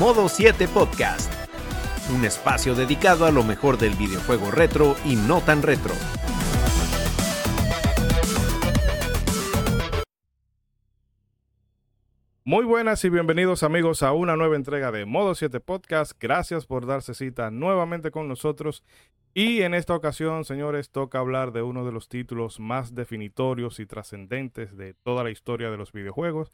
Modo 7 Podcast, un espacio dedicado a lo mejor del videojuego retro y no tan retro. Muy buenas y bienvenidos amigos a una nueva entrega de Modo 7 Podcast. Gracias por darse cita nuevamente con nosotros. Y en esta ocasión, señores, toca hablar de uno de los títulos más definitorios y trascendentes de toda la historia de los videojuegos.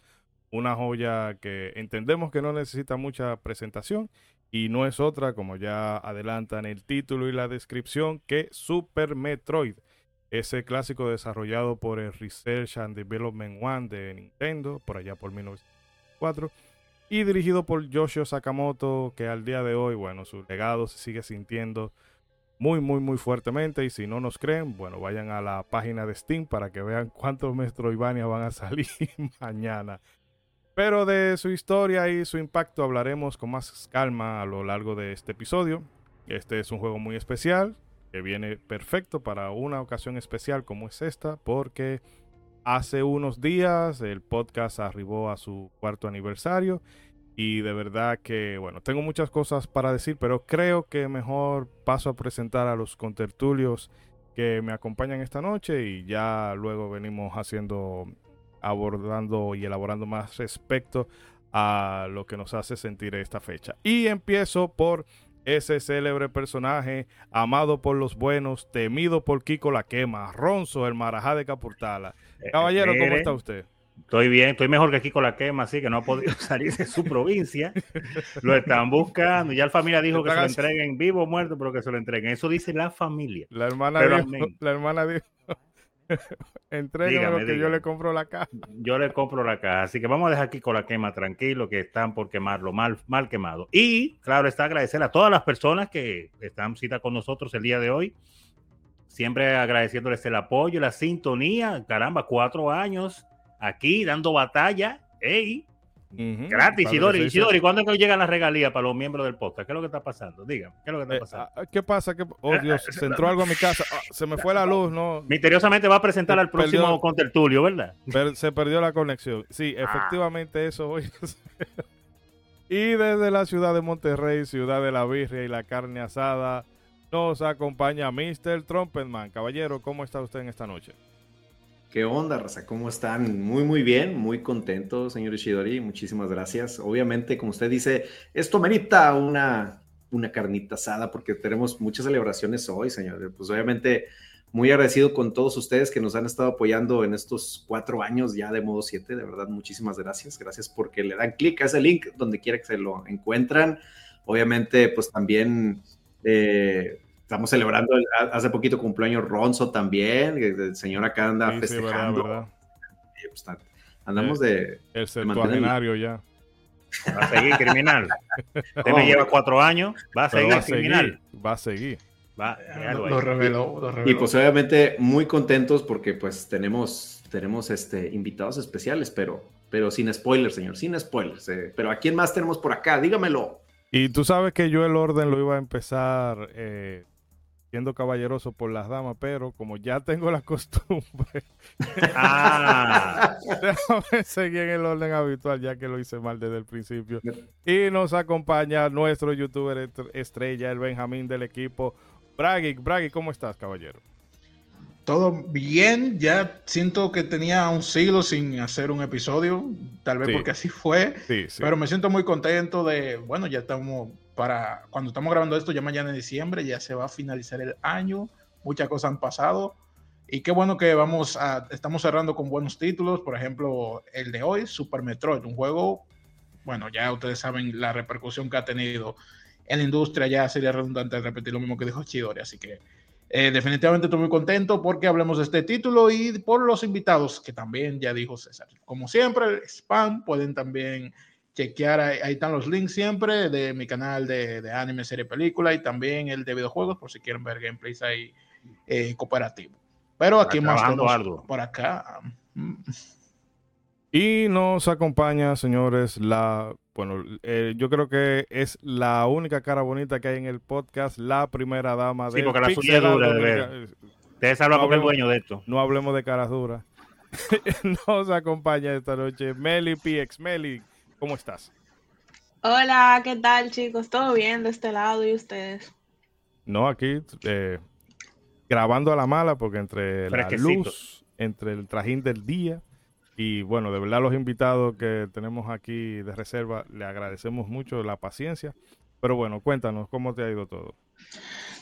Una joya que entendemos que no necesita mucha presentación y no es otra, como ya adelantan el título y la descripción, que Super Metroid ese clásico desarrollado por el Research and Development One de Nintendo, por allá por 1900 y dirigido por Yoshio Sakamoto, que al día de hoy, bueno, su legado se sigue sintiendo muy, muy, muy fuertemente. Y si no nos creen, bueno, vayan a la página de Steam para que vean cuántos Metroidvania van a salir mañana. Pero de su historia y su impacto hablaremos con más calma a lo largo de este episodio. Este es un juego muy especial, que viene perfecto para una ocasión especial como es esta, porque Hace unos días el podcast arribó a su cuarto aniversario y de verdad que, bueno, tengo muchas cosas para decir, pero creo que mejor paso a presentar a los contertulios que me acompañan esta noche y ya luego venimos haciendo, abordando y elaborando más respecto a lo que nos hace sentir esta fecha. Y empiezo por ese célebre personaje, amado por los buenos, temido por Kiko la quema, Ronzo, el marajá de Capurtala. Eh, Caballero, ¿cómo está usted? Estoy bien, estoy mejor que Kiko la quema, así que no ha podido salir de su provincia. Lo están buscando. Ya la familia dijo que se lo entreguen vivo o muerto, pero que se lo entreguen. Eso dice la familia. La hermana dijo, la hermana dijo, Entrégueme lo que yo le compro la caja. Yo le compro la caja. Así que vamos a dejar aquí con la quema tranquilo, que están por quemarlo mal, mal quemado. Y claro, está agradecer a todas las personas que están cita con nosotros el día de hoy. Siempre agradeciéndoles el apoyo, la sintonía. Caramba, cuatro años aquí dando batalla. ¡Ey! Gratis, Isidori. Isidori, ¿cuándo es que llegan las regalías para los miembros del podcast? ¿Qué es lo que está pasando? Dígame, ¿qué es lo que está eh, pasando? Ah, ¿Qué pasa? Oh, Dios, se entró algo a mi casa. Ah, se me fue la luz, ¿no? Misteriosamente va a presentar al próximo contertulio, ¿verdad? se perdió la conexión. Sí, ah. efectivamente eso voy Y desde la ciudad de Monterrey, ciudad de la birria y la carne asada, nos acompaña Mr. Trumpetman. Caballero, ¿cómo está usted en esta noche? ¿Qué onda, Raza? ¿Cómo están? Muy, muy bien, muy contento, señor Ishidori. Muchísimas gracias. Obviamente, como usted dice, esto merita una, una carnita asada porque tenemos muchas celebraciones hoy, señor. Pues obviamente, muy agradecido con todos ustedes que nos han estado apoyando en estos cuatro años ya de modo 7. De verdad, muchísimas gracias. Gracias porque le dan clic a ese link donde quiera que se lo encuentran. Obviamente, pues también eh, Estamos celebrando, hace poquito cumpleaños Ronzo también, el señor acá anda festejando. Pues, andamos de... El septuagenario ya. Va a seguir criminal. Usted me lleva cuatro años, va a seguir criminal. va a seguir. Va, lo, reveló, Y pues obviamente muy contentos porque pues tenemos, tenemos este, invitados especiales, pero, pero sin spoilers, señor, sin spoilers. Eh. Pero ¿a quién más tenemos por acá? Dígamelo. Y tú sabes que yo el orden lo iba a empezar eh, siendo caballeroso por las damas, pero como ya tengo la costumbre, ah. déjame seguir en el orden habitual, ya que lo hice mal desde el principio. Y nos acompaña nuestro youtuber estrella, el Benjamín del equipo, Braggy. Braggy, ¿cómo estás, caballero? Todo bien, ya siento que tenía un siglo sin hacer un episodio, tal vez porque así fue, pero me siento muy contento de, bueno, ya estamos para cuando estamos grabando esto, ya mañana en diciembre, ya se va a finalizar el año, muchas cosas han pasado. Y qué bueno que vamos a, estamos cerrando con buenos títulos, por ejemplo, el de hoy, Super Metroid, un juego, bueno, ya ustedes saben la repercusión que ha tenido en la industria, ya sería redundante repetir lo mismo que dijo Chidori, así que eh, definitivamente estoy muy contento porque hablemos de este título y por los invitados, que también ya dijo César. Como siempre, spam, pueden también chequear, ahí, están los links siempre de mi canal de, anime, serie, película y también el de videojuegos por si quieren ver gameplays ahí eh, cooperativo. Pero aquí más por acá. Mm. Y nos acompaña, señores, la, bueno, eh, yo creo que es la única cara bonita que hay en el podcast, la primera dama de... Sí, porque la suya dura de ver. Ustedes hablan no el dueño de esto. No hablemos de caras duras. nos acompaña esta noche Meli PX. Meli, ¿Cómo estás? Hola, ¿qué tal chicos? ¿Todo bien de este lado y ustedes? No, aquí eh, grabando a la mala porque entre la luz, entre el trajín del día y bueno, de verdad los invitados que tenemos aquí de reserva, le agradecemos mucho la paciencia. Pero bueno, cuéntanos, ¿cómo te ha ido todo?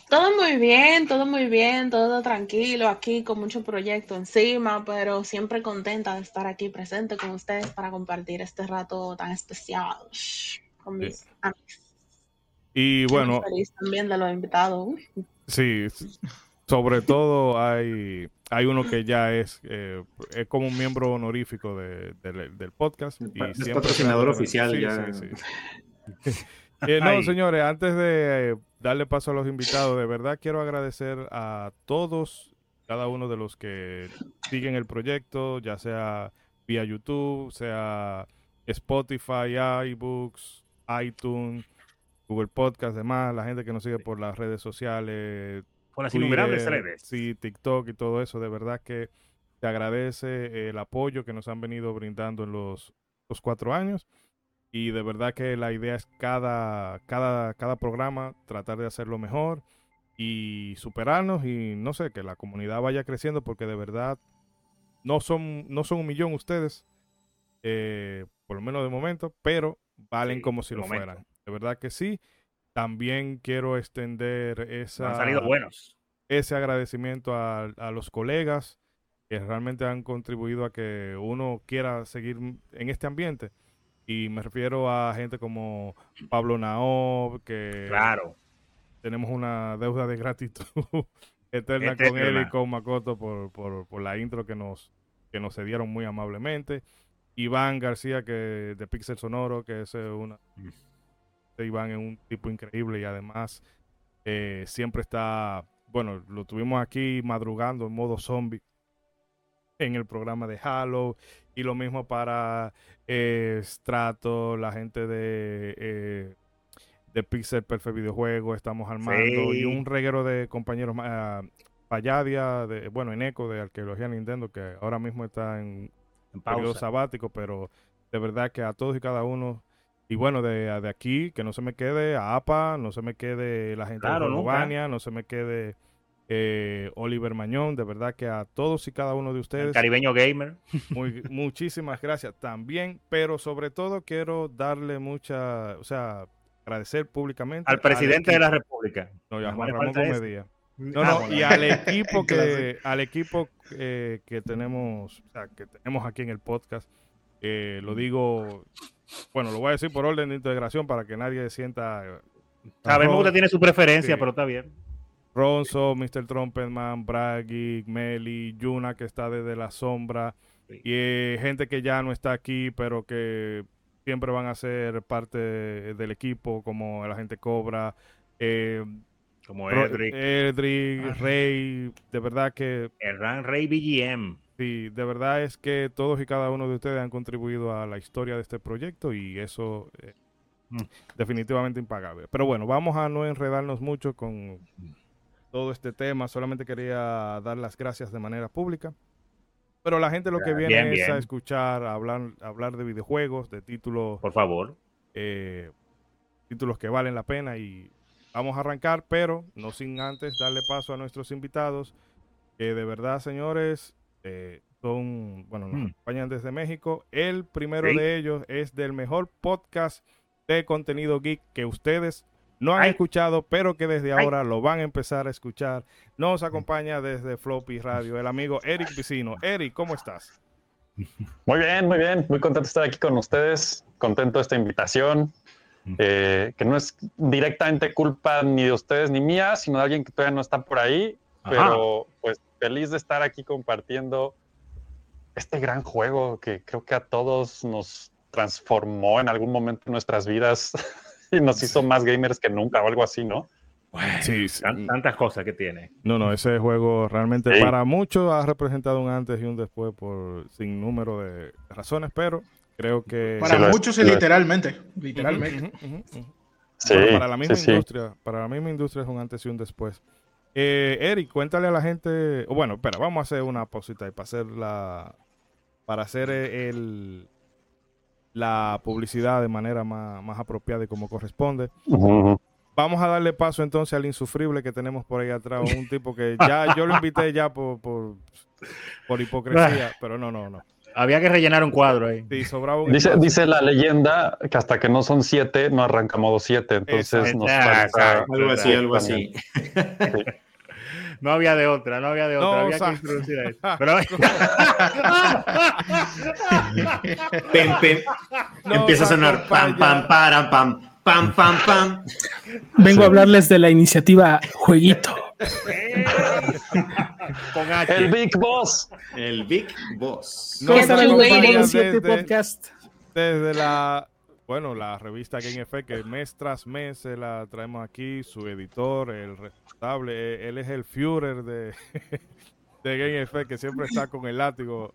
Todo muy bien, todo muy bien, todo tranquilo aquí con mucho proyecto encima, pero siempre contenta de estar aquí presente con ustedes para compartir este rato tan especial con mis amigos. Y bueno, feliz también de los invitados. Sí, sobre todo hay, hay uno que ya es, eh, es como un miembro honorífico de, del podcast. Y es patrocinador oficial ya. Eh, no, señores, antes de darle paso a los invitados, de verdad quiero agradecer a todos, cada uno de los que siguen el proyecto, ya sea vía YouTube, sea Spotify, iBooks, iTunes, Google Podcast, demás, la gente que nos sigue por las redes sociales. Por las innumerables redes. Sí, TikTok y todo eso, de verdad que te agradece el apoyo que nos han venido brindando en los, los cuatro años. Y de verdad que la idea es cada, cada, cada programa tratar de hacerlo mejor y superarnos y no sé, que la comunidad vaya creciendo porque de verdad no son, no son un millón ustedes, eh, por lo menos de momento, pero valen como si lo fueran. De verdad que sí. También quiero extender esa, han salido buenos. ese agradecimiento a, a los colegas que realmente han contribuido a que uno quiera seguir en este ambiente y me refiero a gente como Pablo Naob, que claro. tenemos una deuda de gratitud eterna con él y con Makoto por, por, por, la intro que nos, que nos cedieron muy amablemente. Iván García, que de Pixel Sonoro, que es una... Mm. Iván es un tipo increíble y además eh, siempre está, bueno, lo tuvimos aquí madrugando en modo zombie en el programa de Halo y lo mismo para eh, Strato, la gente de, eh, de Pixel Perfect Videojuego, estamos armando y un reguero de compañeros uh, Payadia, de, bueno, en Eco de Arqueología Nintendo, que ahora mismo está en, en periodo sabático, pero de verdad que a todos y cada uno y bueno, de, de, aquí, que no se me quede a APA, no se me quede la gente de Urbania, no se me quede eh, Oliver Mañón, de verdad que a todos y cada uno de ustedes. caribeño gamer. Muy, muchísimas gracias también, pero sobre todo quiero darle mucha, o sea, agradecer públicamente al presidente de la República. No, ya Juan Ramón Gómez No, ah, no, y al equipo que, al equipo eh, que tenemos, o sea, que tenemos aquí en el podcast, eh, lo digo, bueno, lo voy a decir por orden de integración para que nadie sienta. Sabemos que usted tiene su preferencia, pero está bien. Ronzo, Mr. Trumpetman, Braggy, Meli, Yuna que está desde la sombra y eh, gente que ya no está aquí pero que siempre van a ser parte del equipo como la gente Cobra, eh, como Edric, Edric Rey, de verdad que... Erran Rey BGM. Sí, de verdad es que todos y cada uno de ustedes han contribuido a la historia de este proyecto y eso eh, mm. definitivamente impagable. Pero bueno, vamos a no enredarnos mucho con todo este tema. Solamente quería dar las gracias de manera pública. Pero la gente lo que viene es a escuchar, a hablar, hablar de videojuegos, de títulos. Por favor. Eh, títulos que valen la pena y vamos a arrancar, pero no sin antes darle paso a nuestros invitados, que de verdad, señores, eh, son, bueno, nos mm. acompañan desde México. El primero de ellos es del mejor podcast de contenido geek que ustedes no han escuchado, pero que desde ahora lo van a empezar a escuchar. Nos acompaña desde Floppy Radio el amigo Eric Vicino. Eric, ¿cómo estás? Muy bien, muy bien. Muy contento de estar aquí con ustedes. Contento de esta invitación. Eh, que no es directamente culpa ni de ustedes ni mía, sino de alguien que todavía no está por ahí. Pero pues feliz de estar aquí compartiendo este gran juego que creo que a todos nos transformó en algún momento en nuestras vidas y nos hizo más gamers que nunca o algo así, ¿no? sí, tantas cosas que tiene. No, no, ese juego realmente para muchos ha representado un antes y un después por sin número de razones, pero creo que... Para muchos es literalmente, literalmente. Sí, para la misma industria, para la misma industria es un antes y un después. Eh, Eric, cuéntale a la gente, bueno, espera, vamos a hacer una pausita y para hacer la, para hacer el, la publicidad de manera más, apropiada y como corresponde. Vamos a darle paso entonces al insufrible que tenemos por ahí atrás, un tipo que ya yo lo invité ya por, por, por hipocresía, pero no, no, no. Había que rellenar un cuadro ahí. dice, dice la leyenda que hasta que no son siete, no arranca modo siete. Entonces nos Algo así, algo así. No había de otra, no había de otra. había que introducir a eso. Pero... Empieza a sonar pam, pam, pam, pam, pam, pam, pam. Vengo a hablarles de la iniciativa Jueguito. El Big Boss. El Big Boss. No, desde, podcast. desde la bueno, la revista Game Effect, que mes tras mes se la traemos aquí, su editor, el e, él es el Führer de, de Game Effect, que siempre está con el látigo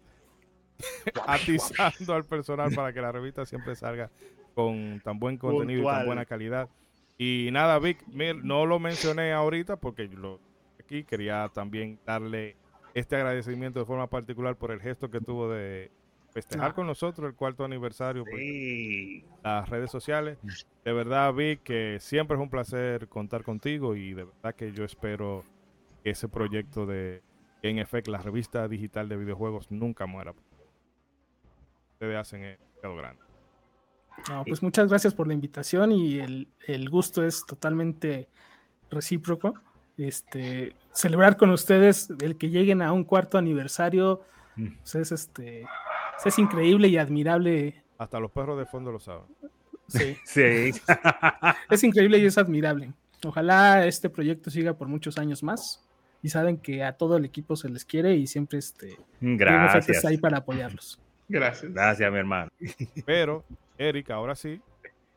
atizando al personal para que la revista siempre salga con tan buen contenido y tan buena calidad. Y nada, Vic, no lo mencioné ahorita porque lo aquí. Quería también darle este agradecimiento de forma particular por el gesto que tuvo de festejar con nosotros el cuarto aniversario por las redes sociales. De verdad, Vic, que siempre es un placer contar contigo y de verdad que yo espero que ese proyecto de en efecto la revista digital de videojuegos, nunca muera. Ustedes hacen el grande. No, pues muchas gracias por la invitación y el, el gusto es totalmente recíproco. Este, celebrar con ustedes el que lleguen a un cuarto aniversario, mm. pues es este, es increíble y admirable. Hasta los perros de fondo lo saben. Sí. sí. es increíble y es admirable. Ojalá este proyecto siga por muchos años más. Y saben que a todo el equipo se les quiere y siempre este Gracias. está ahí para apoyarlos. Gracias. Gracias, mi hermano. Pero, Eric, ahora sí,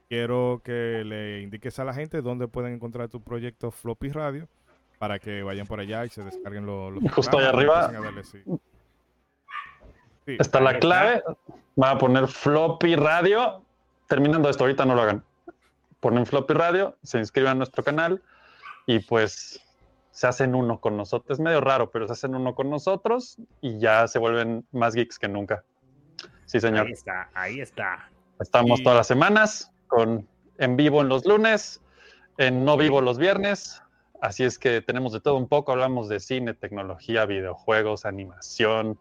quiero que le indiques a la gente dónde pueden encontrar tu proyecto Floppy Radio para que vayan por allá y se descarguen los... Justo ahí arriba. Está la clave. Va a poner floppy radio. Terminando esto, ahorita no lo hagan. Ponen floppy radio, se inscriban a nuestro canal y pues se hacen uno con nosotros. Es medio raro, pero se hacen uno con nosotros y ya se vuelven más geeks que nunca. Sí, señor. Ahí está, ahí está. Estamos todas las semanas con en vivo en los lunes, en no vivo los viernes. Así es que tenemos de todo un poco. Hablamos de cine, tecnología, videojuegos, animación,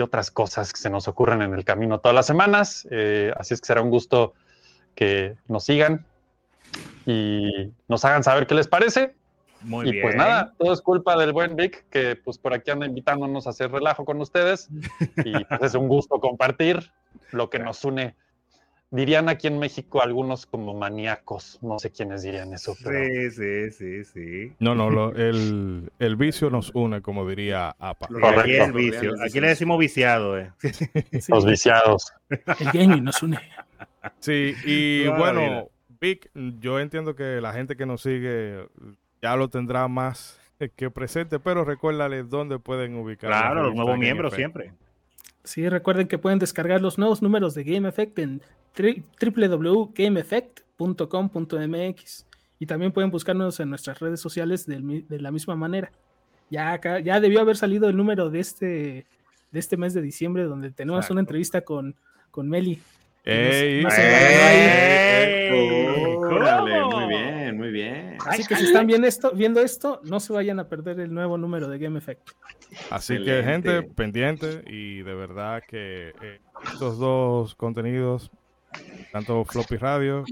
y otras cosas que se nos ocurren en el camino todas las semanas. Eh, así es que será un gusto que nos sigan y nos hagan saber qué les parece. Muy y pues nada, todo es culpa del buen Vic, que pues por aquí anda invitándonos a hacer relajo con ustedes. Y pues es un gusto compartir lo que nos une dirían aquí en México algunos como maníacos, no sé quiénes dirían eso. Sí, sí, sí, sí. No, no, el, vicio nos une, como diría APA. Aquí es vicio, aquí le decimos viciado. Eh. Los viciados. El gaming nos une. Sí, y bueno, Vic, yo entiendo que la gente que nos sigue ya lo tendrá más que presente, pero recuérdales dónde pueden ubicar. Claro, los nuevos miembros siempre. Sí, recuerden que pueden descargar los nuevos números de Game Effect en www.gameeffect.com.mx y también pueden buscarnos en nuestras redes sociales de, la misma manera. Ya acá, ya debió haber salido el número de este, de este mes de diciembre donde tenemos una entrevista con, con Meli. Muy bien, muy bien. Así que si están viendo esto, viendo esto, no se vayan a perder el nuevo número de Game Effect. Así que gente pendiente y de verdad que eh, estos dos contenidos tanto Floppy Radio,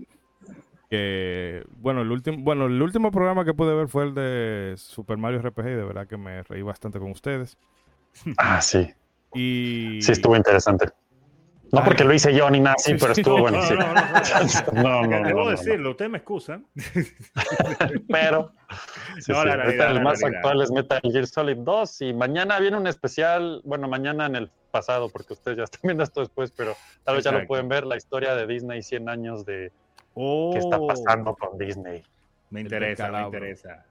que bueno, el último, bueno, el último programa que pude ver fue el de Super Mario RPG y de verdad que me reí bastante con ustedes. Ah, sí. Y sí estuvo interesante. No porque lo hice yo ni nada así, pero estuvo bueno. No, no, no. Debo decirlo, usted me excusa. pero el más actual es Metal Gear Solid 2 y mañana viene un especial, bueno, mañana en el pasado, porque ustedes ya están viendo esto después, pero tal vez ya lo pueden ver, la historia de Disney 100 años de qué está pasando con Disney. Me interesa, me interesa.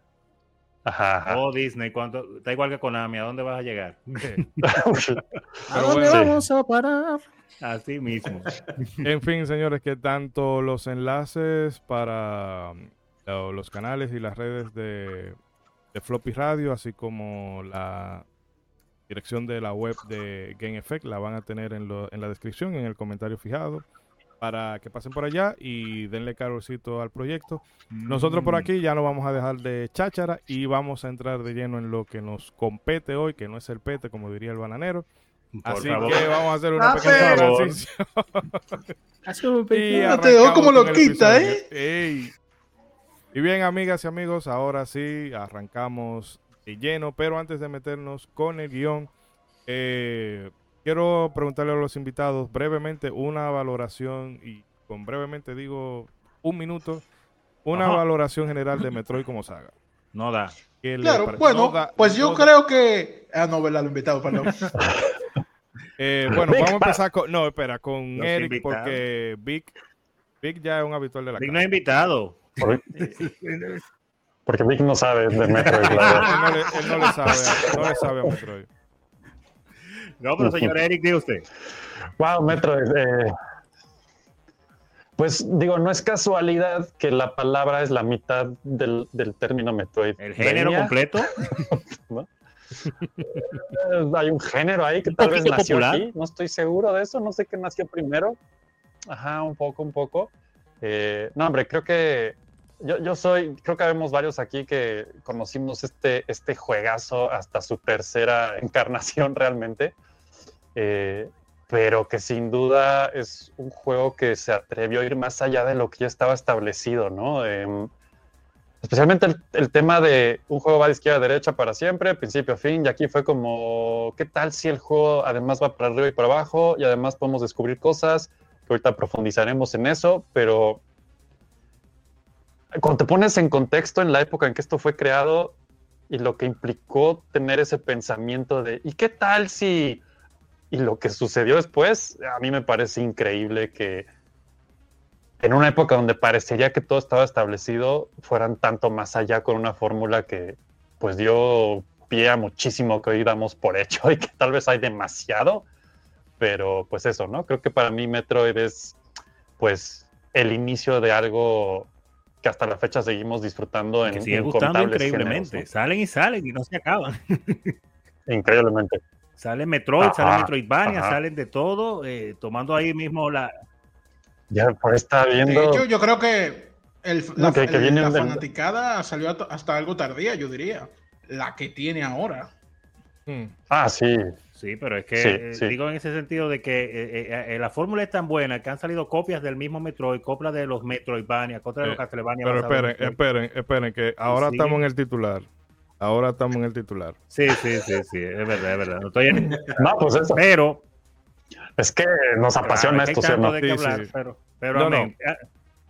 Ajá, Oh, Disney, ¿cuánto? Está igual que Konami, ¿a dónde vas a llegar? ¿A dónde vamos a parar? Así mismo. en fin, señores, que tanto los enlaces para um, los canales y las redes de, de Floppy Radio, así como la dirección de la web de Game Effect, la van a tener en, lo, en la descripción, en el comentario fijado. Para que pasen por allá y denle calorcito al proyecto. Nosotros por mm. aquí ya no vamos a dejar de cháchara y vamos a entrar de lleno en lo que nos compete hoy, que no es el pete, como diría el bananero. Así que vamos a hacer una pequeña transición. y te como lo quita, ¿eh? Y bien, amigas y amigos, ahora sí arrancamos de lleno, pero antes de meternos con el guion, eh, quiero preguntarle a los invitados brevemente una valoración, y con brevemente digo un minuto, una valoración general de Metroid como saga. No da. Claro, bueno, pues yo creo que... Ah, no, ¿verdad? Lo invitado, perdón. eh, bueno, vamos a empezar con... No, espera, con Eric, porque Vic, Vic ya es un habitual de la Vic no es invitado. Porque Vic no sabe de Metroid. él, no le, sabe, no le sabe a Metroid. No, pero señor Eric, diga usted. Wow, Metroid. Eh, pues digo, no es casualidad que la palabra es la mitad del, del término Metroid. ¿El género completo? Hay un género ahí que tal vez nació aquí. No estoy seguro de eso. No sé qué nació primero. Ajá, un poco, un poco. Eh, no, hombre, creo que yo, yo, soy, creo que vemos varios aquí que conocimos este, este juegazo hasta su tercera encarnación realmente. Eh, pero que sin duda es un juego que se atrevió a ir más allá de lo que ya estaba establecido, ¿no? Em, especialmente el, tema de un juego va de izquierda a derecha para siempre, principio a fin, y aquí fue como, ¿qué tal si el juego además va para arriba y para abajo y además podemos descubrir cosas? Que ahorita profundizaremos en eso, pero cuando te pones en contexto en la época en que esto fue creado y lo que implicó tener ese pensamiento de, ¿y qué tal si y lo que sucedió después, a mí me parece increíble que en una época donde parecería que todo estaba establecido, fueran tanto más allá con una fórmula que pues dio pie a muchísimo que hoy damos por hecho y que tal vez hay demasiado, pero pues eso, ¿no? Creo que para mí Metroid es pues el inicio de algo que hasta la fecha seguimos disfrutando en que sigue gustando increíblemente. Salen y salen y no se acaban. Increíblemente. Sale Metroid, sale Metroidvania, salen de todo, eh, tomando ahí mismo la. Ya por está viendo. De hecho, yo creo que, el, la, fanaticada salió hasta algo tardía, yo diría. La que tiene ahora. Hmm. Ah, sí. Sí, pero es que eh, digo en ese sentido de que eh, la fórmula es tan buena que han salido copias del mismo Metroid, copias de los Metroidvania, copias de los Castlevania. Pero esperen, esperen, esperen, que ahora estamos en el titular. Ahora estamos en el titular. Sí, sí, sí, sí, es verdad, es verdad. No, estoy en... no pues eso. Pero. Es que nos apasiona esto, ¿sí? ¿no? Sí, sí. Pero, pero no,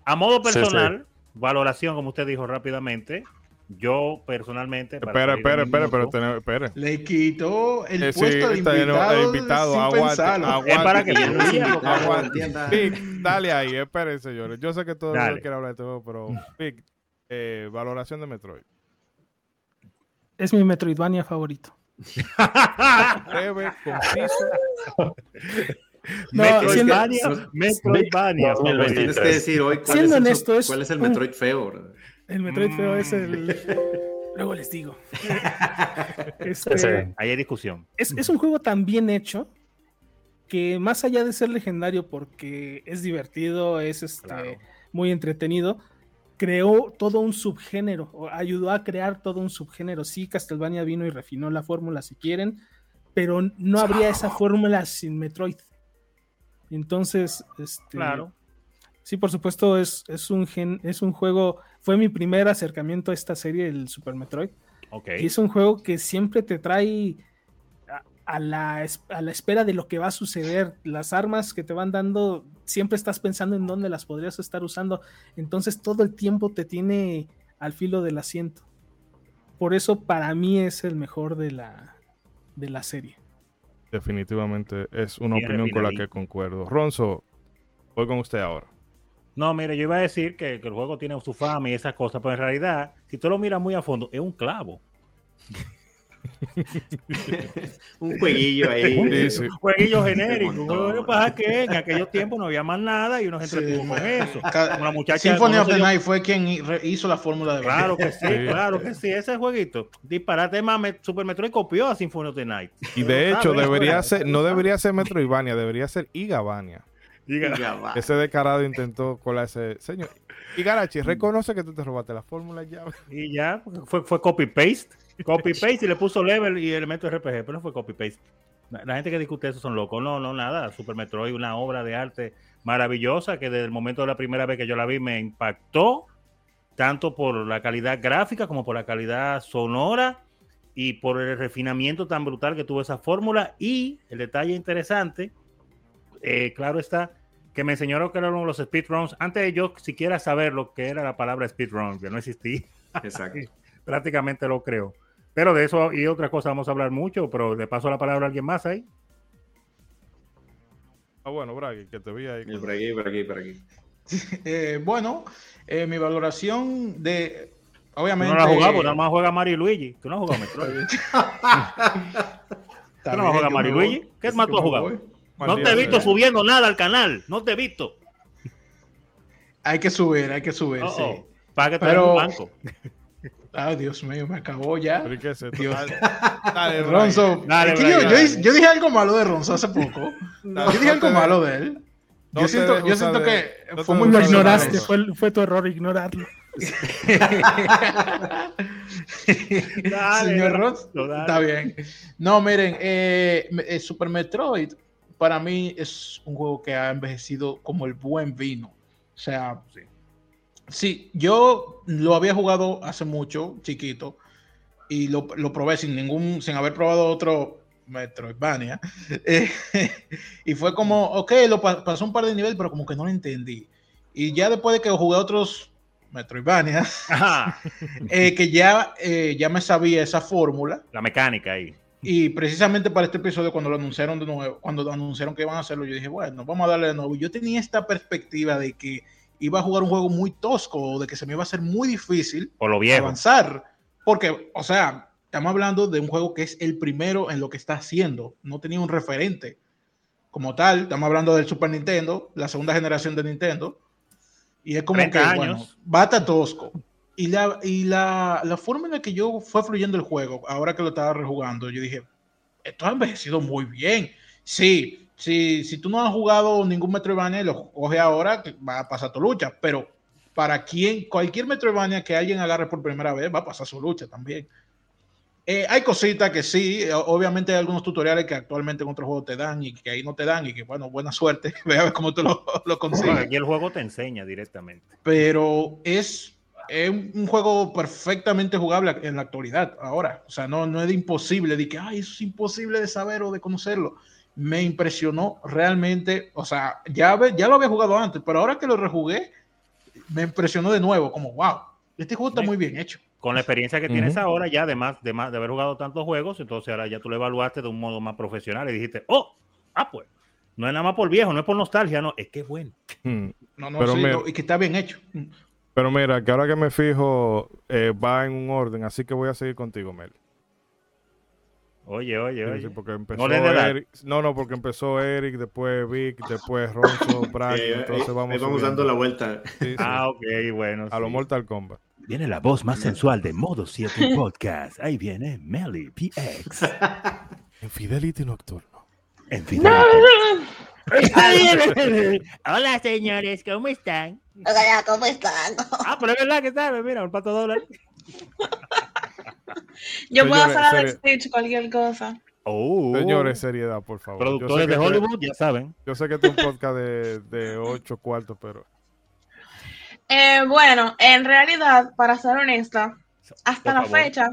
A, modo personal, valoración, como usted dijo rápidamente, yo personalmente. Espera, espera, espera, pero espera. Le quitó el eh, puesto de invitado. El invitado, aguante, aguante, Es para que aguante. dale ahí, esperen, señores. Yo sé que todo el mundo quiere hablar de todo, pero Vic, eh, valoración de Metroid. Es mi Metroidvania favorito. Breve, conciso. Metroidvania, Metroidvania. Tienes que decir hoy cuál, es, el, cuál es el Metroid feo. El Metroid feo es el. Luego les digo. Este, Ahí hay discusión. Es, es, un juego tan bien hecho que más allá de ser legendario porque es divertido, es este, muy entretenido, creó todo un subgénero, o ayudó a crear todo un subgénero. Sí, Castlevania vino y refinó la fórmula si quieren, pero no habría esa fórmula sin Metroid. Entonces, este, claro. Sí, por supuesto, es, es, un gen, es un juego, fue mi primer acercamiento a esta serie, el Super Metroid. Okay. Y es un juego que siempre te trae a la, a la, espera de lo que va a suceder. Las armas que te van dando, siempre estás pensando en dónde las podrías estar usando. Entonces todo el tiempo te tiene al filo del asiento. Por eso para mí es el mejor de la, de la serie. Definitivamente es una opinión con la que concuerdo. Ronzo, voy con usted ahora. No, mire, yo iba a decir que, que el juego tiene su fama y esas cosas, pero en realidad, si tú lo miras muy a fondo, es un clavo. un jueguillo ahí. Un jueguillo genérico. Lo que pasa es que en aquellos tiempos no había más nada y uno se entretuvo con eso. Una muchacha Symphony of the Night fue quien hizo la fórmula de Claro que sí, claro que sí. Ese jueguito. Disparate más, Super Metroid copió a Symphony of the Night. Y de hecho, debería ser, no debería ser Metroidvania, debería ser Igavania. ese descarado intentó colarse. Señor, y Garachi, reconoce que tú te robaste la fórmula ya. Y ya, fue, fue copy-paste. Copy-paste y le puso level y elemento RPG, pero no fue copy-paste. La gente que discute eso son locos. No, no, nada. Super Metroid, una obra de arte maravillosa que desde el momento de la primera vez que yo la vi me impactó, tanto por la calidad gráfica como por la calidad sonora y por el refinamiento tan brutal que tuvo esa fórmula. Y el detalle interesante, eh, claro está, que me enseñaron que eran los speedruns antes de yo siquiera saber lo que era la palabra speedrun, que no existía. Exacto. Prácticamente lo creo. Pero de eso y otra cosa vamos a hablar mucho, pero le paso la palabra a alguien más ahí. Ah, bueno, Bragi, que te vi ahí. Por aquí, por aquí, por aquí. Eh, bueno, eh, mi valoración de. Obviamente. no la jugado, nada más juega Mario y Luigi. Tú no has jugado Metroid. ¿Tú no juegas Mario y Luigi? ¿Qué más tú has jugado? No te he visto subiendo nada al canal. No te he visto. Hay que subir, hay que subir. sí. Para que te Pero... un banco. Ay, Dios mío, me acabó ya. Dale, Ronzo. yo, dije algo malo de Ronzo hace poco. yo dije algo malo de él. yo siento, yo siento que fue muy Lo ignoraste, fue, fue, tu error ignorarlo. Señor Ronzo, está bien. No, miren, eh, eh, Super Metroid para mí es un juego que ha envejecido como el buen vino. O sea, sí. Sí, yo lo había jugado hace mucho, chiquito, y lo, probé sin ningún, sin haber probado otro Metroidvania. Eh, y fue como, ok, lo pasó un par de niveles, pero como que no lo entendí. Y ya después de que jugué otros Metroidvania, eh, que ya, eh, ya me sabía esa fórmula. La mecánica ahí. Y precisamente para este episodio, cuando lo anunciaron de nuevo, cuando anunciaron que iban a hacerlo, yo dije, bueno, vamos a darle de nuevo. Yo tenía esta perspectiva de que iba a jugar un juego muy tosco o de que se me iba a hacer muy difícil o lo avanzar. Porque, o sea, estamos hablando de un juego que es el primero en lo que está haciendo. No tenía un referente como tal. Estamos hablando del Super Nintendo, la segunda generación de Nintendo. Y es como que, bueno, bata tosco. Y, la, y la, la, forma en la que yo fue fluyendo el juego, ahora que lo estaba rejugando, yo dije, esto ha envejecido muy bien. Sí, si, si tú no has jugado ningún Metroidvania y lo coge ahora, va a pasar tu lucha. Pero para quien, cualquier Metroidvania que alguien agarre por primera vez, va a pasar su lucha también. Eh, hay cositas que sí, obviamente hay algunos tutoriales que actualmente en otros juegos te dan y que ahí no te dan y que bueno, buena suerte, ve a ver cómo tú lo, lo consigues. aquí el juego te enseña directamente. Pero es, es, un juego perfectamente jugable en la actualidad ahora. O sea, no, no es imposible de que, ay, eso es imposible de saber o de conocerlo me impresionó realmente. O sea, ya, ya lo había jugado antes, pero ahora que lo rejugué, me impresionó de nuevo, como, wow, este juego está muy bien hecho. Con la experiencia que tienes ahora, ya además de, de haber jugado tantos juegos, entonces ahora ya tú lo evaluaste de un modo más profesional y dijiste, oh, ah, pues, no es nada más por viejo, no es por nostalgia, no, es que es bueno. Hmm. No, no, pero y que está bien hecho. Pero mira, que ahora que me fijo, eh, va en un orden, así que voy a seguir contigo, Mel. Oye, oye, oye. porque empezó no, no, no, porque empezó Eric, después Vic, después Ronzo, Brad, entonces vamos. vamos dando la vuelta. Ah, ok, bueno. A lo Mortal Kombat. Viene la voz más sensual de Modo 7 Podcast. Ahí viene Melly PX. en Fidelity Nocturno. En Fidelity. Hola, señores, ¿cómo están? Hola, ¿cómo están? ah, pero es verdad que sabe, mira, un pato dólar. Yo puedo hacer de Stitch cualquier cosa. Oh. Señores, seriedad, por favor. Productores de Hollywood, ya saben. Yo sé que es un podcast de, de 8 cuartos, pero. Eh, bueno, en realidad, para ser honesta, hasta la fecha,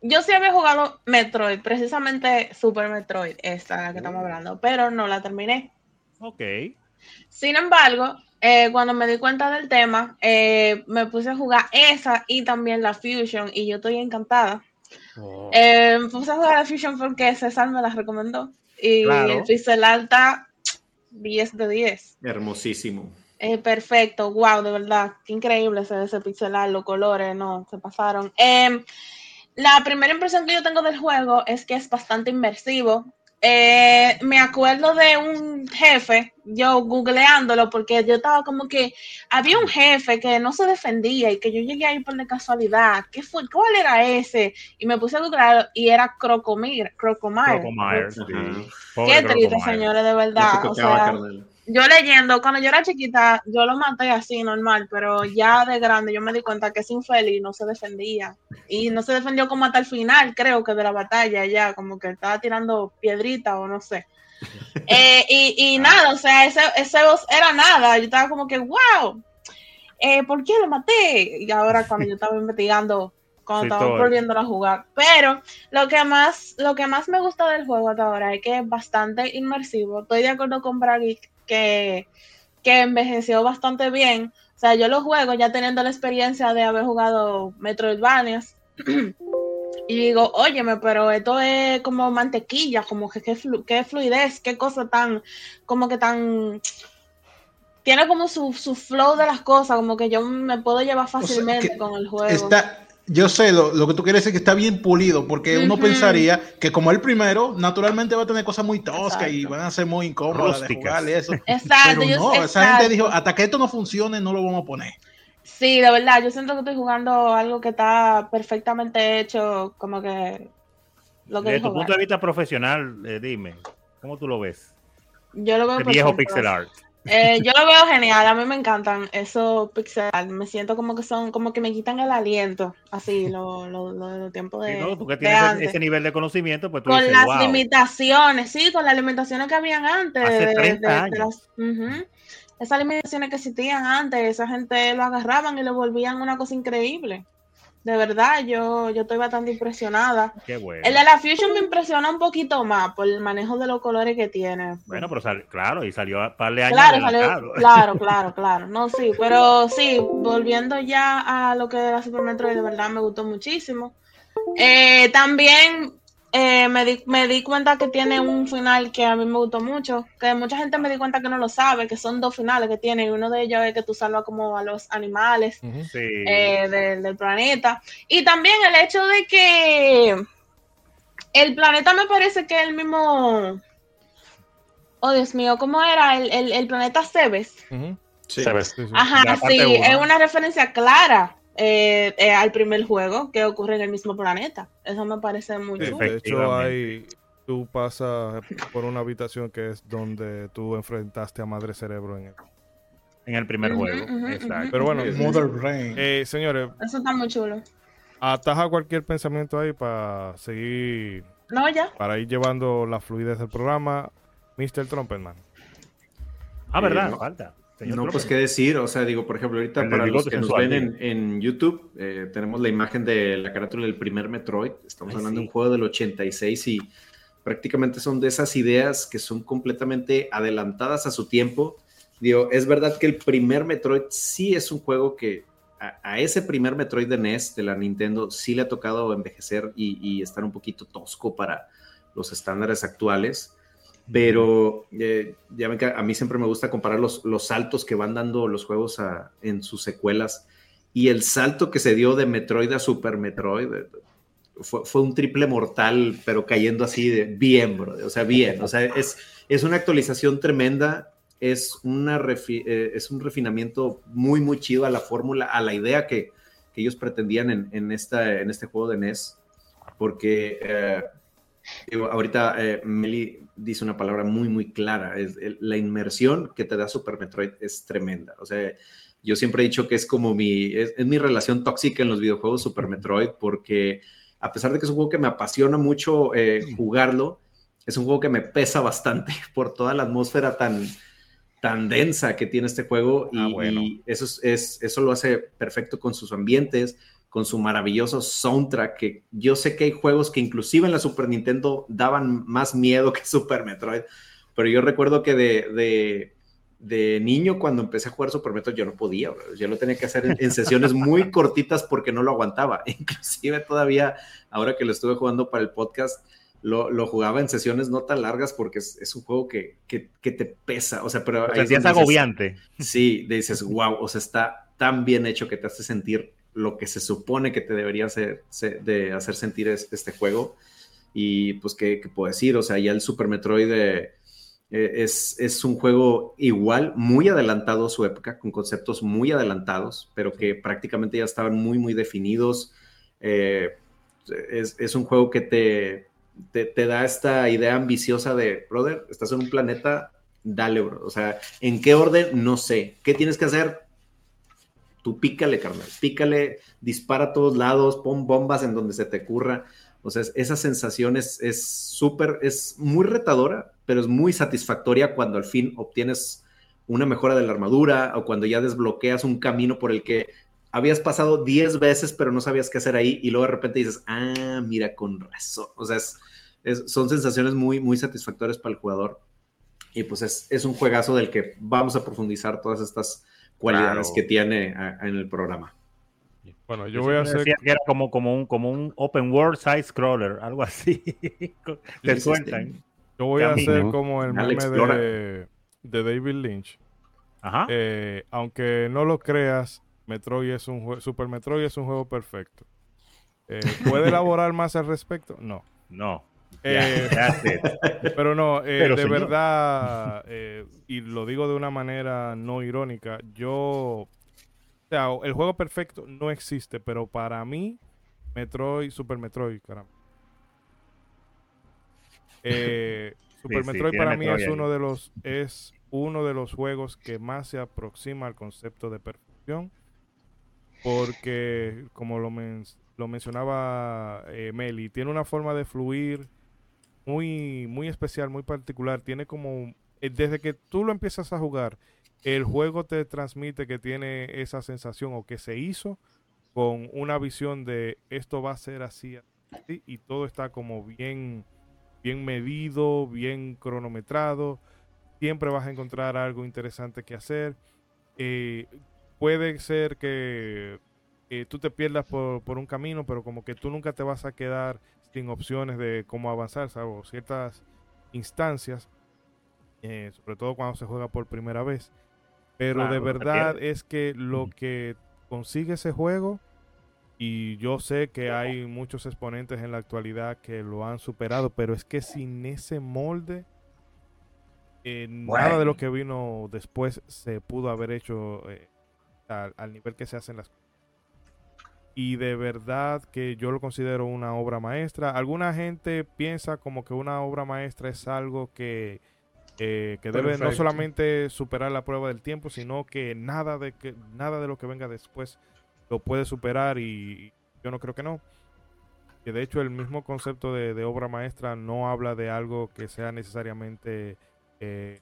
yo sí había jugado Metroid, precisamente Super Metroid, esta la que estamos oh. hablando, pero no la terminé. Ok. Sin embargo, eh, cuando me di cuenta del tema, eh, me puse a jugar esa y también la Fusion y yo estoy encantada. Oh. Eh, me puse a jugar la Fusion porque César me la recomendó y el pixel alta 10 de 10. Hermosísimo. perfecto, wow, de verdad, qué increíble ese, ese pixelar, los colores, no, se pasaron. Em, la primera impresión que yo tengo del juego es que es bastante inmersivo. Eh, me acuerdo de un jefe, yo googleándolo, porque yo estaba como que había un jefe que no se defendía y que yo llegué ahí por casualidad. ¿Qué fue? ¿Cuál era ese? Y me puse a googlear y era Crocomir, Crocomire. Qué triste, señores, de verdad. O sea, yo leyendo, cuando yo era chiquita, yo lo maté así, normal, pero ya de grande yo me di cuenta que ese infeliz no se defendía. Y no se defendió como hasta el final, creo que de la batalla, ya, como que estaba tirando piedrita o no sé. Eh, y, nada, o sea, ese, ese era nada. Yo estaba como que, wow, eh, ¿por qué lo maté? Y ahora cuando yo estaba investigando, cuando estaba volviendo a jugar. Pero lo que más, lo que más me gusta del juego hasta ahora es que es bastante inmersivo. Estoy de acuerdo con Bragi que, que envejeció bastante bien. O sea, yo lo juego ya teniendo la experiencia de haber jugado Metroidvanias. y digo, óyeme, pero esto es como mantequilla, como que qué, fluidez, qué cosa tan, como que tan tiene como su, su, flow de las cosas, como que yo me puedo llevar fácilmente con el juego. Está, yo sé, lo, lo, que tú quieres decir que está bien pulido, porque uno pensaría que como el primero, naturalmente va a tener cosas muy toscas y van a ser muy incómodas de jugar y eso. Exacto. Pero no, esa gente dijo, hasta que esto no funcione, no lo vamos a poner. Sí, de verdad, yo siento que estoy jugando algo que está perfectamente hecho, como que... Lo que Desde tu punto de vista profesional, eh, dime, ¿cómo tú lo ves? Yo lo veo El viejo pixel art. Eh, yo lo veo genial, a mí me encantan esos pixel me siento como que son, como que me quitan el aliento, así, lo, lo, lo, tiempo de. Sí, no, porque tienes ese nivel de conocimiento, pues tú Con las limitaciones, sí, con las limitaciones que habían antes. Hace 30 años esas limitaciones que existían antes, esa gente lo agarraban y lo volvían una cosa increíble. De verdad, yo, yo estoy bastante impresionada. Qué bueno. El de la Fusion me impresiona un poquito más por el manejo de los colores que tiene. Bueno, pero claro, y salió a par de años. Claro, salió, claro, claro, claro. No, sí, pero sí, volviendo ya a lo que era Super Metroid, de verdad me gustó muchísimo. Eh, también eh, me, di, me di cuenta que tiene un final que a mí me gustó mucho, que mucha gente me di cuenta que no lo sabe, que son dos finales que tiene, y uno de ellos es que tú salvas como a los animales eh, del planeta. Y también el hecho de que el planeta me parece que es el mismo... Oh, Dios mío, ¿cómo era? El, el, planeta Cebes. Ajá, sí, es una referencia clara eh, eh, al primer juego que ocurre en el mismo planeta. Eso me parece muy chulo. De hecho, hay, tú pasas por una habitación que es donde tú enfrentaste a Madre Cerebro en el, en el primer juego. Pero bueno, eh, señores. Eso está muy chulo. Ataja cualquier pensamiento ahí para seguir. No, ya. Para ir llevando la fluidez del programa. Mr. Trumpetman. Ah, verdad, falta. No, pues qué decir, o sea, digo, por ejemplo, ahorita para los que nos ven en, YouTube, eh, tenemos la imagen de la carátula del primer Metroid, estamos hablando de un juego del 86 y prácticamente son de esas ideas que son completamente adelantadas a su tiempo. Digo, es verdad que el primer Metroid sí es un juego que a, ese primer Metroid de NES de la Nintendo sí le ha tocado envejecer y, y estar un poquito tosco para los estándares actuales pero eh, ya ven que a mí siempre me gusta comparar los, los saltos que van dando los juegos en sus secuelas. Y el salto que se dio de Metroid a Super Metroid eh, fue, fue un triple mortal, pero cayendo así de bien, bro. O sea, bien. O sea, es, es una actualización tremenda. Es, una eh, es un refinamiento muy, muy chido a la fórmula, a la idea que, que ellos pretendían en, en, esta, en este juego de NES. Porque ahorita eh, Meli dice una palabra muy, muy clara. Es, la inmersión que te da Super Metroid es tremenda. O sea, yo siempre he dicho que es como mi, es, mi relación tóxica en los videojuegos Super Metroid, porque a pesar de que es un juego que me apasiona mucho eh, jugarlo, es un juego que me pesa bastante por toda la atmósfera tan, tan densa que tiene este juego ah, y, eso, es, eso lo hace perfecto con sus ambientes, con su maravilloso soundtrack, que yo sé que hay juegos que inclusive en la Super Nintendo daban más miedo que Super Metroid, pero yo recuerdo que de, de, niño cuando empecé a jugar Super Metroid yo no podía, yo lo tenía que hacer en, sesiones muy cortitas porque no lo aguantaba, inclusive todavía ahora que lo estuve jugando para el podcast, lo, lo, jugaba en sesiones no tan largas porque es, es un juego que, que, que, te pesa. O sea, pero. O sea, es agobiante. Sí, dices, wow, o sea, está tan bien hecho que te hace sentir lo que se supone que te debería hacer, de hacer sentir este juego. Y pues, ¿qué, puedo decir? O sea, ya el Super Metroid eh, es, es, un juego igual, muy adelantado a su época, con conceptos muy adelantados, pero que prácticamente ya estaban muy, muy definidos. Eh, es, es, un juego que te, te, te, da esta idea ambiciosa de, brother, estás en un planeta dale, bro. O sea, ¿en qué orden? No sé. ¿Qué tienes que hacer? Tú pícale, carnal. Pícale, dispara a todos lados, pon bombas en donde se te ocurra. O sea, esa sensación es súper, es, muy retadora, pero es muy satisfactoria cuando al fin obtienes una mejora de la armadura o cuando ya desbloqueas un camino por el que habías pasado 10 veces pero no sabías qué hacer ahí y luego de repente dices, ah, mira, con razón. O sea, son sensaciones muy, muy satisfactorias para el jugador. Y pues es, un juegazo del que vamos a profundizar todas estas cualidades que tiene en el programa. Bueno, yo, voy a hacer. que era como, como, un, como un open world side scroller, algo así. Te cuentan. Yo voy a hacer como el meme de, de, David Lynch. Ajá. Eh, aunque no lo creas, Metroid es un juego, Super Metroid es un juego perfecto. Eh, ¿Puede elaborar más al respecto? No. No. Eh, pero no, de verdad, y lo digo de una manera no irónica, yo sea, el juego perfecto no existe, pero para mí, Metroid, Super Metroid, caramba. Eh, Super Metroid para mí es uno de los es uno de los juegos que más se aproxima al concepto de perfección porque como lo, lo mencionaba eh, Meli tiene una forma de fluir muy muy especial muy particular tiene como eh, desde que tú lo empiezas a jugar el juego te transmite que tiene esa sensación o que se hizo con una visión de esto va a ser así, y todo está como bien, bien medido, bien cronometrado. Siempre vas a encontrar algo interesante que hacer. Eh, puede ser que tú te pierdas por, por, un camino, pero como que tú nunca te vas a quedar sin opciones de cómo avanzar, salvo ciertas instancias, eh, sobre todo cuando se juega por primera vez. Pero de verdad es que lo que consigue ese juego, y yo sé que hay muchos exponentes en la actualidad que lo han superado, pero es que sin ese molde, eh, nada de lo que vino después se pudo haber hecho eh, al, nivel que se hacen las cosas. Y de verdad que yo lo considero una obra maestra. Alguna gente piensa como que una obra maestra es algo que eh, que debe no solamente superar la prueba del tiempo, sino que nada de que nada de lo que venga después lo puede superar y, yo no creo que no. Que de hecho el mismo concepto de, obra maestra no habla de algo que sea necesariamente eh,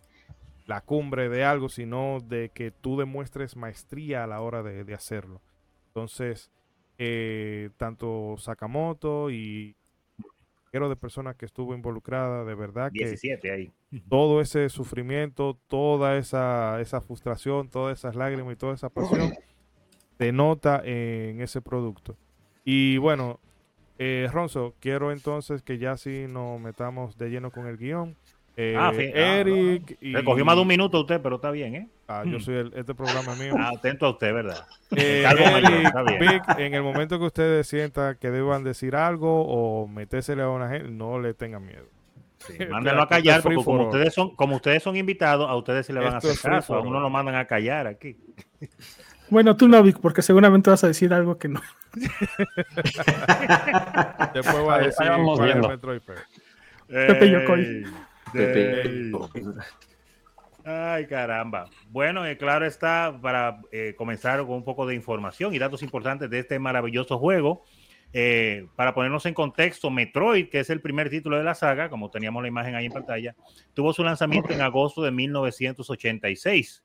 la cumbre de algo, sino de que tú demuestres maestría a la hora de, hacerlo. Entonces, eh, tanto Sakamoto y de personas que estuvo involucrada, de verdad 17 ahí. todo ese sufrimiento, toda esa, esa frustración, todas esas lágrimas y toda esa pasión se nota en ese producto. Y bueno, eh, Ronzo, quiero entonces que ya sí nos metamos de lleno con el guion. Eh, ah, Eric. Le cogió más de un minuto usted, pero está bien, ¿eh? Ah, yo soy el, este programa mío. Ah, atento a usted, ¿verdad? Eh, Eric, en el momento que ustedes sientan que deban decir algo o metérsele a una gente, no le tengan miedo. Sí, mándenlo a callar, porque como ustedes, son, como ustedes son invitados, a ustedes se le van a hacer caso. A uno lo mandan a callar aquí. Bueno, tú no, Vic, porque seguramente vas a decir algo que no. Después voy a decir. Vamos viendo. Pepe Yokoi. Ay, caramba. Bueno, eh, claro está, para eh, comenzar con un poco de información y datos importantes de este maravilloso juego. Eh, para ponernos en contexto, Metroid, que es el primer título de la saga, como teníamos la imagen ahí en pantalla, tuvo su lanzamiento en agosto de 1986.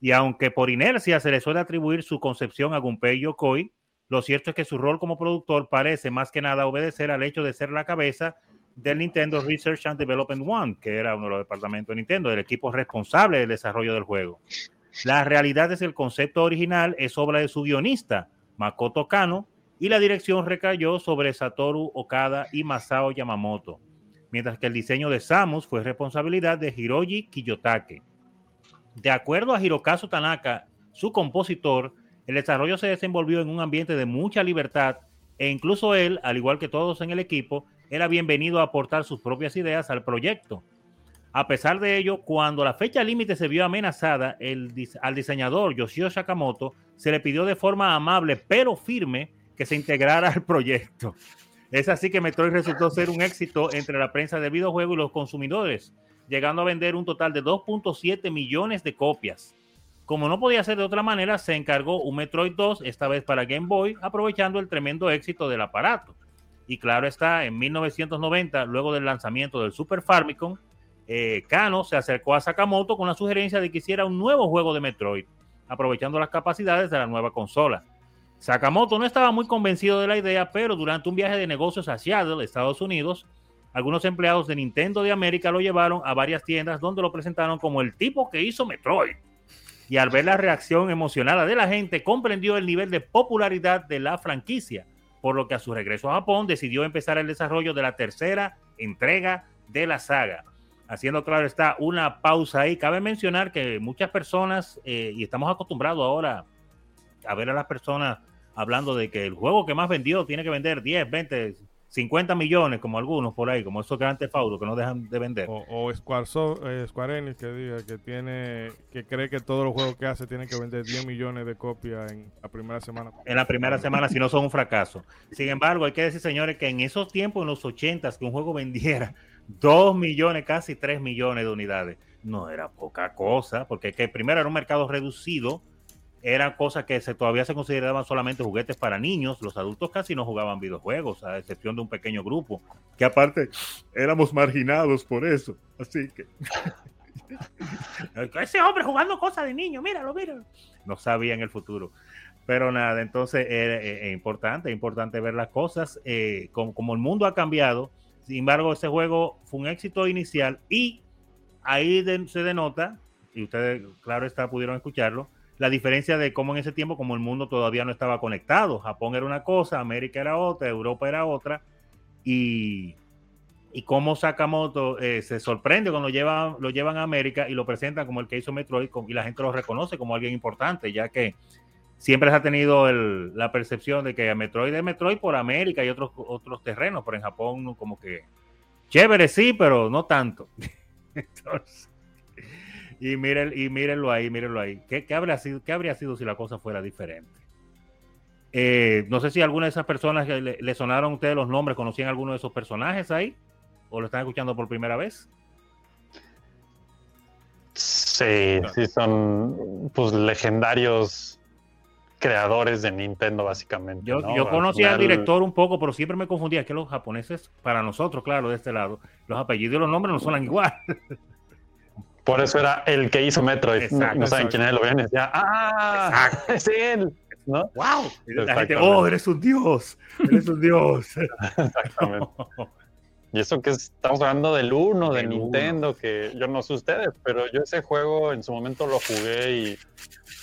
Y aunque por inercia se le suele atribuir su concepción a Gunpei Yokoi, lo cierto es que su rol como productor parece más que nada obedecer al hecho de ser la cabeza del Nintendo Research and Development One, que era uno de los departamentos de Nintendo, del equipo responsable del desarrollo del juego. La realidad es que el concepto original es obra de su guionista, Makoto Kano, y la dirección recayó sobre Satoru Okada y Masao Yamamoto, mientras que el diseño de Samus fue responsabilidad de Hiroji Kiyotake. De acuerdo a Hirokazu Tanaka, su compositor, el desarrollo se desenvolvió en un ambiente de mucha libertad e incluso él, al igual que todos en el equipo, era bienvenido a aportar sus propias ideas al proyecto. A pesar de ello, cuando la fecha límite se vio amenazada, al diseñador Yoshio Sakamoto se le pidió de forma amable pero firme que se integrara al proyecto. Es así que Metroid resultó ser un éxito entre la prensa del videojuego y los consumidores, llegando a vender un total de 2.7 millones de copias. Como no podía ser de otra manera, se encargó un Metroid 2, esta vez para Game Boy, aprovechando el tremendo éxito del aparato. Y claro está, en 1990, luego del lanzamiento del Super Famicom, eh, Kano se acercó a Sakamoto con la sugerencia de que hiciera un nuevo juego de Metroid, aprovechando las capacidades de la nueva consola. Sakamoto no estaba muy convencido de la idea, pero durante un viaje de negocios a Seattle, Estados Unidos, algunos empleados de Nintendo de América lo llevaron a varias tiendas donde lo presentaron como el tipo que hizo Metroid. Y al ver la reacción emocionada de la gente, comprendió el nivel de popularidad de la franquicia, por lo que a su regreso a Japón decidió empezar el desarrollo de la tercera entrega de la saga. Haciendo claro está una pausa ahí. Cabe mencionar que muchas personas, eh, y estamos acostumbrados ahora a ver a las personas hablando de que el juego que más vendió tiene que vender 10, 20, 50 millones, como algunos por ahí, como esos grandes faudos que no dejan de vender. O, Square, eh, Square, Enix que diga que tiene, que cree que todos los juegos que hace tienen que vender 10 millones de copias en la primera semana. En la primera semana, si no son un fracaso. Sin embargo, hay que decir, señores, que en esos tiempos, en los 80 que un juego vendiera 2 millones, casi 3 millones de unidades, no era poca cosa, porque que primero era un mercado reducido eran cosas que se, todavía se consideraban solamente juguetes para niños. Los adultos casi no jugaban videojuegos, a excepción de un pequeño grupo, que aparte éramos marginados por eso. Así que... Ese hombre jugando cosas de niño, míralo, míralo. No sabía en el futuro. Pero nada, entonces es, importante, es importante ver las cosas. Eh, como, el mundo ha cambiado, sin embargo, ese juego fue un éxito inicial y ahí se denota, y ustedes, claro está, pudieron escucharlo, la diferencia de cómo en ese tiempo, como el mundo todavía no estaba conectado, Japón era una cosa, América era otra, Europa era otra, y, y cómo Sakamoto eh, se sorprende cuando lo llevan, lo llevan a América y lo presentan como el que hizo Metroid, y la gente lo reconoce como alguien importante, ya que siempre se ha tenido la percepción de que Metroid es Metroid por América y otros, otros terrenos, pero en Japón como que chévere sí, pero no tanto. Entonces, y, miren, y mírenlo ahí, mírenlo ahí. ¿Qué, habría sido, ¿Qué habría sido si la cosa fuera diferente? Eh, no sé si alguna de esas personas le, le, sonaron a ustedes los nombres, conocían alguno de esos personajes ahí, o lo están escuchando por primera vez. Sí, sí, son pues legendarios creadores de Nintendo, básicamente. Yo, yo conocía al director un poco, pero siempre me confundía que los japoneses, para nosotros, claro, de este lado, los apellidos y los nombres no suenan igual. Por eso era el que hizo Metroid. no, saben quién es, lo ven ya, ¡ah! Es él. ¿no? ¡Wow! La gente, ¡oh, eres un dios! ¡Eres un dios! Exactamente. Y eso que estamos hablando del 1 de Nintendo, que yo no sé ustedes, pero yo ese juego en su momento lo jugué y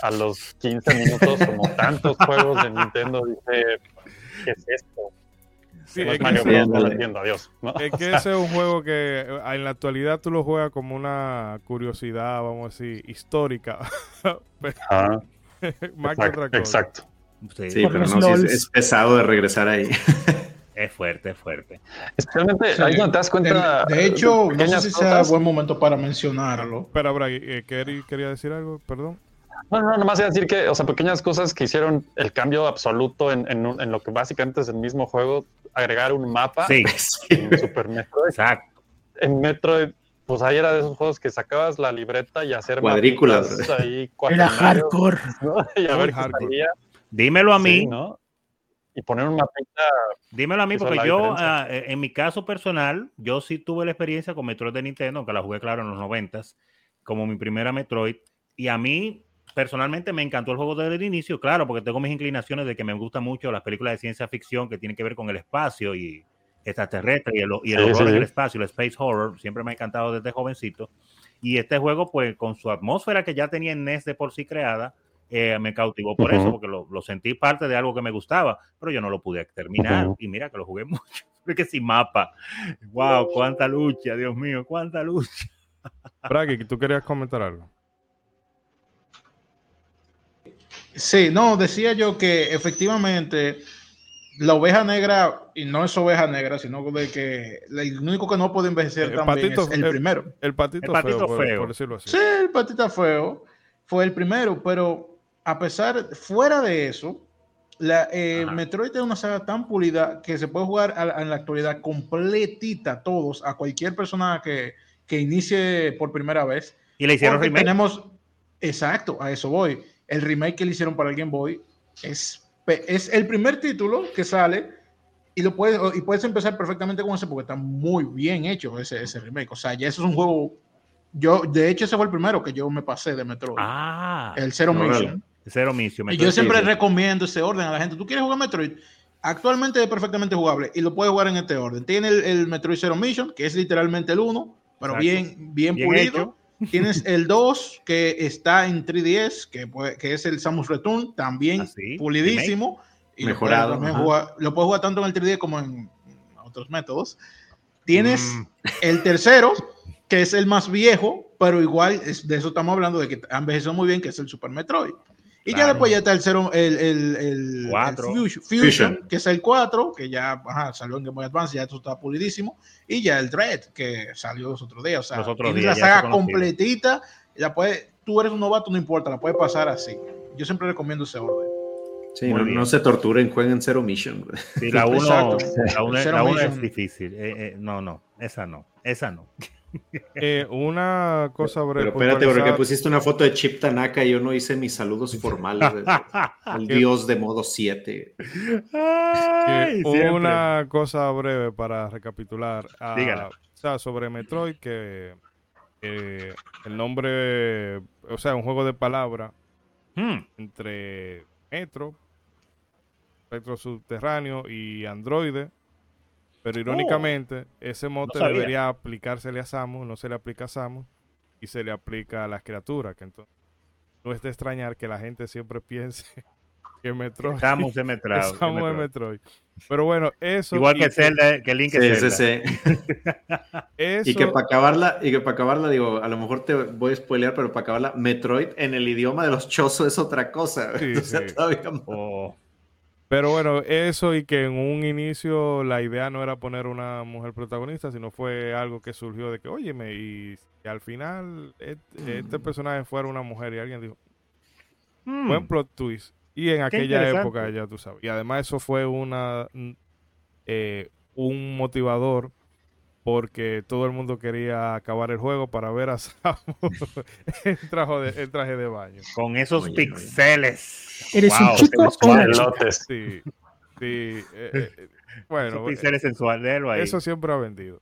a los 15 minutos, como tantos juegos de Nintendo, dije, ¿qué es esto? Es, que, ese es un juego que eh, en la actualidad tú lo juegas como una curiosidad, vamos a decir, histórica. Ah. Más que otra cosa. Exacto. Sí, pero no, es, pesado de regresar ahí. Es fuerte, es fuerte. Especialmente ahí no te das cuenta. De, hecho, no sé si sea buen momento para mencionarlo. Espera, Bragi, eh, quería decir algo, perdón. No, no, nomás iba a decir que, o sea, pequeñas cosas que hicieron el cambio absoluto en, en, lo que básicamente es el mismo juego, agregar un mapa sí. en Super Metroid. Exacto. En Metroid, pues ahí era de esos juegos que sacabas la libreta y hacer cuadrículas. Ahí, era hardcore. Y a ver Dímelo a mí. ¿no? Y poner un mapita. Dímelo a mí, porque yo, eh, en mi caso personal, yo sí tuve la experiencia con Metroid de Nintendo, que la jugué, claro, en los noventas, como mi primera Metroid. Y a mí, personalmente me encantó el juego desde el inicio, claro, porque tengo mis inclinaciones de que me gustan mucho las películas de ciencia ficción que tienen que ver con el espacio y extraterrestre y el, y el horror del espacio, el space horror, siempre me ha encantado desde jovencito. Y este juego, pues con su atmósfera que ya tenía en NES de por sí creada, eh, me cautivó por eso, porque lo, sentí parte de algo que me gustaba, pero yo no lo pude terminar. Y mira que lo jugué mucho, porque sin mapa. ¡Wow! ¡Cuánta lucha! Dios mío, cuánta lucha. Bragi, ¿tú querías comentar algo? Sí, no, decía yo que efectivamente la oveja negra, y no es oveja negra, sino de que el único que no puede envejecer también es el, primero. El patito, feo, Por, decirlo así. Sí, el patito feo fue el primero, pero a pesar, fuera de eso, la, eh, Metroid es una saga tan pulida que se puede jugar en la actualidad completita, todos, a cualquier persona que, que inicie por primera vez. Y le hicieron remake. Tenemos, exacto, a eso voy. El remake que le hicieron para el Game Boy es, es el primer título que sale y lo puedes, y puedes empezar perfectamente con ese porque está muy bien hecho ese, ese remake. O sea, ya eso es un juego. Yo, de hecho, ese fue el primero que yo me pasé de Metroid. Ah, el Zero Mission. Zero Mission. Y yo siempre recomiendo ese orden a la gente. ¿Tú quieres jugar Metroid? Actualmente es perfectamente jugable y lo puedes jugar en este orden. Tiene el, Metroid Zero Mission, que es literalmente el 1, pero bien, bien, pulido. Tienes el 2, que está en 3DS, que, que es el Samus Return, también ah, pulidísimo. Y Mejorado. Lo puedes, jugar, tanto en el 3D como en otros métodos. Tienes mm. el tercero, que es el más viejo, pero igual de eso estamos hablando, de que ha envejecido muy bien, que es el Super Metroid. Y ya después ya está el, cero, el, el, el, Fusion, que es el 4, que ya salió en Game Boy Advance, ya esto está pulidísimo. Y ya el Dread, que salió los otros días. O sea, los la saga completita. La puede, tú eres un novato, no importa, la puedes pasar así. Yo siempre recomiendo ese orden. Sí, no, se torturen, jueguen Zero Mission. Sí, la 1 es difícil. Eh, eh, no, no, esa no, esa no. Eh, una cosa breve. Pero espérate, porque pusiste una foto de Chip Tanaka y yo no hice mis saludos formales. el dios de modo 7. una cosa breve para recapitular. Ah, o sea, sobre Metroid, que el nombre, o sea, un juego de palabra hmm. entre Metro, Metro Subterráneo y Androide pero irónicamente, oh, ese mote debería aplicársele a Samus, no se le aplica a Samus y se le aplica a las criaturas. Que entonces no es de extrañar que la gente siempre piense que Metroid. Samus de Metroid. Samus de Metroid. Pero bueno, eso. Igual que Zelda, que Link es sí, Y que para acabarla, y que para acabarla, digo, a lo mejor te voy a spoilear, pero para acabarla, Metroid en el idioma de los chozos es otra cosa. Sí, todavía oh. Pero bueno, eso y que en un inicio la idea no era poner una mujer protagonista, sino fue algo que surgió de que, óyeme, y, al final este, personaje fuera una mujer y alguien dijo, hmm. buen plot twist. Y en aquella época ya tú sabes. Y además eso fue una eh, un motivador porque todo el mundo quería acabar el juego para ver a Samus en, traje de, baño. Con esos pixeles. ¿Eres un chico Sí, sí. Eh, eh, bueno, esos pixeles sensuales, Eso siempre ha vendido.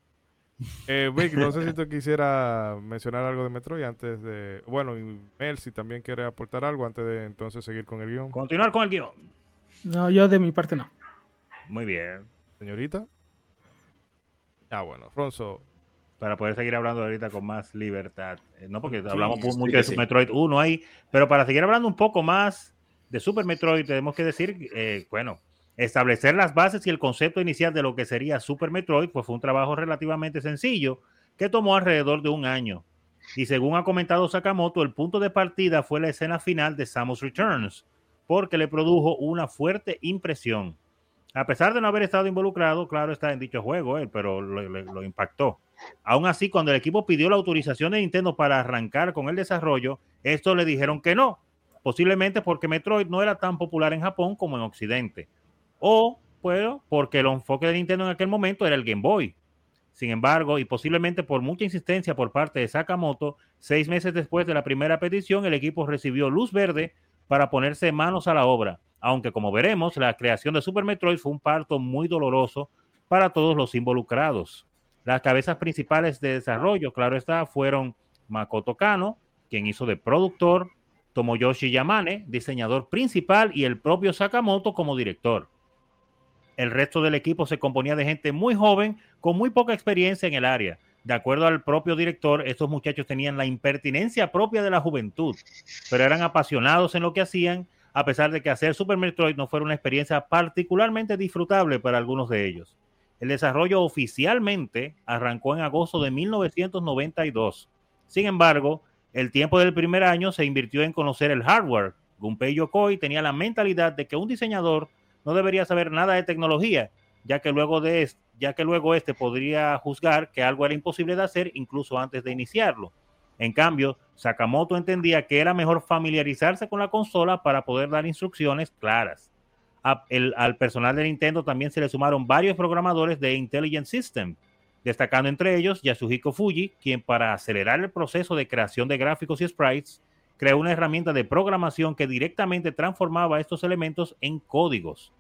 Eh, Vic, no sé si tú quisiera mencionar algo de Metroid antes de. Bueno, y Mel, si también quiere aportar algo antes de entonces seguir con el guion. Continuar con el guion. No, yo de mi parte no. Muy bien. Señorita. Ah, bueno, Ronzo. Para poder seguir hablando ahorita con más libertad. Eh, no porque hablamos mucho de Super Metroid 1 ahí, pero para seguir hablando un poco más de Super Metroid, tenemos que decir, eh, bueno, establecer las bases y el concepto inicial de lo que sería Super Metroid, pues fue un trabajo relativamente sencillo que tomó alrededor de un año. Y según ha comentado Sakamoto, el punto de partida fue la escena final de Samus Returns, porque le produjo una fuerte impresión. A pesar de no haber estado involucrado, claro está en dicho juego, eh, pero lo, impactó. Aún así, cuando el equipo pidió la autorización de Nintendo para arrancar con el desarrollo, estos le dijeron que no, posiblemente porque Metroid no era tan popular en Japón como en Occidente, o pues, porque el enfoque de Nintendo en aquel momento era el Game Boy. Sin embargo, y posiblemente por mucha insistencia por parte de Sakamoto, seis meses después de la primera petición, el equipo recibió luz verde para ponerse manos a la obra aunque como veremos, la creación de Super Metroid fue un parto muy doloroso para todos los involucrados. Las cabezas principales de desarrollo, claro está, fueron Makoto Kano, quien hizo de productor, Tomoyoshi Yamane, diseñador principal, y el propio Sakamoto como director. El resto del equipo se componía de gente muy joven, con muy poca experiencia en el área. De acuerdo al propio director, estos muchachos tenían la impertinencia propia de la juventud, pero eran apasionados en lo que hacían a pesar de que hacer Super Metroid no fuera una experiencia particularmente disfrutable para algunos de ellos. El desarrollo oficialmente arrancó en agosto de 1992. Sin embargo, el tiempo del primer año se invirtió en conocer el hardware. Gunpei Yokoi tenía la mentalidad de que un diseñador no debería saber nada de tecnología, ya que luego de ya que luego este podría juzgar que algo era imposible de hacer incluso antes de iniciarlo. En cambio, Sakamoto entendía que era mejor familiarizarse con la consola para poder dar instrucciones claras. al personal de Nintendo también se le sumaron varios programadores de Intelligent System, destacando entre ellos Yasuhiko Fuji, quien para acelerar el proceso de creación de gráficos y sprites, creó una herramienta de programación que directamente transformaba estos elementos en códigos.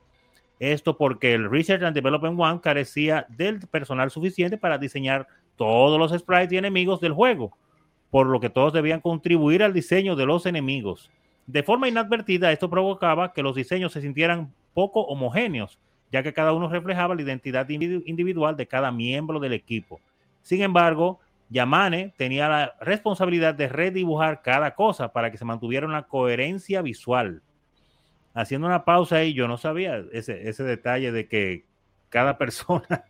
Esto porque el Research and Development One carecía del personal suficiente para diseñar todos los sprites y enemigos del juego, por lo que todos debían contribuir al diseño de los enemigos. De forma inadvertida, esto provocaba que los diseños se sintieran poco homogéneos, ya que cada uno reflejaba la identidad individual de cada miembro del equipo. Sin embargo, Yamane tenía la responsabilidad de redibujar cada cosa para que se mantuviera una coherencia visual. Haciendo una pausa ahí, yo no sabía ese, ese detalle de que cada persona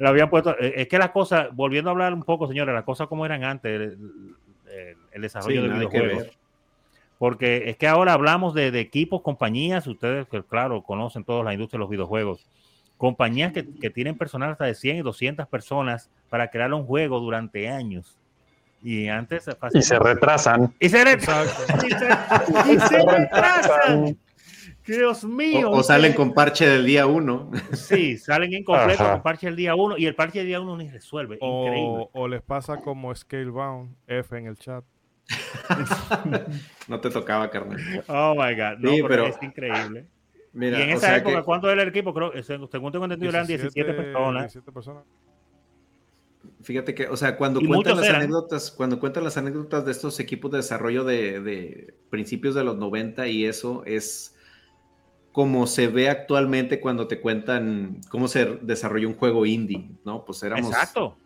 lo habían puesto. Eh, es que las cosas, volviendo a hablar un poco, señores, las cosas como eran antes, el, desarrollo de videojuegos. Porque es que ahora hablamos de, equipos, compañías, ustedes que claro conocen toda la industria de los videojuegos, compañías que, tienen personal hasta de 100 y 200 personas para crear un juego durante años. Y antes... Y se retrasan. Y se, retrasan. Dios mío. O, salen con parche del día uno. Sí, salen incompletos con parche del día uno y el parche del día uno ni resuelve. O, o les pasa como Scalebound F en el chat. no te tocaba, carnal. Oh my God. No, pero es increíble. y en esa época, ¿cuánto era el equipo? Creo que según tengo entendido eran 17 personas. 17 personas. Fíjate que, o sea, cuando cuentan las anécdotas, cuando cuentan las anécdotas de estos equipos de desarrollo de, de principios de los 90 y eso es como se ve actualmente cuando te cuentan cómo se desarrolló un juego indie, ¿no? Pues éramos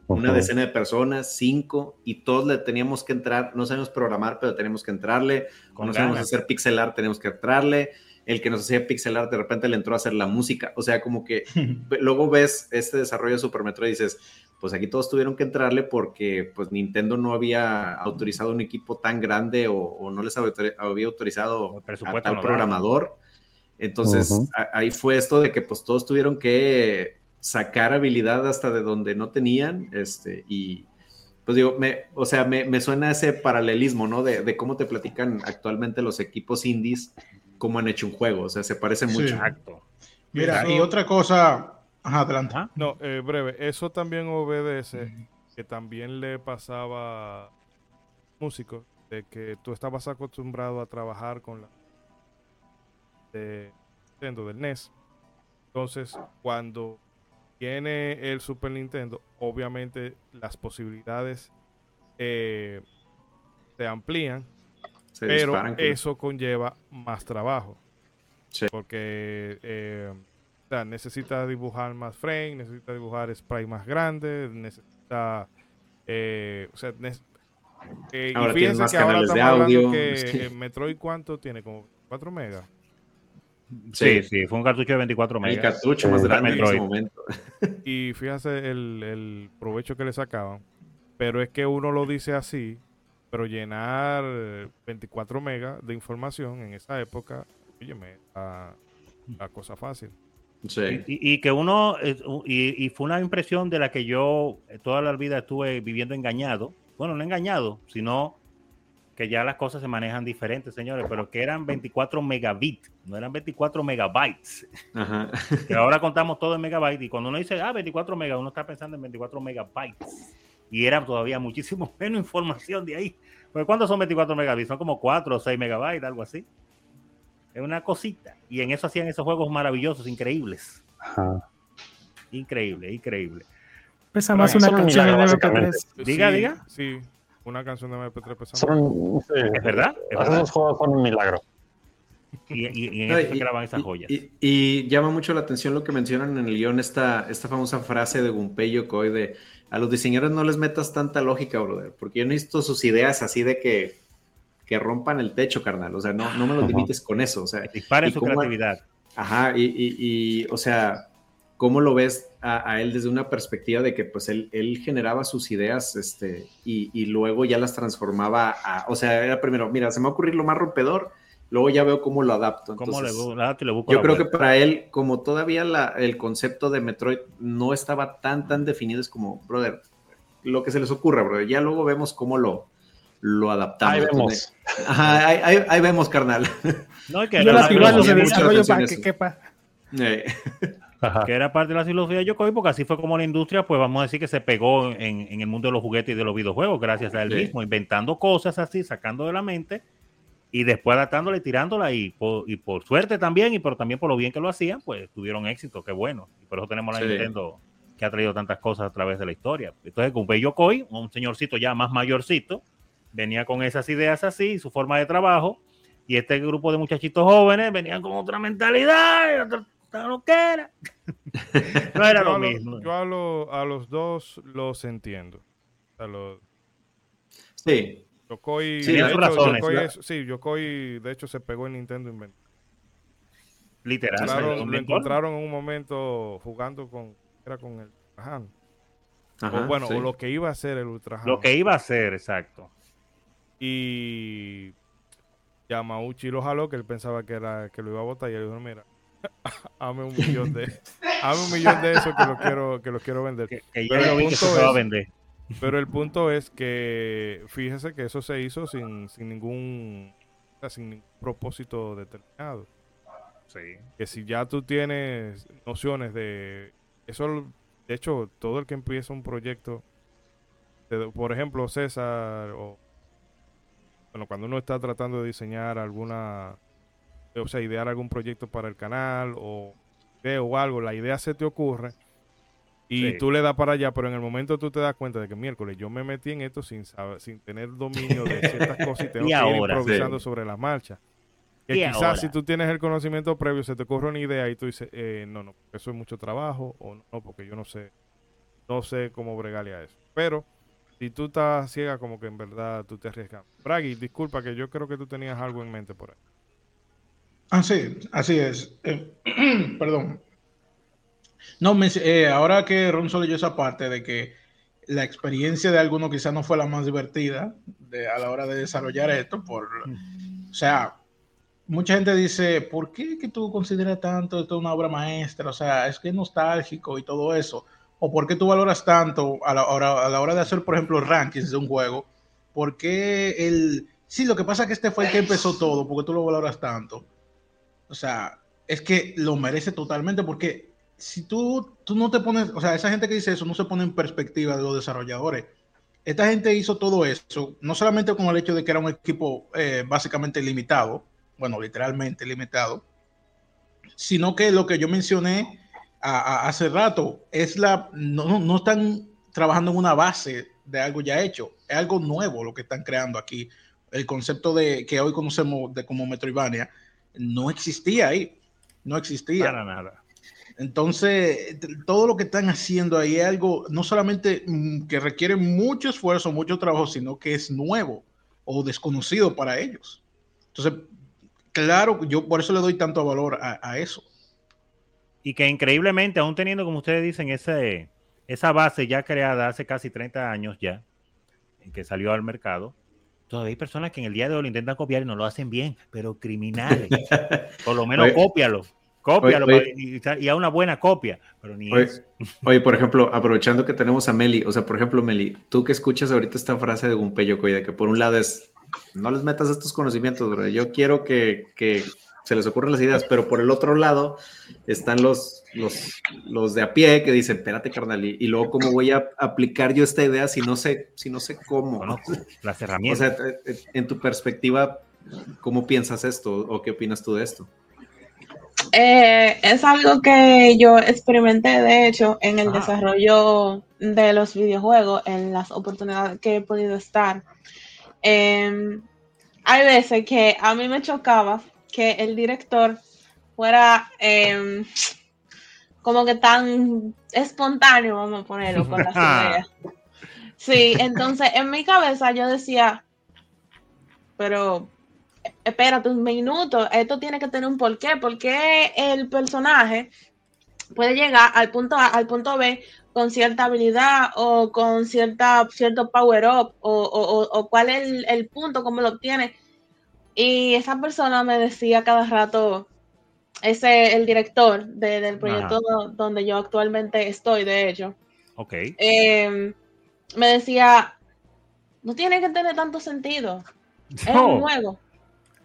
una decena de personas, cinco, y todos le teníamos que entrar, no sabemos programar, pero teníamos que entrarle, no sabemos hacer pixel art, tenemos que entrarle, el que nos hacía pixel art de repente le entró a hacer la música, o sea, como que luego ves este desarrollo de Super Metroid y dices, pues aquí todos tuvieron que entrarle porque pues Nintendo no había autorizado un equipo tan grande o, no les había autorizado a tal programador. Entonces, ahí fue esto de que pues todos tuvieron que sacar habilidad hasta de donde no tenían, este, y pues digo, me, o sea, me, suena ese paralelismo, ¿no? De, cómo te platican actualmente los equipos indies, cómo han hecho un juego, o sea, se parece mucho. Exacto. Mira, y otra cosa, Ajá, adelante. No, eh, breve, eso también obedece que también le pasaba músico de que tú estabas acostumbrado a trabajar con la de Nintendo, del NES. Entonces, cuando tiene el Super Nintendo, obviamente las posibilidades eh, se amplían, pero eso conlleva más trabajo. Porque eh, necesita dibujar más frame, necesita dibujar spray más grande, necesita. Eh, o sea, eh, y fíjense que ahora estamos hablando que Metroid, ¿cuánto tiene? Como 4 megas. Sí, sí, fue un cartucho de 24 megas. El cartucho más grande en ese momento. Y fíjate el, provecho que le sacaban. Pero es que uno lo dice así, pero llenar 24 megas de información en esa época, oye, la, la cosa fácil. Sí. Y, que uno, y, y, fue una impresión de la que yo toda la vida estuve viviendo engañado. Bueno, no engañado, sino que ya las cosas se manejan diferentes, señores, pero que eran 24 megabits, no eran 24 megabytes. Ajá. Que ahora contamos todo en megabytes y cuando uno dice, ah, 24 megas, uno está pensando en 24 megabytes. Y era todavía muchísimo menos información de ahí. Porque ¿cuántos son 24 megabits? Son como 4 o 6 megabytes, algo así. Es una cosita. Y en eso hacían esos juegos maravillosos, increíbles. Ajá. Increíble, increíble. Pesa más una canción de MP3. Diga, diga. Sí, una canción de MP3 Son, ¿Es verdad? Esos juegos son un milagro. Y, en eso se graban esas joyas. Y, llama mucho la atención lo que mencionan en el guion, esta, esta famosa frase de Gunpei Yokoi de a los diseñadores no les metas tanta lógica, brother, porque yo necesito sus ideas así de que, que rompan el techo, carnal. O sea, no, no me lo limites con eso. O sea, disparen su creatividad. Ajá, y, o sea, ¿cómo lo ves a, él desde una perspectiva de que pues él, él generaba sus ideas este, y, luego ya las transformaba a, o sea, era primero, mira, se me va a ocurrir lo más rompedor, luego ya veo cómo lo adapto. yo creo que para él, como todavía la, el concepto de Metroid no estaba tan, tan definido, es como, brother, lo que se les ocurra, brother, ya luego vemos cómo lo, lo adaptamos. Ahí vemos. Ajá, ahí, vemos, carnal. No, que Yo la desarrollo para que quepa. Eh. Que era parte de la filosofía de Yokoi, porque así fue como la industria, pues vamos a decir que se pegó en, el mundo de los juguetes y de los videojuegos, gracias a él mismo, inventando cosas así, sacando de la mente y después adaptándola y tirándola y por, y por suerte también, y pero también por lo bien que lo hacían, pues tuvieron éxito, qué bueno. Y por eso tenemos la Nintendo que ha traído tantas cosas a través de la historia. Entonces, con Yokoi, un señorcito ya más mayorcito, venía con esas ideas así, su forma de trabajo, y este grupo de muchachitos jóvenes venían con otra mentalidad, otra lo que era. no era lo mismo. Yo a, los dos los entiendo. A los... Sí. Yokoi, sí, de hecho, sí, Yokoi, de hecho, se pegó en Nintendo Invent. Literal. lo encontraron en un momento jugando con, era con el Ultrahan. o bueno, o lo que iba a ser el Ultrahan. Lo que iba a ser, exacto. Y Yamauchi lo jaló, que él pensaba que era que lo iba a botar y él dijo, mira, hame un millón de un millón de eso que lo quiero que lo quiero vender. Que, pero, el punto es, a vender. pero el punto es que fíjese que eso se hizo sin, sin ningún sin ningún propósito determinado. Sí. Que si ya tú tienes nociones de eso, de hecho, todo el que empieza un proyecto, por ejemplo, César o bueno, cuando uno está tratando de diseñar alguna, o sea, idear algún proyecto para el canal o, o algo, la idea se te ocurre y tú le das para allá, pero en el momento tú te das cuenta de que miércoles yo me metí en esto sin saber, sin tener dominio de ciertas cosas y tengo que ir improvisando sobre la marcha. Que quizás si tú tienes el conocimiento previo, se te ocurre una idea y tú dices, eh, no, no, eso es mucho trabajo, o no, porque yo no sé, no sé cómo bregarle a eso. Pero si tú estás ciega, como que en verdad tú te arriesgas. Bragi, disculpa que yo creo que tú tenías algo en mente por ahí. Ah, sí, así es. Eh, perdón. No, me, eh, ahora que Ron leyó esa parte de que la experiencia de alguno quizás no fue la más divertida de, a la hora de desarrollar esto, por, o sea, mucha gente dice, ¿por qué que tú consideras tanto esto una obra maestra? O sea, es que nostálgico y todo eso o por qué tú valoras tanto a la, hora, a la hora de hacer, por ejemplo, rankings de un juego, por qué el... Sí, lo que pasa es que este fue el que empezó todo, porque tú lo valoras tanto. O sea, es que lo merece totalmente porque si tú, tú no te pones, o sea, esa gente que dice eso no se pone en perspectiva de los desarrolladores. Esta gente hizo todo eso, no solamente con el hecho de que era un equipo eh, básicamente limitado, bueno, literalmente limitado, sino que lo que yo mencioné hace rato, es la, no, no están trabajando en una base de algo ya hecho, es algo nuevo lo que están creando aquí. El concepto de que hoy conocemos de como Metroidvania no existía ahí, no existía. Para nada. Entonces, todo lo que están haciendo ahí es algo no solamente mm, que requiere mucho esfuerzo, mucho trabajo, sino que es nuevo o desconocido para ellos. Entonces, claro, yo por eso le doy tanto valor a eso y que increíblemente, aún teniendo, como ustedes dicen, ese, esa base ya creada hace casi 30 años ya, en que salió al mercado, todavía hay personas que en el día de hoy lo intentan copiar y no lo hacen bien, pero criminales. Por lo menos cópialo. Cópialo y, a una buena copia, pero ni eso. Oye, por ejemplo, aprovechando que tenemos a Meli, o sea, por ejemplo, Meli, tú que escuchas ahorita esta frase de Gunpei Yokoi, que por un lado es, no les metas estos conocimientos, bro. yo quiero que, que se les ocurren las ideas, pero por el otro lado están los, los, los de a pie que dicen, espérate, carnal, y, luego cómo voy a aplicar yo esta idea si no sé, si no sé cómo. No, las herramientas. O sea, eh, eh, en tu perspectiva, ¿cómo piensas esto o qué opinas tú de esto? Eh, es algo que yo experimenté, de hecho, en el desarrollo de los videojuegos, en las oportunidades que he podido estar. Em, hay veces que a mí me chocaba que el director fuera em, como que tan espontáneo, vamos a ponerlo con las ideas. Sí, entonces en mi cabeza yo decía, pero espérate un minuto, esto tiene que tener un porqué, porque el personaje puede llegar al punto A, al punto B con cierta habilidad o con cierta, cierto power up o, cuál es el, el punto, cómo lo obtiene y esa persona me decía cada rato, ese el director del proyecto donde yo actualmente estoy, de hecho. Ok. Em, me decía, no tiene que tener tanto sentido. Es un juego.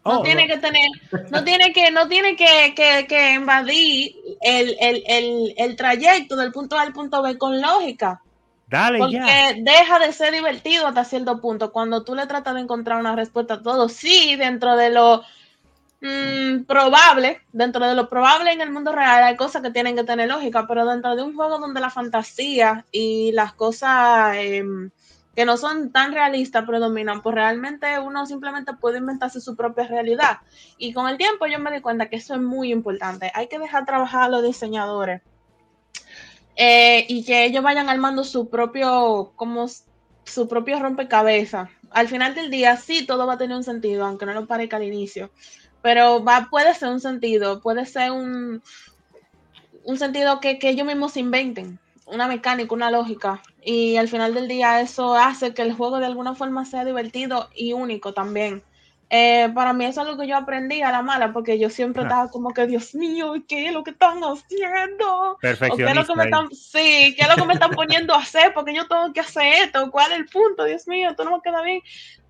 No oh, tiene que tener, no tiene que, no tiene que, que, que invadir el, el, el, el, trayecto del punto A al punto B con lógica. Dale, porque deja de ser divertido hasta cierto punto. Cuando tú le tratas de encontrar una respuesta a todo, sí, dentro de lo mm, probable, dentro de lo probable en el mundo real hay cosas que tienen que tener lógica, pero dentro de un juego donde la fantasía y las cosas em, que no son tan realistas predominan, pues realmente uno simplemente puede inventarse su propia realidad. Y con el tiempo yo me di cuenta que eso es muy importante. Hay que dejar trabajar a los diseñadores eh, y que ellos vayan armando su propio, como su propio rompecabezas. Al final del día, sí, todo va a tener un sentido, aunque no lo parezca al inicio. Pero va, puede ser un sentido, puede ser un, un sentido que, que ellos mismos inventen una mecánica, una lógica. Y al final del día eso hace que el juego de alguna forma sea divertido y único también. Eh, para mí eso es lo que yo aprendí a la mala, porque yo siempre estaba como que, Dios mío, ¿qué es lo que están haciendo? Perfecto. ¿Qué es lo que me están, sí, ¿qué es lo que me están poniendo a hacer? Porque yo tengo que hacer esto, ¿cuál es el punto? Dios mío, esto no me queda bien.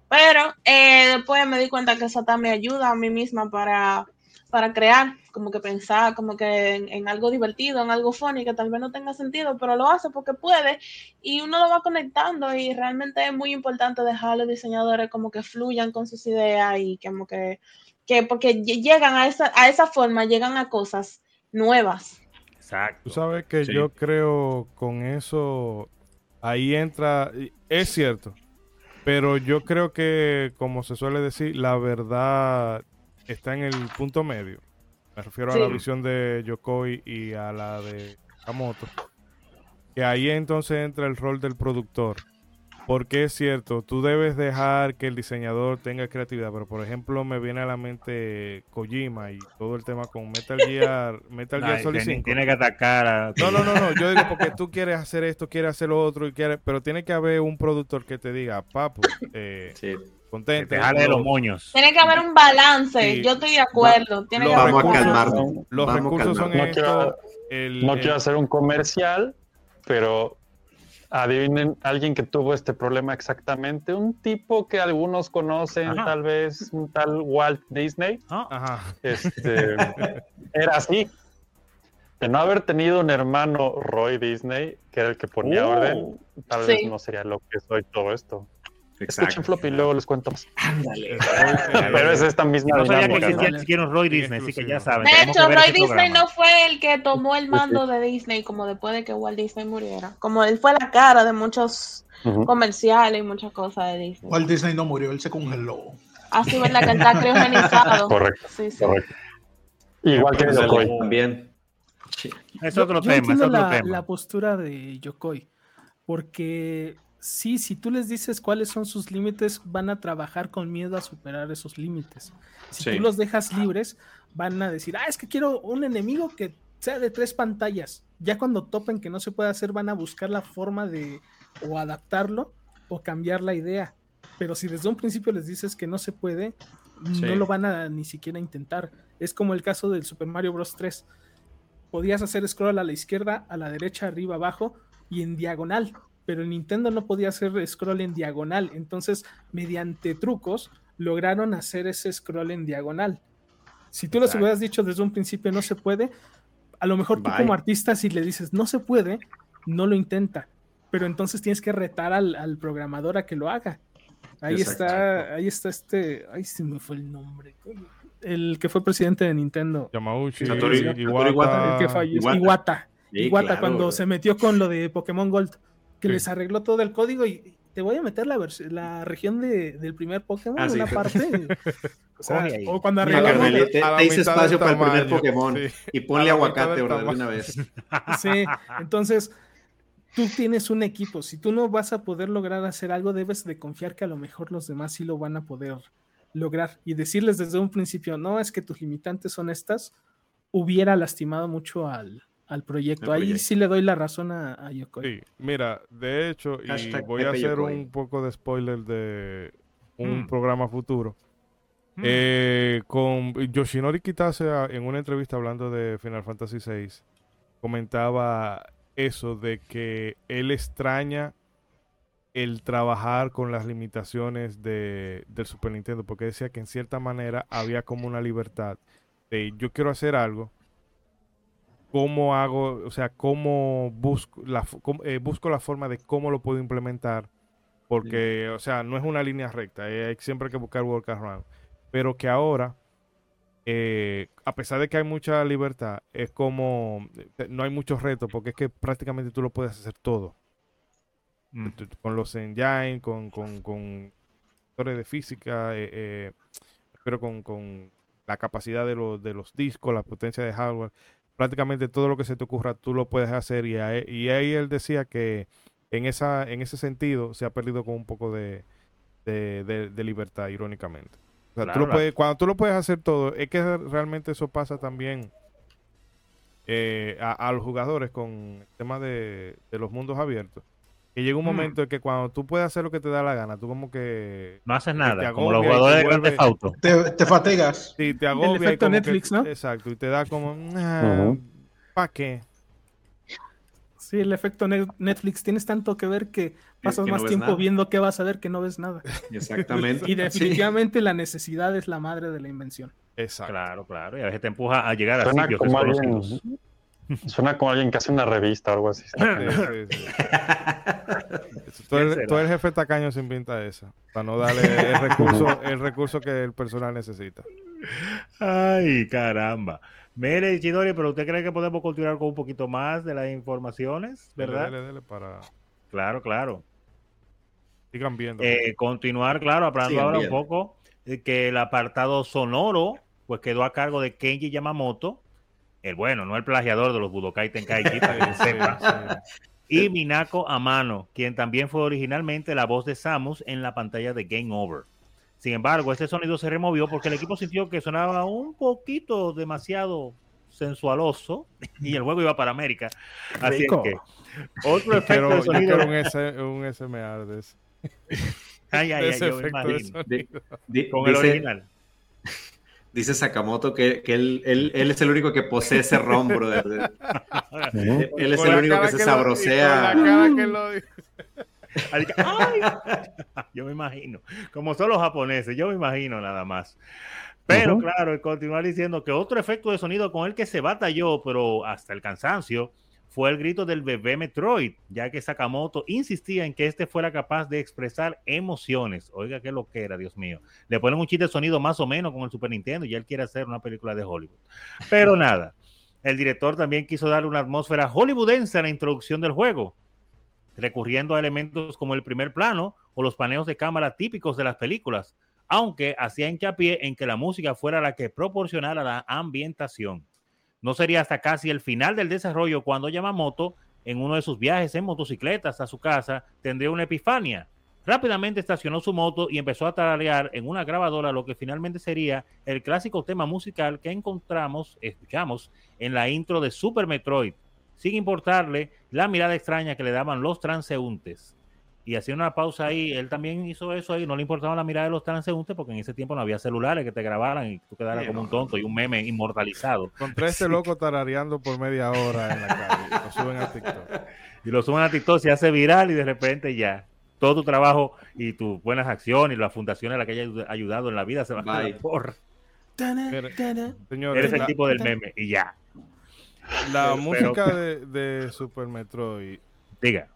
Pero eh, después me di cuenta que eso también me ayuda a mí misma para para crear, como que pensar, como que en, algo divertido, en algo funny, que tal vez no tenga sentido, pero lo hace porque puede y uno lo va conectando y realmente es muy importante dejar a los diseñadores como que fluyan con sus ideas y como que, que porque llegan a esa, a esa forma, llegan a cosas nuevas. Exacto. Tú sabes que yo creo con eso, ahí entra, es cierto, pero yo creo que, como se suele decir, la verdad está en el punto medio. Me refiero a la visión de Yokoi y a la de Kamoto. Que ahí entonces entra el rol del productor. Porque es cierto, tú debes dejar que el diseñador tenga creatividad, pero por ejemplo me viene a la mente Kojima y todo el tema con Metal Gear, Metal Gear Solid 5. Tiene que atacar a... No, no, no, no, yo digo porque tú quieres hacer esto, quieres hacer lo otro, y quieres... pero tiene que haber un productor que te diga, papu, eh, sí contente. de los moños. Tiene que haber un balance, yo estoy de acuerdo. Tiene que vamos a calmar. Los recursos son no quiero, no quiero hacer un comercial, pero adivinen alguien que tuvo este problema exactamente. Un tipo que algunos conocen, tal vez un tal Walt Disney. Ah. Este, era así. De no haber tenido un hermano Roy Disney, que era el que ponía uh. orden, tal vez no sería lo que soy todo esto. Escuchen Floppy y luego les cuento más. Ándale. Pero es esta misma no sabía que existía siquiera Roy Disney, así que ya saben. De hecho, Roy Disney no fue el que tomó el mando de Disney como después de que Walt Disney muriera. Como él fue la cara de muchos comerciales y muchas cosas de Disney. Walt Disney no murió, él se congeló. Así es verdad que está criogenizado. Correcto. Sí, sí. Correcto. Igual que Yokoi. También. Es otro tema, es otro la, tema. La postura de Yokoi, porque sí, si tú les dices cuáles son sus límites, van a trabajar con miedo a superar esos límites. Si tú los dejas libres, van a decir, ah, es que quiero un enemigo que sea de tres pantallas. Ya cuando topen que no se puede hacer, van a buscar la forma de o adaptarlo o cambiar la idea. Pero si desde un principio les dices que no se puede, no lo van a ni siquiera intentar. Es como el caso del Super Mario Bros. 3. Podías hacer scroll a la izquierda, a la derecha, arriba, abajo y en diagonal pero Nintendo no podía hacer scroll en diagonal, entonces mediante trucos lograron hacer ese scroll en diagonal. Si tú les hubieras dicho desde un principio no se puede, a lo mejor tú como artista si le dices no se puede, no lo intenta, pero entonces tienes que retar al, programador a que lo haga. Ahí está, ahí está este, ahí se me fue el nombre. El que fue presidente de Nintendo. Yamauchi, Iwata. Iwata. Iwata, cuando se metió con lo de Pokémon Gold que les arregló todo el código y te voy a meter la, la región de, del primer Pokémon, en ah, una parte. o, sea, o cuando arreglamos... Te, te hice espacio para el primer Pokémon y ponle aguacate de una vez. Sí, entonces tú tienes un equipo. Si tú no vas a poder lograr hacer algo, debes de confiar que a lo mejor los demás sí lo van a poder lograr y decirles desde un principio, no, es que tus limitantes son estas, hubiera lastimado mucho al, al proyecto. Ahí sí le doy la razón a, Yokoi. Sí, mira, de hecho, y voy a hacer un poco de spoiler de un mm. programa futuro. Mm. Eh, con Yoshinori Kitase en una entrevista hablando de Final Fantasy VI, comentaba eso de que él extraña el trabajar con las limitaciones de, del Super Nintendo, porque decía que en cierta manera había como una libertad de yo quiero hacer algo, cómo hago, o sea, cómo busco la, eh, busco la forma de cómo lo puedo implementar, porque, o sea, no es una línea recta, eh, hay siempre que buscar workaround, pero que ahora, eh, a pesar de que hay mucha libertad, es como, no hay muchos retos, porque es que prácticamente tú lo puedes hacer todo. Mm. Con los engine, con, con, con de física, pero con, con la capacidad de, los de los discos, la potencia de hardware prácticamente todo lo que se te ocurra tú lo puedes hacer. Y ahí, y ahí él decía que en esa en ese sentido se ha perdido con un poco de, de, libertad irónicamente. Cuando tú lo puedes hacer todo es que realmente eso pasa también eh, a, los jugadores con el tema de, de los mundos abiertos que llega un mm. momento en que cuando tú puedes hacer lo que te da la gana, tú como que... No haces nada, como los jugadores de Auto. Te, te fatigas. Sí, te agobia. El efecto Netflix, ¿no? Exacto, y te da como... Ah, ¿Para qué? Sí, el efecto Netflix. Tienes tanto que ver que pasas más tiempo viendo qué vas a ver que no ves nada. Exactamente. y definitivamente la necesidad es la madre de la invención. Exacto. Claro, claro. Y a veces te empuja a llegar a sitios desconocidos. Suena como alguien que hace una revista o algo así. Todo, el, jefe tacaño sin pinta esa, para no darle el recurso, el recurso que el personal necesita. Ay, caramba. Mire, Chidori, pero usted cree que podemos continuar con un poquito más de las informaciones, ¿verdad? Dele, dele, para... Claro, claro. Sigan viendo. Eh, continuar, claro, hablando ahora un poco que el apartado sonoro pues quedó a cargo de Kenji Yamamoto, el bueno, no el plagiador de los Budokai Tenkaichi, para que sepa. Y Minako Amano, quien también fue originalmente la voz de Samus en la pantalla de Game Over. Sin embargo, este sonido se removió porque el equipo sintió que sonaba un poquito demasiado sensualoso y el juego iba para América. Así es que otro efecto de sonido. un, un SMR de ese. Ay, ay, ay, yo me imagino. Con el original. Dice Sakamoto que, que él, él, él, es el único que posee ese rom, brother. él es el único que se sabrosea. yo me imagino, como son los japoneses, yo me imagino nada más. Pero claro, continuar diciendo que otro efecto de sonido con el que se batalló, pero hasta el cansancio, fue el grito del bebé Metroid, ya que Sakamoto insistía en que este fuera capaz de expresar emociones. Oiga, qué lo que era, Dios mío. Le ponen un chiste de sonido más o menos con el Super Nintendo y él quiere hacer una película de Hollywood. Pero nada, el director también quiso darle una atmósfera hollywoodense a la introducción del juego, recurriendo a elementos como el primer plano o los paneos de cámara típicos de las películas, aunque hacía hincapié en que la música fuera la que proporcionara la ambientación. No sería hasta casi el final del desarrollo cuando Yamamoto, en uno de sus viajes en motocicletas a su casa, tendría una epifania. Rápidamente estacionó su moto y empezó a tararear en una grabadora lo que finalmente sería el clásico tema musical que encontramos, escuchamos en la intro de Super Metroid, sin importarle la mirada extraña que le daban los transeúntes y hacía una pausa ahí. Él también hizo eso ahí, no le importaba la mirada de los transeúntes porque en ese tiempo no había celulares que te grabaran y tú quedaras como un tonto y un meme inmortalizado. Contra este loco tarareando por media hora en la calle y lo suben a TikTok. Y lo suben a TikTok, se hace viral y de repente ya todo tu trabajo y tus buenas acciones y las fundaciones a las que hayas ayudado en la vida se van a por Eres el tipo del meme y ya. La música de, de Super Metroid. Diga.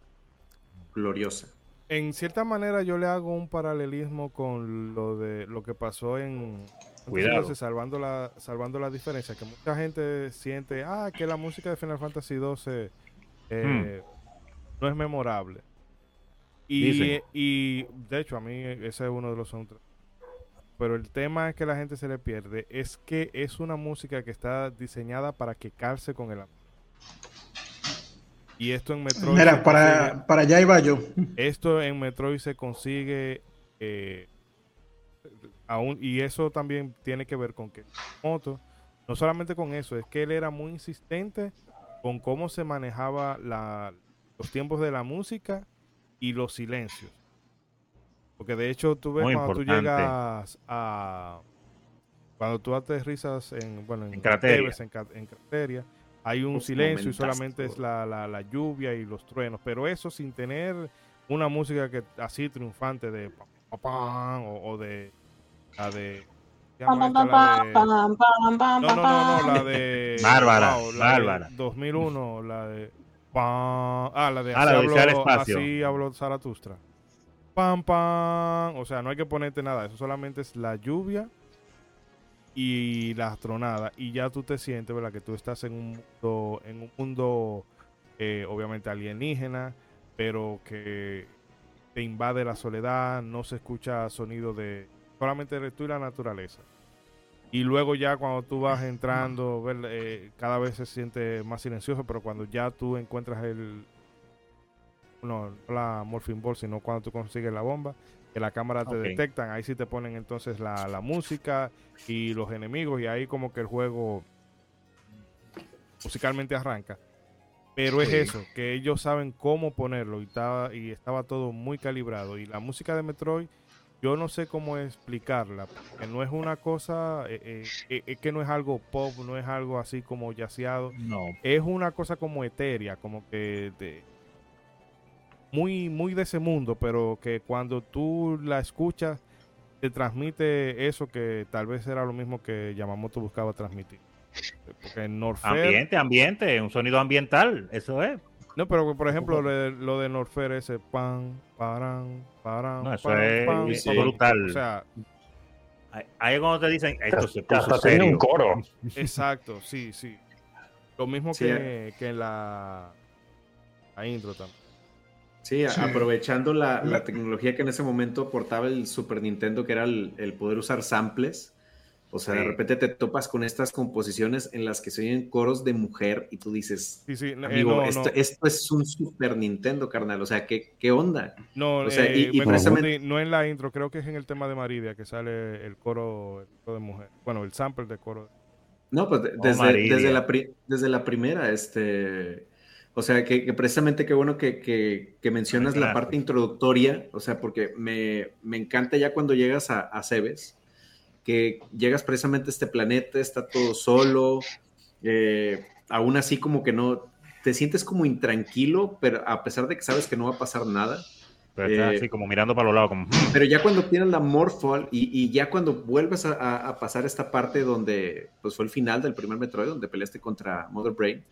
Gloriosa en cierta manera yo le hago un paralelismo con lo de lo que pasó en Cuidado. salvando la salvando la diferencia que mucha gente siente ah que la música de Final Fantasy 12 eh, hmm. no es memorable y, y, de hecho a mí ese es uno de los soundtracks pero el tema es que la gente se le pierde es que es una música que está diseñada para que calce con el y esto en Metroid. Mira, para, para allá iba yo. Esto en Metroid se consigue. Eh, aún, y eso también tiene que ver con que Moto, no solamente con eso, es que él era muy insistente con cómo se manejaba la, los tiempos de la música y los silencios. Porque de hecho tú ves cuando tú llegas a. Cuando tú aterrizas en, bueno, en, en, Crateria. en, en Crateria hay un silencio y solamente es la, la, lluvia y los truenos, pero eso sin tener una música que así triunfante de o, o de la de no, no, no, no, la de Bárbara, Bárbara. 2001, la de ah, la de, ah, así, habló, así habló Zaratustra. Pam, pam. O sea, no hay que ponerte nada. Eso solamente es la lluvia y la astronada. Y ya tú te sientes, ¿verdad? Que tú estás en un mundo, en un mundo eh, obviamente alienígena, pero que te invade la soledad. No se escucha sonido de. Solamente eres tú y la naturaleza. Y luego ya cuando tú vas entrando, eh, cada vez se siente más silencioso, pero cuando ya tú encuentras el, no, la morphine ball, sino cuando tú consigues la bomba, que la cámara te detectan, ahí sí te ponen entonces la, la, música y los enemigos y ahí como que el juego musicalmente arranca. Pero es eso, que ellos saben cómo ponerlo y estaba, y estaba todo muy calibrado. Y la música de Metroid, yo no sé cómo explicarla, no es una cosa, eh, eh, eh, que no es algo pop, no es algo así como yaceado. No. Es una cosa como etérea, como que... De, muy, muy de ese mundo, pero que cuando tú la escuchas, te transmite eso que tal vez era lo mismo que Yamamoto buscaba transmitir. Porque Norfair, ambiente, ambiente, un sonido ambiental, eso es. No, pero por ejemplo, lo de, Norfair, ese pan, paran, paran. No, eso es brutal. O sea, ahí cuando te dicen esto se puso serio. un coro. Exacto, sí, sí. Lo mismo que, que en la, la intro también. Sí, aprovechando la, tecnología que en ese momento aportaba el Super Nintendo, que era el, poder usar samples. O sea, de repente te topas con estas composiciones en las que se oyen coros de mujer y tú dices, sí, sí, eh, amigo, esto, es un Super Nintendo, carnal. O sea, ¿qué, qué onda? No, o sea, y, eh, no en la intro, creo que es en el tema de Maridia que sale el coro, de mujer. Bueno, el sample de coro. No, pues oh, desde, desde, la, desde la primera, este o sea, que, precisamente qué bueno que, mencionas la parte introductoria, o sea, porque me, encanta ya cuando llegas a, a, Cebes, que llegas precisamente a este planeta, está todo solo, eh, aún así como que no, te sientes como intranquilo, pero a pesar de que sabes que no va a pasar nada. Pero así como mirando para los lados, como... Hmm". Pero ya cuando tienes la Morphol y, y ya cuando vuelves a, a, pasar esta parte donde, pues fue el final del primer Metroid, donde peleaste contra Mother Brain,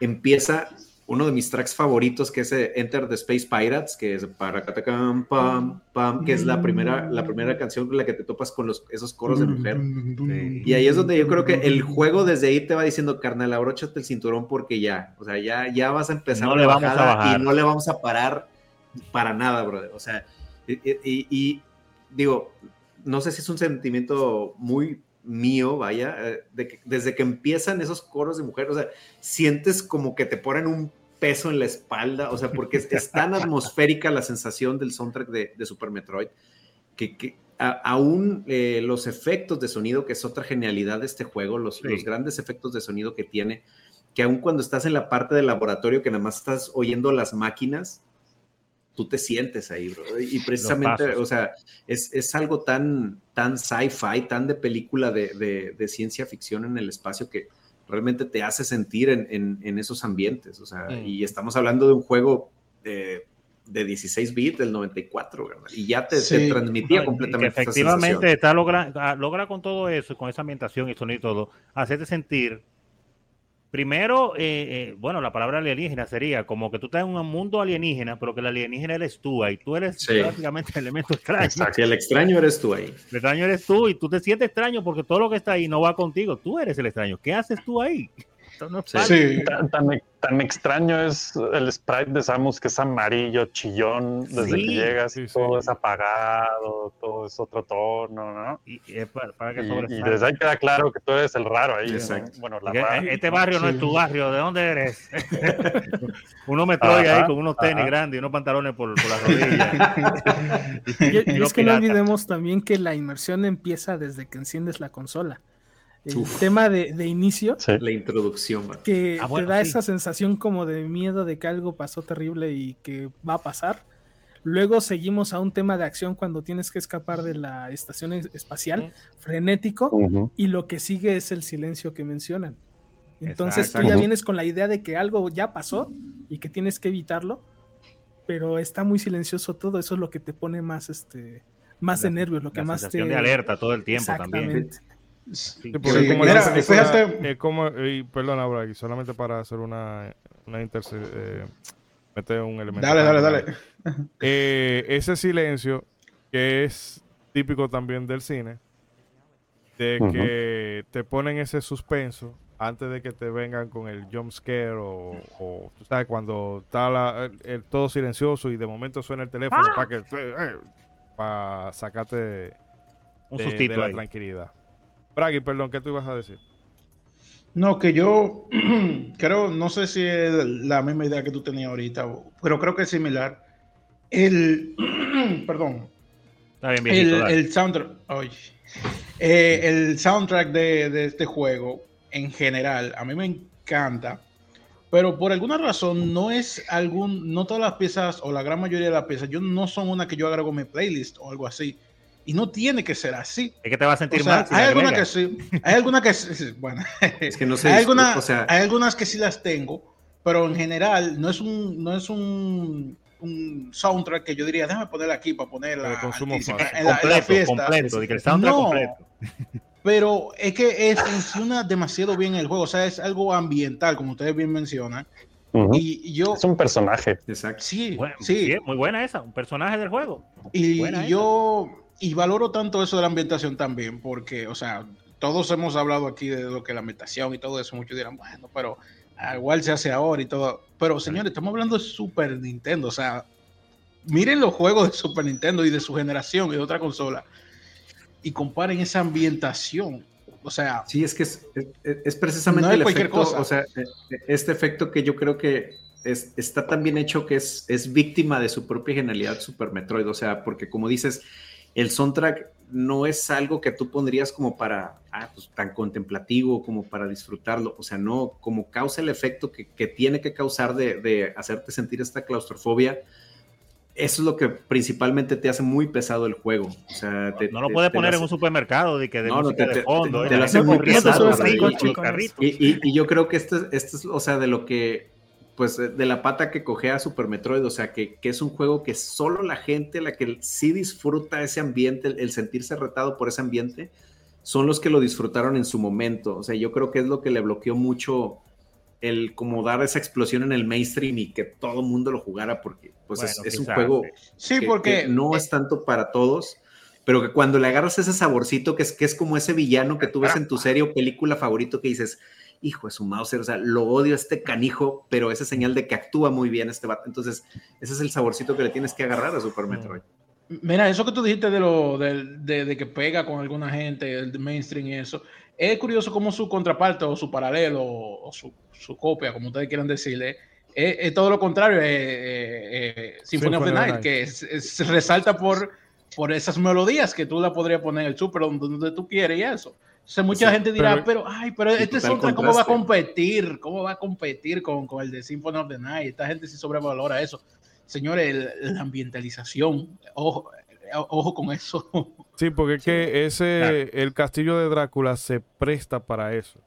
empieza uno de mis tracks favoritos, que es eh, Enter the Space Pirates, que es para pam, pam, que es la primera, la primera canción con la que te topas con los, esos coros de mujer. Y ahí es donde yo creo que el juego desde ahí te va diciendo, carnal, abróchate el cinturón porque ya, o sea, ya, ya vas a empezar no le vamos a bajar. y no le vamos a parar para nada, brother. O sea, y digo, no sé si es un sentimiento muy mío, vaya, eh, desde que empiezan esos coros de mujer, o sea, sientes como que te ponen un peso en la espalda, o sea, porque es, tan atmosférica la sensación del soundtrack de, Super Metroid, que, aún eh, los efectos de sonido, que es otra genialidad de este juego, los, los grandes efectos de sonido que tiene, que aún cuando estás en la parte del laboratorio, que nada más estás oyendo las máquinas, tú te sientes ahí, bro. Y precisamente, o sea, es, es, algo tan, tan sci-fi, tan de película de, de, ciencia ficción en el espacio que realmente te hace sentir en, en, esos ambientes. O sea, mm. y estamos hablando de un juego de, de 16 bits del 94, ¿verdad? Y ya te, transmitía completamente. efectivamente, está logra, ah, logra con todo eso, con esa ambientación y sonido y todo, hacerte sentir Primero, eh, eh, bueno, la palabra alienígena sería como que tú estás en un mundo alienígena, pero que el alienígena eres tú ahí. Tú eres prácticamente el elemento extraño. Exacto, el extraño eres tú ahí. El extraño eres tú y tú te sientes extraño porque todo lo que está ahí no va contigo. Tú eres el extraño. ¿Qué haces tú ahí? Sí, Tan, extraño es el sprite de Samus que es amarillo, chillón, desde que llegas y todo es apagado, todo es otro tono, ¿no? Y, para, que y, desde ahí queda claro que tú eres el raro ahí. Bueno, Este barrio no es tu barrio, ¿de dónde eres? uno me trae ahí con unos tenis grandes y unos pantalones por, por las rodillas. y es que no olvidemos también que la inmersión empieza desde que enciendes la consola el tema de, inicio. La introducción. Que ah, te da esa sensación como de miedo de que algo pasó terrible y que va a pasar. Luego seguimos a un tema de acción cuando tienes que escapar de la estación espacial, frenético, y lo que sigue es el silencio que mencionan. Entonces tú ya vienes con la idea de que algo ya pasó y que tienes que evitarlo. pero está muy silencioso todo, eso es lo que te pone más, este, más de nervios, lo que más te... de alerta todo el tiempo también. Sí, porque como Mira, fíjate... como, y, perdona, Bragi, solamente para hacer una, una eh, meter un elemento. Dale, dale, dale. Eh, ese silencio que es típico también del cine, de que te ponen ese suspenso antes de que te vengan con el jump scare o, tú sabes, cuando está todo silencioso y de momento suena el teléfono ¡Ah! para que eh, para sacarte un de, la tranquilidad. Bragi, perdón, ¿qué tú ibas a decir? No, que yo creo, no sé si es la misma idea que tú tenías ahorita, pero creo que es similar. El, perdón, el, soundtrack, eh, el soundtrack de, este juego en general, a mí me encanta, pero por alguna razón no es algún, no todas las piezas o la gran mayoría de las piezas, yo no son una que yo agrego en mi playlist o algo así. Y no tiene que ser así. Es que te va a sentir mal. hay algunas que sí, hay algunas que bueno, es que no sé, hay, algunas, o sea... hay algunas que sí las tengo, pero en general no es un, no es un, un soundtrack que yo diría, déjame ponerla aquí para ponerla en, la, completo, fiesta. Completo, que el soundtrack no, completo. Pero es que es, funciona demasiado bien el juego, o sea, es algo ambiental, como ustedes bien mencionan. Y yo. Es un personaje. Exacto. Sí, sí. muy buena esa, un personaje del juego. Y yo y valoro tanto eso de la ambientación también, porque, o sea, todos hemos hablado aquí de lo que la ambientación y todo eso, muchos dirán, bueno, pero igual se hace ahora y todo. Pero señores, estamos hablando de Super Nintendo, o sea, miren los juegos de Super Nintendo y de su generación y de otra consola y comparen esa ambientación. O sea, sí, es que es, es, precisamente el efecto, o sea, e, e, este efecto que yo creo que es, está tan bien hecho que es, es víctima de su propia genialidad Super Metroid, o sea, porque como dices, el soundtrack no es algo que tú pondrías como para, ah, pues, tan contemplativo como para disfrutarlo, o sea, no, como causa el efecto que, tiene que causar de, hacerte sentir esta claustrofobia, eso es lo que principalmente te hace muy pesado el juego. O sea, no lo puedes poner en un supermercado de que de, no, no, de fondo. Te, lo hace muy pesado. Y, yo creo que esto, esto es, o sea, de lo que pues de la pata que a Super Metroid, o sea, que, es un juego que solo la gente, la que sí disfruta ese ambiente, el, sentirse retado por ese ambiente, son los que lo disfrutaron en su momento. O sea, yo creo que es lo que le bloqueó mucho el como dar esa explosión en el mainstream y que todo el mundo lo jugara, porque pues es, un juego sí, porque, no es tanto para todos, pero que cuando le agarras ese saborcito que es, que es como ese villano que tú ves en tu serie o película favorito que dices, hijo de su mouse, o sea, lo odio este canijo, pero esa señal de que actúa muy bien este vato. Entonces, ese es el saborcito que le tienes que agarrar a Super Metroid. Mira, eso que tú dijiste de lo de, que pega con alguna gente, el mainstream y eso, es curioso cómo su contraparte o su paralelo o su, copia, como ustedes quieran decirle, es, todo lo contrario, es, Symphony of the Night, que se resalta por, por esas melodías que tú la podrías poner en el super donde, donde tú quieres y eso mucha gente dirá, pero, ay, pero este Soundtrack, ¿cómo va a competir? ¿Cómo va a competir con, con, el de Symphony of the Night? Esta gente sí sobrevalora eso. Señores, la ambientalización, ojo, ojo con eso. Sí, porque es que ese, el castillo de Drácula se presta para eso.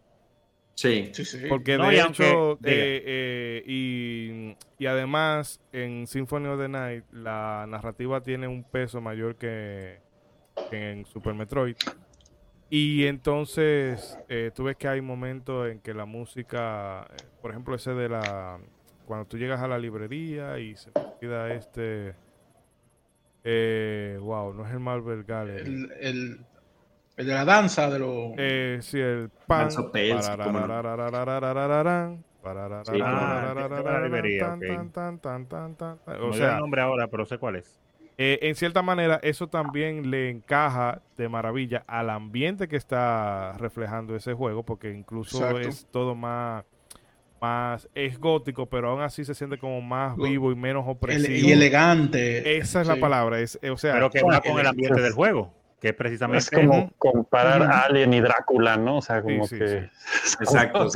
Sí, sí, sí. Porque de hecho, eh, eh, y, y, además en Symphony of the Night la narrativa tiene un peso mayor que, que en Super Metroid. Y entonces eh, tú ves que hay momentos en que la música, eh, por ejemplo, ese de la. Cuando tú llegas a la librería y se queda este. Eh, wow, no es el Marvel Gallery. El, el, el, de la danza de los. Eh, sí, el pan. O sea, el nombre ahora, pero sé cuál es. Eh, en cierta manera, eso también le encaja de maravilla al ambiente que está reflejando ese juego, porque incluso es todo más, más, es gótico, pero aún así se siente como más vivo y menos opresivo. y elegante. Esa es la palabra, es, o sea, pero que va con el ambiente del juego que precisamente es como comparar a Alien y Drácula, ¿no? O sea, como que exacto,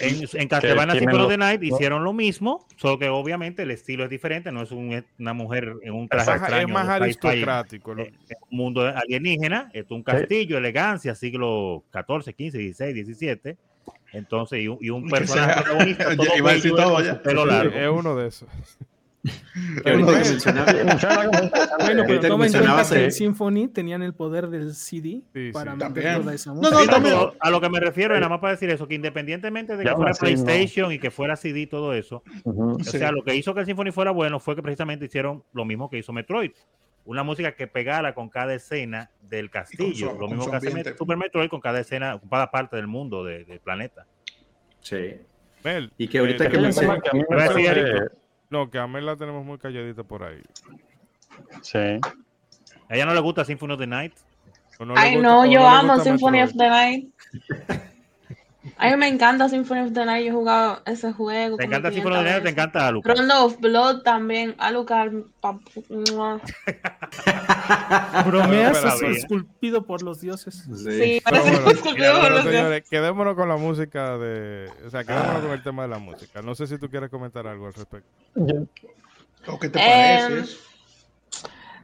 En, en Castlevania Symphony of the Night hicieron lo mismo, solo que obviamente el estilo es diferente, no es una mujer en un traje extraño, es más aristocrático, es un mundo alienígena, es un castillo, elegancia, siglo 14, 15, 16, 17. Entonces, y un, y un personaje protagonista todo, todo Es uno de esos. Bueno, pero toma en cuenta que el Symphony tenían el poder del CD para meter toda esa música. No, no, a lo que me refiero es nada más para decir eso, que independientemente de que fuera PlayStation y que fuera CD y todo eso, o sea, lo que hizo que el Symphony fuera bueno fue que precisamente hicieron lo mismo que hizo Metroid. Una música que pegara con cada escena del castillo. lo mismo que hace Super Metroid con cada escena, con cada parte del mundo, del planeta. Sí. y que ahorita eh, que, no, que a Mel la tenemos muy calladita por ahí. Sí. ¿A ella no le gusta Symphony of the Night? Ay, no, yo amo Symphony of the Night. A mí me encanta Symphony of the Night, yo he jugado ese juego. ¿Te encanta Symphony of the Night te encanta Alucard? Rondo of Blood también, Alucard. Bromeas es esculpido por los dioses. Sí, parece esculpido por los dioses. Quedémonos con la música de. O sea, quedémonos con el tema de la música. No sé si tú quieres comentar algo al respecto. ¿O qué te parece? Eh,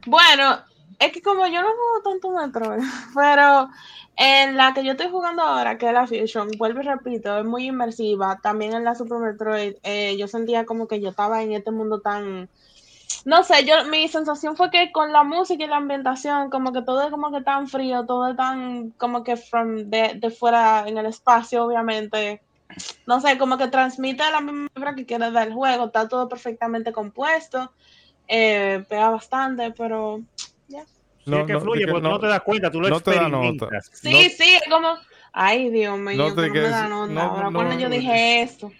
bueno, es que como yo no juego tanto Metroid, pero en la que yo estoy jugando ahora, que es la Fusion, vuelvo y repito, es muy inmersiva. También en la Super Metroid, eh, yo sentía como que yo estaba en este mundo tan. No sé, yo mi sensación fue que con la música y la ambientación, como que todo es como que tan frío, todo es tan como que from de, fuera en el espacio, obviamente. No sé, como que transmite la misma vibra que quiere del juego, está todo perfectamente compuesto, eh, pega bastante, pero no, es que fluye, porque no, te das cuenta, tú lo no experimentas. Sí, sí, es como, ay, Dios mío, no, te no me da nota. Ahora cuando yo dije esto.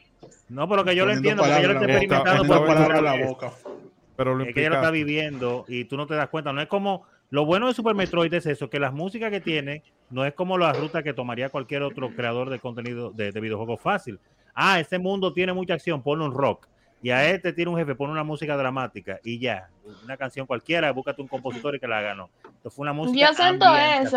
No, pero que yo lo entiendo, porque yo lo estoy experimentando por palabras la boca. Pero lo es que ella lo está viviendo y tú no te das cuenta. No es como lo bueno de Super Metroid es eso, que las músicas que tiene no es como la ruta que tomaría cualquier otro creador de contenido de, de videojuegos fácil. Ah, este mundo tiene mucha acción, ponle un rock y a este tiene un jefe, pone una música dramática y ya, una canción cualquiera, búscate un compositor y que la no. Entonces fue una música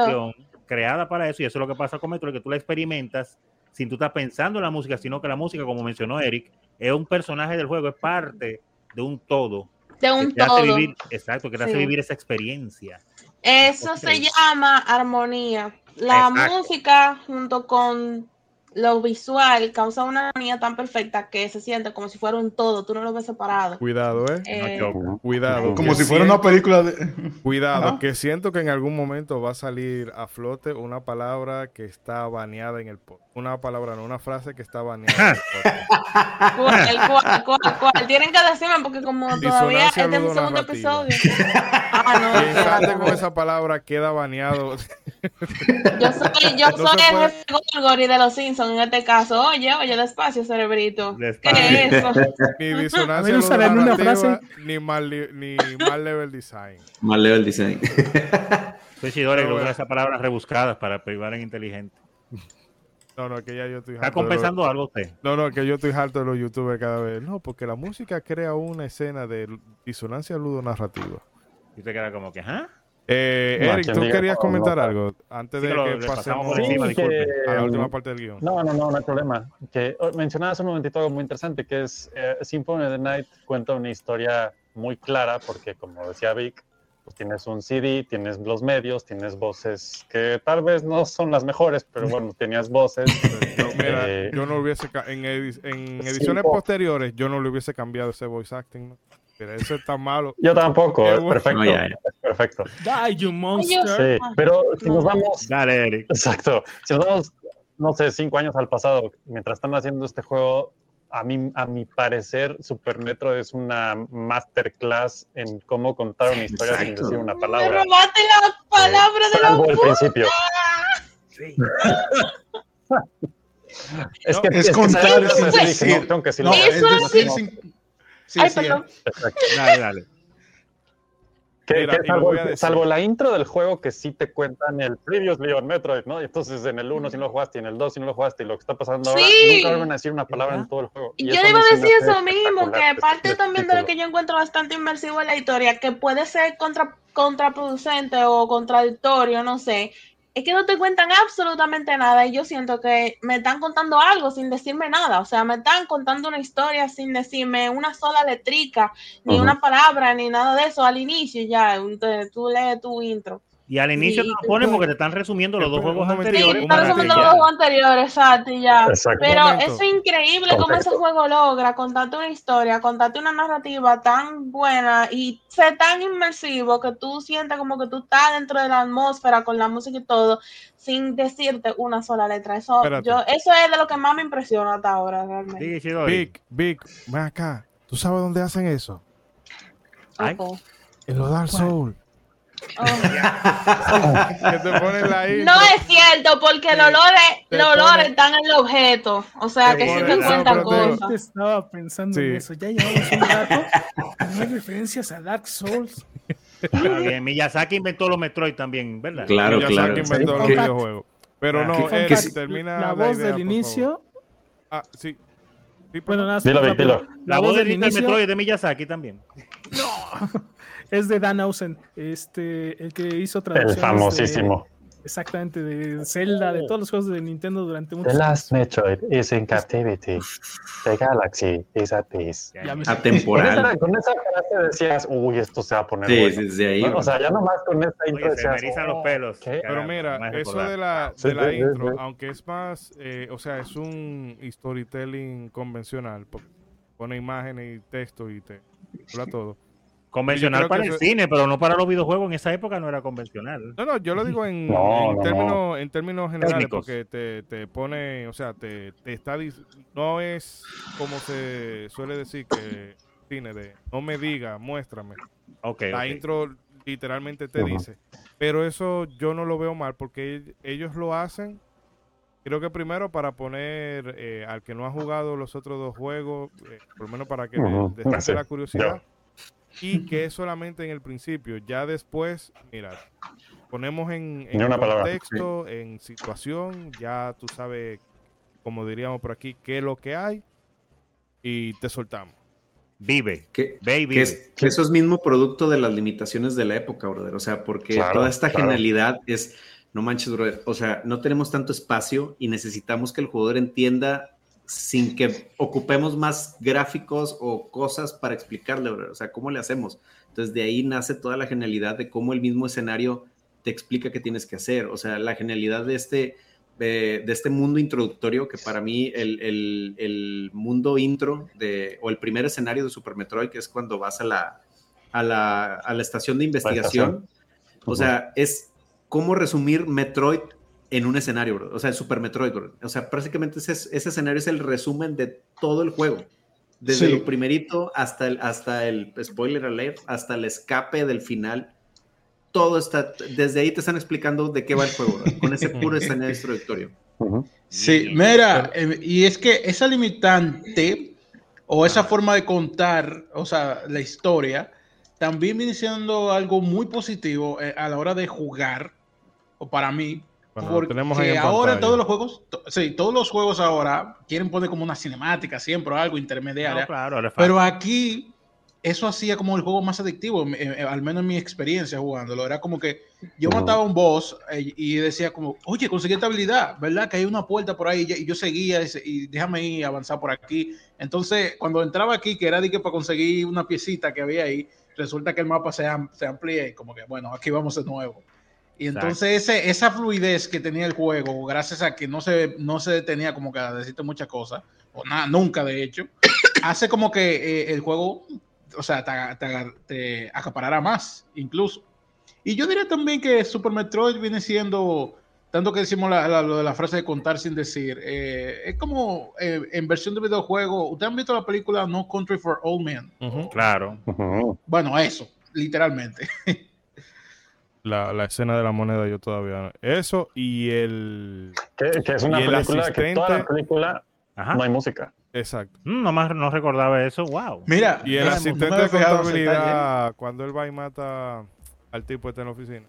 Yo creada para eso y eso es lo que pasa con Metro, que tú la experimentas sin tú estar pensando en la música, sino que la música, como mencionó Eric, es un personaje del juego, es parte de un todo. De un todo. exacto, que te hace vivir esa experiencia. Eso se llama armonía. La música junto con lo visual causa una armonía tan perfecta que se siente como si fuera un todo, tú no lo ves separado. Cuidado, ¿eh? eh cuidado. Como si fuera una película de... Cuidado, que siento que en algún momento va a salir a flote una palabra que está baneada en el. Una palabra, no, una frase que está baneada en el ¿Cuál, cuál, cuál, cuál? Tienen que decirme porque como todavía este es el segundo episodio. ah, no. con esa palabra queda baneado. yo soy, yo soy el jefe de los Simpsons en este caso. Oye, oye, despacio, cerebrito. ¿Qué es eso? Ni disonancia una frase. ni mal, ni mal level design. Mal level design. Soy Chidore que usa esas palabras rebuscadas para privar en inteligente. No, no, que ya yo estoy ¿Está compensando algo usted? No, no, que yo estoy harto de los youtubers cada vez. No, porque la música crea una escena de disonancia ludonarrativa. Y te queda como que, ¿ah? Eh, Eric, ¿tú querías comentar algo antes de que, pasemos a la última parte del guion? No, no, no, no hay problema. Que oh, mencionabas un momentito algo muy interesante, que es eh, Symphony of the Night cuenta una historia muy clara, porque como decía Vic, pues tienes un CD, tienes los medios, tienes voces que tal vez no son las mejores, pero bueno, tenías voces. yo, eh, yo no hubiese, en, en ediciones posteriores, yo no le hubiese cambiado ese voice acting. ¿no? Pero eso está malo. Yo tampoco, perfecto. Perfecto. Die, you monster. Sí, pero si nos vamos. Dale, Eric. Exacto. Si nos vamos, no sé, cinco años al pasado, mientras están haciendo este juego, a mí, a mi parecer, Super Metro es una masterclass en cómo contar una historia sin decir una palabra. Me robaste la palabra de la al principio. Sí. es que es, contar sin decir. No, que si no, es decir Sí, Ay, sí, perdón. Dale, dale. Que, Mira, que salvo, salvo, la intro del juego que sí te cuentan el Previously on Metroid, ¿no? Y entonces en el 1 si no lo jugaste y en el 2 si no lo jugaste y lo que está pasando ahora, nunca vuelven a decir una palabra en todo el juego. Y yo iba a decir eso mismo, que aparte también de lo que yo encuentro bastante inmersivo en la historia, que puede ser contra, contraproducente o contradictorio, no sé, es que no te cuentan absolutamente nada y yo siento que me están contando algo sin decirme nada, o sea, me están contando una historia sin decirme una sola letrica, ni una palabra, ni nada de eso al inicio ya, tú lees tu intro. Y al inicio te lo ponen porque te están resumiendo los dos juegos anteriores. Sí, están resumiendo los dos juegos anteriores, exacto, ya. Pero es increíble cómo ese juego logra contarte una historia, contarte una narrativa tan buena y ser tan inmersivo que tú sientes como que tú estás dentro de la atmósfera con la música y todo, sin decirte una sola letra. Eso, yo, eso es de lo que más me impresiona hasta ahora, realmente. Sí, Big, Big, ven acá. ¿Tú sabes dónde hacen eso? En los Dark Souls. Oh. no es cierto, porque los olores, los olores están en el objeto. O sea, que sí te cuentan cosas. Estaba pensando en eso. Ya llevamos un rato. No hay referencias a Dark Souls. bien, Miyazaki inventó los Metroid también, ¿verdad? Claro, Miyazaki claro. inventó los videojuegos. Pero no, eh, termina la voz del inicio. Ah, sí. bueno, nada, dilo, dilo. La, voz del inicio. Metroid de Miyazaki también. No. Es de Dan Ausen, este, el que hizo traducciones. El famosísimo. exactamente, de Zelda, de todos los juegos de Nintendo durante mucho tiempo. The Last Metroid is in captivity. The Galaxy is at peace. Atemporal. Con esa, frase decías, uy, esto se va a poner sí, bueno. Desde ahí. O sea, ya nomás con esta intro Oye, se me erizan los pelos. Pero mira, eso de la, de la intro, aunque es más, eh, o sea, es un storytelling convencional, pone imágenes y texto y te habla todo Convencional para el cine, pero no para los videojuegos. En esa época no era convencional. No, no, yo lo digo en, términos, en términos generales, porque te, te, pone, o sea, te, te está no es como se suele decir que cine de no me diga, muéstrame. Okay, La intro literalmente te dice. Pero eso yo no lo veo mal porque ellos lo hacen. Creo que primero para poner eh, al que no ha jugado los otros dos juegos, eh, por lo menos para que uh la curiosidad y que es solamente en el principio. Ya después, mira, ponemos en, en contexto, en situación, ya tú sabes, como diríamos por aquí, qué es lo que hay y te soltamos. Vive. Que, Baby. eso es mismo producto de las limitaciones de la época, brother. O sea, porque toda esta genialidad es, no manches, brother. O sea, no tenemos tanto espacio y necesitamos que el jugador entienda sin que ocupemos más gráficos o cosas para explicarle, o sea, ¿cómo le hacemos? Entonces de ahí nace toda la genialidad de cómo el mismo escenario te explica qué tienes que hacer, o sea, la genialidad de este, de, este mundo introductorio, que para mí el, mundo intro de, o el primer escenario de Super Metroid, que es cuando vas a la, a la, estación de investigación, o sea, es cómo resumir Metroid en un escenario, O sea, el Super Metroid, O sea, prácticamente ese, ese, escenario es el resumen de todo el juego. Desde lo primerito hasta el, hasta el spoiler alert, hasta el escape del final. Todo está, desde ahí te están explicando de qué va el juego, con ese puro escenario introductorio. Sí, mira, eh, y es que esa limitante o esa forma de contar, o sea, la historia, también viene siendo algo muy positivo eh, a la hora de jugar, o para mí, porque tenemos ahora todos los juegos, sí, todos los juegos ahora quieren poner como una cinemática siempre o algo intermediaria. pero aquí eso hacía como el juego más adictivo, eh, al menos en mi experiencia jugándolo. Era como que yo mataba a un boss eh, y decía como, oye, conseguí esta habilidad, ¿verdad? Que hay una puerta por ahí y yo seguía y déjame ir avanzar por aquí. Entonces, cuando entraba aquí, que era de que para conseguir una piecita que había ahí, resulta que el mapa se, se amplía y como que, bueno, aquí vamos de nuevo. Y entonces esa fluidez que tenía el juego, gracias a que no se, no se detenía como que a decirte muchas cosas, o nada, nunca de hecho, hace como que eh, el juego, o sea, te, acaparara más, incluso. Y yo diría también que Super Metroid viene siendo, tanto que decimos lo de la frase de contar sin decir, eh, es como eh, en versión de videojuego, ¿ustedes han visto la película No Country for Old Men? Claro. Bueno, eso, literalmente. la, escena de la moneda yo todavía eso y el que, es una película que toda la película no hay música. Exacto. Mm, nomás no recordaba eso wow. Mira y el asistente de contabilidad cuando él va y mata al tipo este en la oficina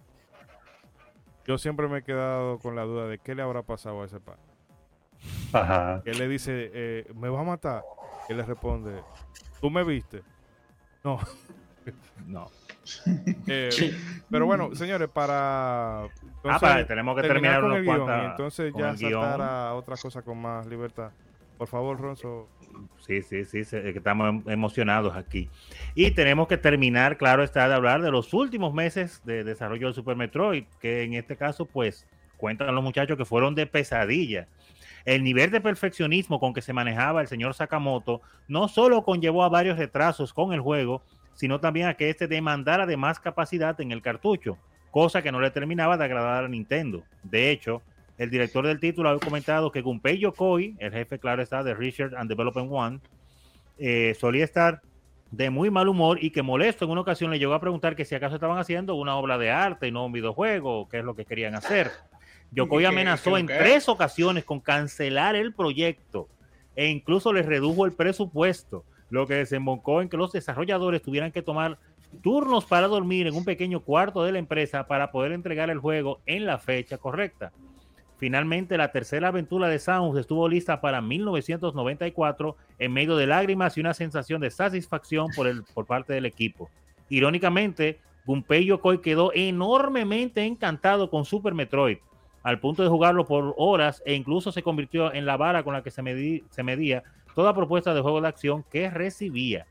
yo siempre me he quedado con la duda de qué le habrá pasado a ese padre Ajá. él le dice eh, me va a matar él le responde tú me viste no. No eh, pero bueno, señores, para. ah, para tenemos que terminar, con entonces ya saltar a otra cosa con más libertad. Por favor, Ronzo. Sí, sí, sí, estamos em, emocionados aquí. Y tenemos que terminar, claro está, de hablar de los últimos meses de desarrollo del Super Metroid, que en este caso, pues, cuentan los muchachos que fueron de pesadilla. El nivel de perfeccionismo con que se manejaba el señor Sakamoto no solo conllevó a varios retrasos con el juego, sino también a que este demandara de más capacidad en el cartucho, cosa que no le terminaba de agradar a Nintendo. De hecho, el director del título ha comentado que Gunpei Yokoi, el jefe, claro está, de Research and Development One, eh, solía estar de muy mal humor y que molesto en una ocasión le llegó a preguntar que si acaso estaban haciendo una obra de arte y no un videojuego, qué es lo que querían hacer. Yokoi amenazó en tres ocasiones con cancelar el proyecto e incluso les redujo el presupuesto, lo que desembocó en que los desarrolladores tuvieran que tomar turnos para dormir en un pequeño cuarto de la empresa para poder entregar el juego en la fecha correcta. Finalmente, la tercera aventura de Samus estuvo lista para 1994 en medio de lágrimas y una sensación de satisfacción por, el, por parte del equipo. Irónicamente, Gunpei Yokoi quedó enormemente encantado con Super Metroid, al punto de jugarlo por horas e incluso se convirtió en la vara con la que se medía toda propuesta de juego de acción que recibía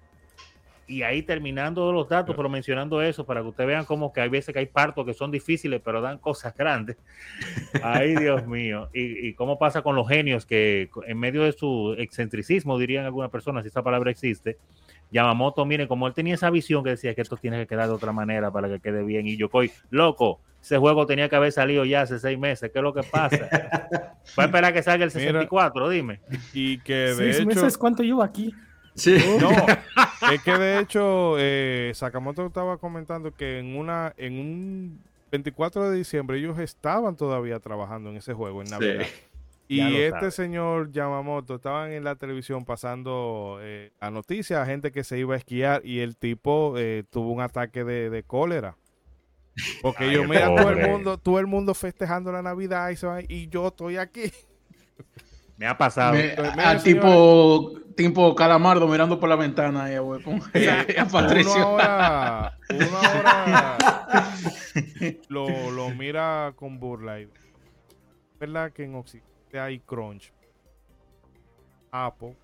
y ahí terminando los datos, pero mencionando eso, para que ustedes vean como que hay veces que hay partos que son difíciles, pero dan cosas grandes. Ay, Dios mío. Y, cómo pasa con los genios que en medio de su excentricismo, dirían algunas personas, si esa palabra existe, Yamamoto, miren, como él tenía esa visión que decía que esto tiene que quedar de otra manera para que quede bien. Y yo, loco, ese juego tenía que haber salido ya hace seis meses. ¿Qué es lo que pasa? Va a esperar que salga el 64, dime. Y que de ¿Seis hecho... meses cuánto llevo aquí? Sí. No, es que de hecho eh, Sakamoto estaba comentando que en una en un 24 de diciembre ellos estaban todavía trabajando en ese juego en Navidad. Y este señor Yamamoto estaban en la televisión pasando eh, a noticias a gente que se iba a esquiar y el tipo eh, tuvo un ataque de, cólera. Porque yo mira todo el mundo, todo el mundo festejando la Navidad y, y yo estoy aquí. Me ha pasado. al tipo, tipo calamardo mirando por la ventana ahí, güey. a Patricio. ahora, uno ahora lo, lo, mira con burla. ¿Verdad que en Occidente hay crunch? Apple.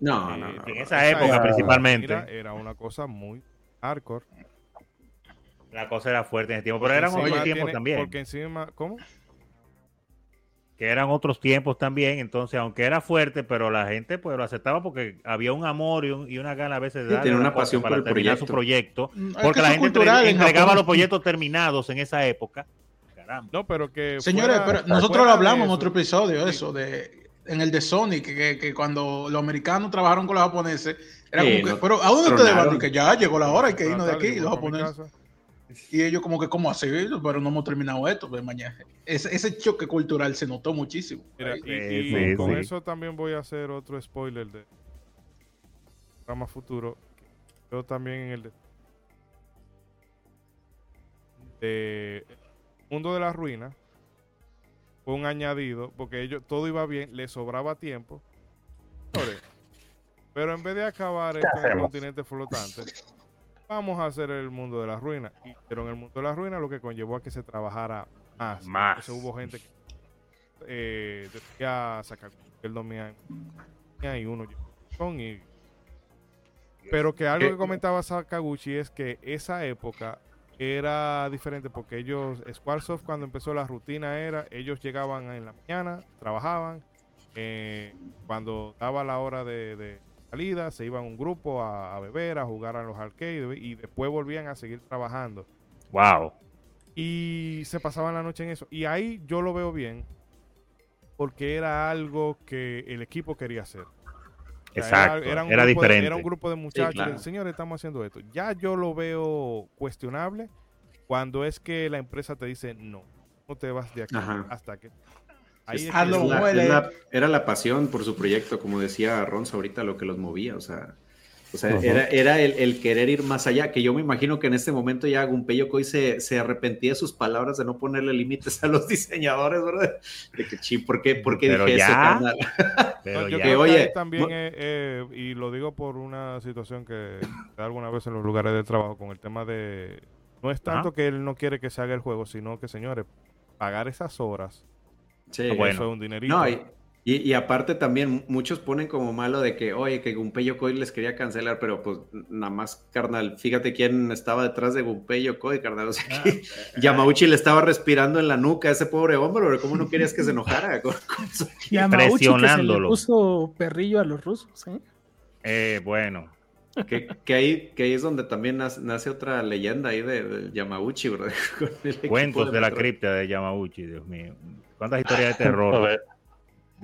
No, eh, no, no, En esa época, principalmente. Era, una cosa muy hardcore. La cosa era fuerte en ese tiempo, pero eran otros tiempos también. Porque encima, ¿cómo? que eran otros tiempos también, entonces aunque era fuerte, pero la gente pues lo aceptaba porque había un amor y, una gana a veces de darle una pasión para terminar su proyecto, mm, porque la gente entregaba los proyectos terminados en esa época. Caramba. No, pero que Señores, pero nosotros lo hablamos en otro episodio eso de en el de Sonic que, que, cuando los americanos trabajaron con los japoneses era como que, pero ¿a dónde ustedes van? Que ya llegó la hora, hay que irnos de aquí, los japoneses. Y ellos como que, ¿cómo así? Pero no hemos terminado esto. Pues, mañana. Ese, ese, choque cultural se notó muchísimo. y, con eso también voy a hacer otro spoiler de programa futuro. Yo también en el de, de Mundo de la Ruina fue un añadido porque ellos todo iba bien, le sobraba tiempo. Pero en vez de acabar esto en el continente flotante, vamos a hacer el mundo de la ruina. Pero en el mundo de la ruina lo que conllevó a que se trabajara más. Más. hubo gente que eh, decía sacar el domía y uno y pero que algo que comentaba Sakaguchi es que esa época era diferente porque ellos, Squaresoft cuando empezó la rutina era, ellos llegaban en la mañana, trabajaban, eh, cuando daba la hora de se iban un grupo a, beber, a jugar a los arcades y después volvían a seguir trabajando. Wow. Y se pasaban la noche en eso. Y ahí yo lo veo bien porque era algo que el equipo quería hacer. Exacto, era, diferente. era un grupo de muchachos, señores, estamos haciendo esto. Ya yo lo veo cuestionable cuando es que la empresa te dice no, no te vas de aquí hasta que era la pasión por su proyecto, como decía Ronzo ahorita, lo que los movía, o sea, o sea era, el, querer ir más allá, que yo me imagino que en este momento ya Gunpei Yokoi se, se arrepentía de sus palabras de no ponerle límites a los diseñadores, ¿verdad? De que, sí, ¿por qué, por qué dije ya, Pero yo que, oye, también, eh, eh, y lo digo por una situación que alguna vez en los lugares de trabajo con el tema de, no es tanto que él no quiere que se haga el juego, sino que, señores, pagar esas horas Sí, bueno. un dinerito. Y, aparte también muchos ponen como malo de que, oye, que Gunpei Yokoi les quería cancelar, pero pues nada más, carnal, fíjate quién estaba detrás de Gunpei Yokoi, carnal. O sea, ah, que Yamauchi le estaba respirando en la nuca a ese pobre hombre, pero ¿cómo no querías que se enojara con, eso? Yamauchi que se le puso perrillo a los rusos, ¿eh? Eh, bueno. Que, que, ahí, que ahí es donde también nace, otra leyenda ahí de, Yamauchi, bro. Cuentos de, la cripta de Yamauchi, Dios mío. ¿Cuántas historias de terror?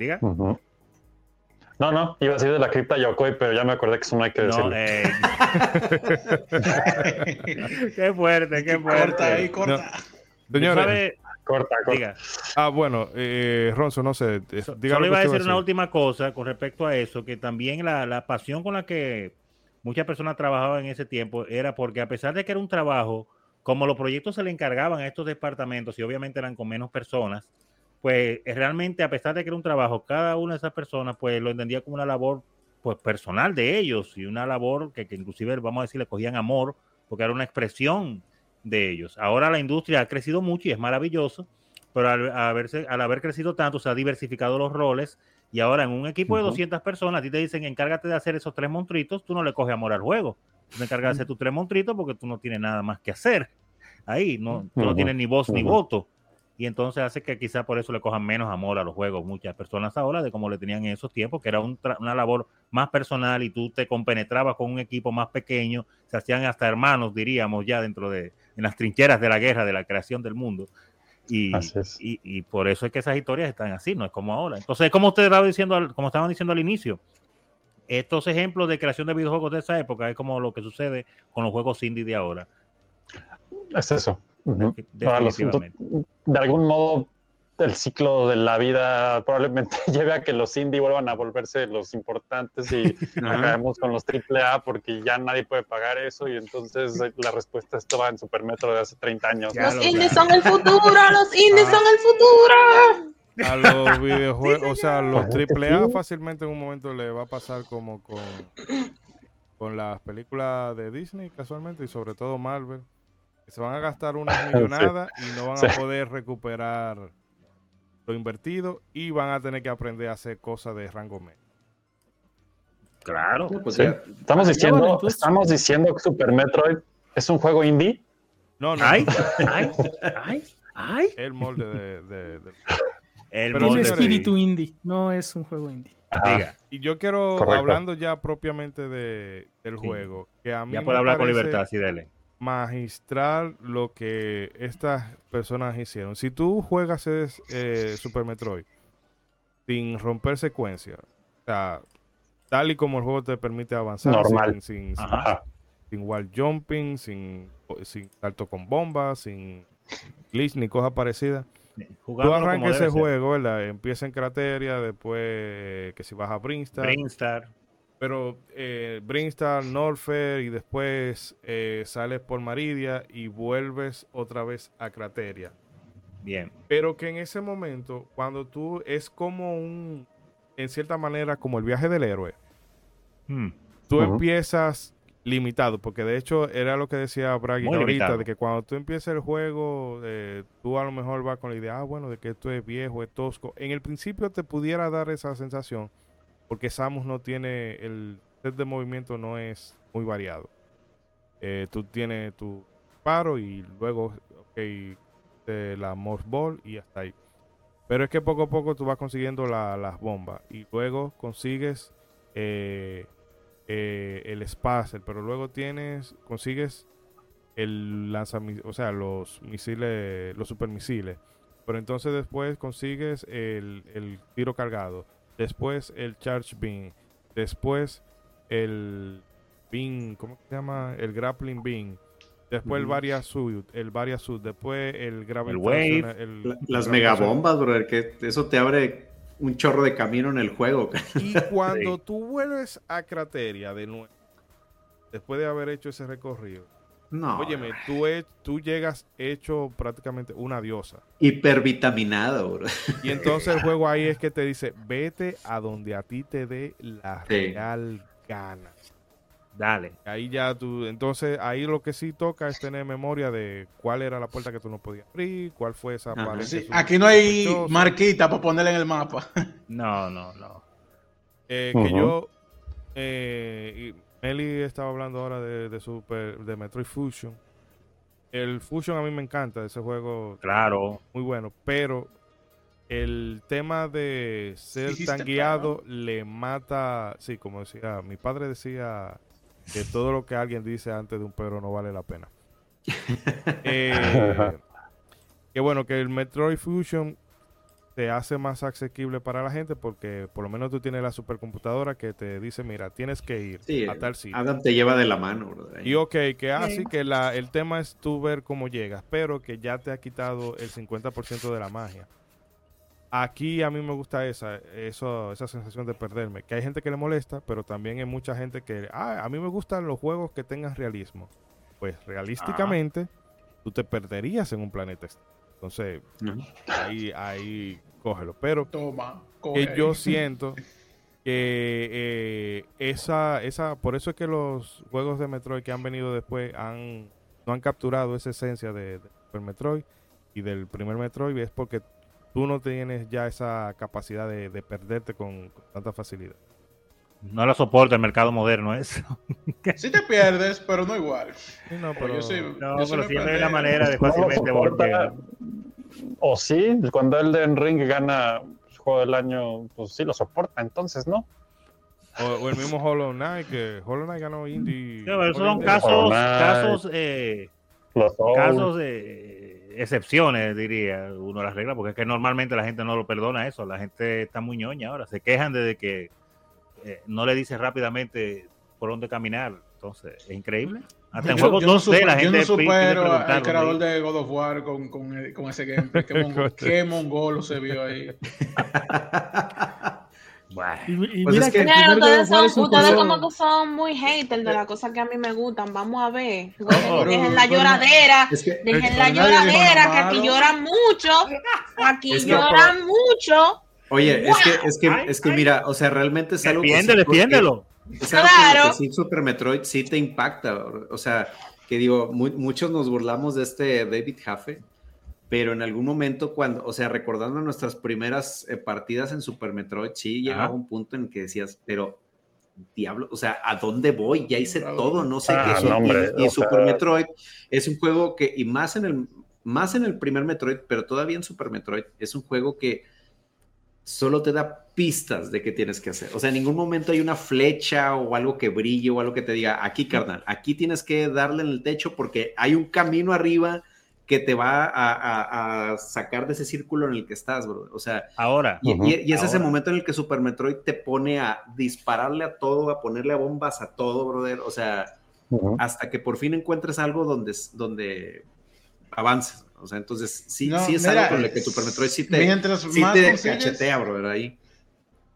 Diga. No, no, iba a decir de la cripta Yokoi, pero ya me acordé que eso no hay que decirlo. Eh. qué fuerte, qué fuerte. Corta ahí, corta. Señores, corta, corta. Diga. Ah, bueno, eh, Ronzo, no sé. Solo iba a decir una última cosa con respecto a eso, que también la, la pasión con la que muchas personas trabajaban en ese tiempo era porque a pesar de que era un trabajo, como los proyectos se le encargaban a estos departamentos y obviamente eran con menos personas, pues eh, realmente a pesar de que era un trabajo, cada una de esas personas pues lo entendía como una labor pues personal de ellos y una labor que, que inclusive vamos a decir le cogían amor porque era una expresión de ellos. Ahora la industria ha crecido mucho y es maravilloso, pero al, haberse, al haber crecido tanto se ha diversificado los roles y ahora en un equipo de 200 personas a ti te dicen encárgate de hacer esos tres montritos, tú no le coges amor al juego. Tú te encargas de hacer tus tres montritos porque tú no tienes nada más que hacer. Ahí, no, tú no tienes ni voz ni voto y entonces hace que quizá por eso le cojan menos amor a los juegos muchas personas ahora de como le tenían en esos tiempos, que era una labor más personal y tú te compenetrabas con un equipo más pequeño, se hacían hasta hermanos, diríamos, ya dentro de, en las trincheras de la guerra, de la creación del mundo. Y, y, por eso es que esas historias están así, no es como ahora. Entonces, como ustedes estaban diciendo, como estaban diciendo al inicio, estos ejemplos de creación de videojuegos de esa época es como lo que sucede con los juegos indie de ahora. Es eso de algún modo, el ciclo de la vida probablemente lleve a que los indie vuelvan a volverse los importantes y acabemos con los AAA porque ya nadie puede pagar eso y entonces eh, la respuesta esto va en Supermetro de hace 30 años. Los indies son el futuro, los indies son el futuro. A los videojuegos, o sea, los AAA fácilmente en un momento le va a pasar como con, con las películas de Disney casualmente y sobre todo Marvel se van a gastar una millonada y no van a poder recuperar lo invertido y van a tener que aprender a hacer cosas de rango medio. Claro. Pues estamos diciendo, estamos diciendo que Super Metroid es un juego indie. No, no. Ay, ay, ay, ay. El molde de, de, El Pero molde espíritu indie, no es un juego indie. Y yo quiero, hablando ya propiamente de, del juego, que a mí ya puede hablar con libertad, sí, dele magistral lo que estas personas hicieron. Si tú juegas eh, Super Metroid sin romper secuencia, o sea, tal y como el juego te permite avanzar, sin, sin, wall jumping, sin, sin salto con bombas, sin glitch ni cosas parecidas. Tú arrancas ese juego, ¿verdad? Empieza en Crateria, después que si vas a Brinstar. Brinstar pero eh, Brinstar, Norfair y después eh, sales por Maridia y vuelves otra vez a Crateria. Bien. Pero que en ese momento, cuando tú es como un, en cierta manera, como el viaje del héroe, hmm. tú empiezas limitado, porque de hecho era lo que decía Bragg ahorita, de que cuando tú empiezas el juego, eh, tú a lo mejor vas con la idea, ah, bueno, de que esto es viejo, es tosco. En el principio te pudiera dar esa sensación, porque Samus no tiene el set de movimiento no es muy variado. Eh, tú tienes tu paro y luego la Morph Ball y hasta ahí. Pero es que poco a poco tú vas consiguiendo las bombas y luego consigues eh, eh, el Spacer, pero luego tienes consigues el o sea, los misiles, los supermisiles. Pero entonces después consigues el tiro cargado después el Charge Beam, después el Beam, ¿cómo se llama? El Grappling Beam, después el Varia Suit, el Varia Suit, después el Gravity. Las megabombas, bro, que eso te abre un chorro de camino en el juego. Y cuando tú vuelves a Crateria de nuevo, después de haber hecho ese recorrido, no. Óyeme, tú, tú llegas hecho prácticamente una diosa. Hipervitaminado, bro. Y entonces el juego ahí es que te dice, vete a donde a ti te dé la real gana. Dale. Ahí ya tú, entonces ahí lo que sí toca es tener memoria de cuál era la puerta que tú no podías abrir, cuál fue esa pared. aquí no hay marquita para ponerla en el mapa. No, no, no. Eh, que yo, eh, Meli estaba hablando ahora de, de, Super, de Metroid Fusion. El Fusion a mí me encanta, ese juego. Claro. Muy bueno, pero el tema de ser tan guiado le mata, sí, como decía, mi padre decía que todo lo que alguien dice antes de un perro no vale la pena. eh, que bueno, que el Metroid Fusion te hace más asequible para la gente porque por lo menos tú tienes la supercomputadora que te dice, mira, tienes que ir a tal sitio. Adam te lleva de la mano. Y ok, que así que la, el tema es tú ver cómo llegas, pero que ya te ha quitado el 50% de la magia. Aquí a mí me gusta esa, eso, esa sensación de perderme. Que hay gente que le molesta, pero también hay mucha gente que, ah, a mí me gustan los juegos que tengan realismo. Pues realísticamente, tú te perderías en un planeta. Entonces, ahí, ahí, cógelo. Pero Toma, que yo siento que eh, esa, esa, por eso es que los juegos de Metroid que han venido después han, no han capturado esa esencia de, de Super Metroid y del primer Metroid, es porque tú no tienes ya esa capacidad de, perderte con, tanta facilidad. No lo soporta el mercado moderno eso. sí te pierdes, pero no igual. no, pero, yo no, siempre hay la manera de fácilmente volver. O sí, cuando el Ring gana juego del año, pues sí lo soporta, entonces, ¿no? O, el mismo Hollow Knight, que Hollow Knight ganó Indie. esos son casos, casos, eh, casos de excepciones, diría uno las reglas, porque es que normalmente la gente no lo perdona eso, la gente está muy ñoña ahora, se quejan de que eh, no le dice rápidamente por dónde caminar, entonces es increíble. Hasta en juegos 2D la gente yo no supero al creador de God of War con, con, con ese gameplay, qué, mongolo se vio ahí. Y, pues mira que, ustedes, son, ustedes como que son muy haters de las cosas que a mí me gustan. Vamos a ver. dejen, la lloradera. dejen la lloradera, que aquí lloran mucho. Aquí lloran mucho. Oye, es que, es que, es que mira, o sea, realmente es algo Defiende, defiéndelo. Es algo claro. que sí, Super Metroid sí te impacta. O sea, que digo, muchos nos burlamos de este David Jaffe, pero en algún momento cuando, o sea, recordando nuestras primeras eh, partidas en Super Metroid, sí llegaba un punto en que decías, pero diablo, o sea, ¿a dónde voy? Ya hice todo, no sé qué. Ah, y, Super Metroid es un juego que, y más en el, más en el primer Metroid, pero todavía en Super Metroid, es un juego que solo te da pistas de qué tienes que hacer. O sea, en ningún momento hay una flecha o algo que brille o algo que te diga, aquí, carnal, aquí tienes que darle en el techo porque hay un camino arriba que te va a, sacar de ese círculo en el que estás, bro. O sea, ahora. Y, es ese momento en el que Super Metroid te pone a dispararle a todo, a ponerle a bombas a todo, brother. O sea, hasta que por fin encuentres algo donde, donde avances. O sea, entonces sí, sí es algo con el que Super Metroid sí te, sí te cachetea, brother, ahí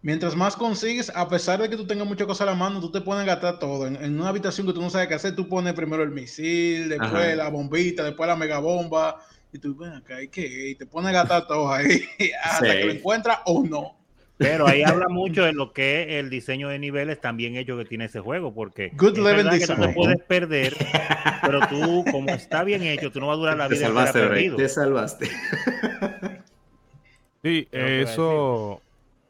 mientras más consigues, a pesar de que tú tengas muchas cosas a la mano, tú te pones a gastar todo. En, una habitación que tú no sabes qué hacer, tú pones primero el misil, después la bombita, después la megabomba. Y tú, ven acá, hay que y te pones a gastar todo ahí hasta que lo encuentras o no. Pero ahí habla mucho de lo que es el diseño de niveles también hecho que tiene ese juego, porque Good es que tú te puedes perder, pero tú, como está bien hecho, tú no vas a durar la vida. Te salvaste, Te salvaste. Sí, eso,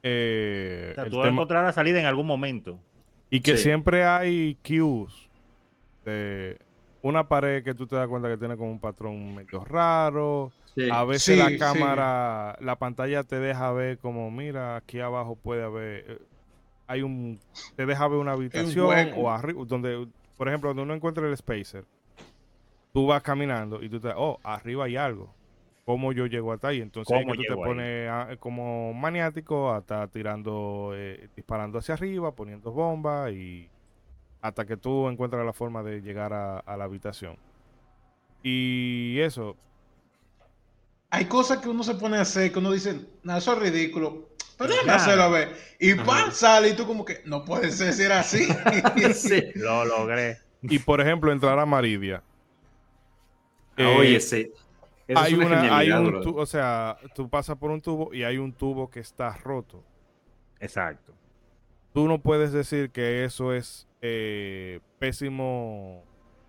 eh, tú vas a encontrar la salida en algún momento. Y que siempre hay cues de una pared que tú te das cuenta que tiene como un patrón medio raro. A veces la cámara, la pantalla te deja ver como, mira, aquí abajo puede haber, eh, hay un, te deja ver una habitación o arriba, donde, por ejemplo, donde uno encuentra el spacer, tú vas caminando y tú te, oh, arriba hay algo. Cómo yo llego hasta ahí. Entonces tú te pones como maniático hasta tirando, eh, disparando hacia arriba, poniendo bombas y hasta que tú encuentras la forma de llegar a, la habitación. Y eso. Hay cosas que uno se pone a hacer que uno dice, no, eso es ridículo. Pero déjame hacerlo a ver. Y pan sale y tú como que no puede ser, ser así. sí. Lo logré. Y por ejemplo, entrar a Maridia. oye, eh, sí hay, una, hay un tubo, o sea, tú pasas por un tubo y hay un tubo que está roto. Exacto. Tú no puedes decir que eso es eh, pésimo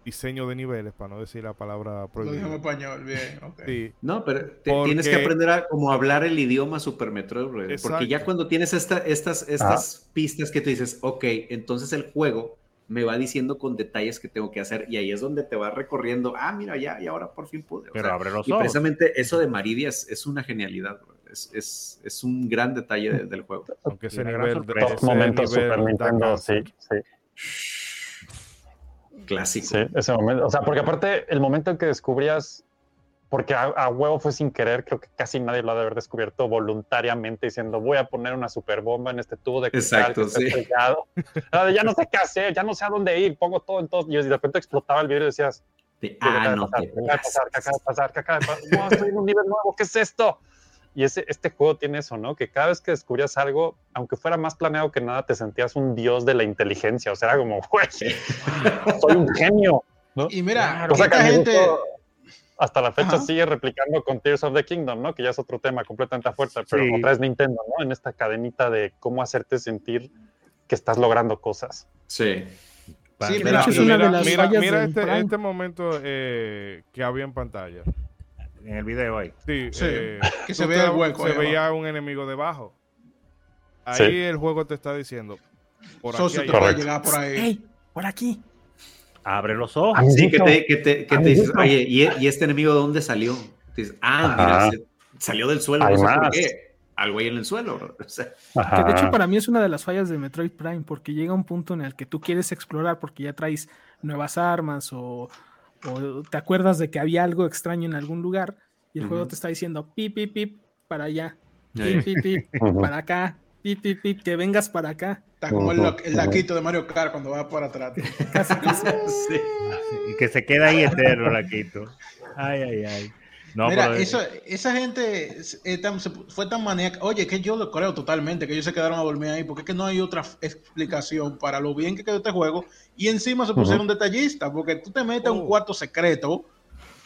diseño de niveles, para no decir la palabra prohibida. Lo en español, bien, sí, No, pero tienes que aprender a como hablar el idioma Super Metroid, porque ya cuando tienes esta, estas, estas pistas que tú dices, ok, entonces el juego me va diciendo con detalles que tengo que hacer y ahí es donde te va recorriendo, ah, mira, ya, y ahora por fin pude. Pero abre los y precisamente eso de Maridia es, una genialidad, es, es, es, un gran detalle del juego. Aunque ese nivel de momentos Super Nintendo, sí, sí. Clásico. Sí, ese momento. O sea, porque aparte, el momento en que descubrías, porque a, huevo fue sin querer, creo que casi nadie lo ha de haber descubierto voluntariamente diciendo, voy a poner una super bomba en este tubo de cristal Exacto, sí. ya no sé qué hacer, ya no sé a dónde ir, pongo todo en todo. Y de repente explotaba el video y decías, ah, no, ¿qué acaba de pasar? ¿Qué acaba de pasar? ¿Qué acaba de pasar? No, estoy en un nivel nuevo, ¿qué es esto? Y ese, este juego tiene eso, ¿no? Que cada vez que descubrías algo, aunque fuera más planeado que nada, te sentías un dios de la inteligencia. O sea, era como, güey, soy un genio. ¿no? Y mira, o sea, que gente... hasta la fecha sigue replicando con Tears of the Kingdom, ¿no? Que ya es otro tema completamente fuerte, pero otra es Nintendo, ¿no? En esta cadenita de cómo hacerte sentir que estás logrando cosas. Sí. Sí, mira, mira, mira, este, este, momento eh, que había en pantalla en el video ahí. Sí, eh, que se vea el hueco. Se veía un enemigo debajo. Ahí el juego te está diciendo. Por aquí te puede llegar por ahí. por aquí. Abre los ojos. Sí, que te, que te, que te dices, oye, ¿y, este enemigo de dónde salió? dices, ah, mira, salió del suelo. No sé por qué. Algo ahí en el suelo. que de hecho para mí es una de las fallas de Metroid Prime, porque llega un punto en el que tú quieres explorar porque ya traes nuevas armas o o te acuerdas de que había algo extraño en algún lugar y el juego te está diciendo pip, pip, pip, para allá, pip, pip, pip, para acá, pip, pip, pip, que vengas para acá. Está como el, laquito de Mario Kart cuando va por atrás. Y que se queda ahí eterno, laquito. Ay, ay, ay. Mira, esa gente fue tan maníaca. Oye, que yo lo creo totalmente, que ellos se quedaron a dormir ahí, porque es que no hay otra explicación para lo bien que quedó este juego. Y encima se pusieron detallistas, porque tú te metes a un oh. cuarto secreto.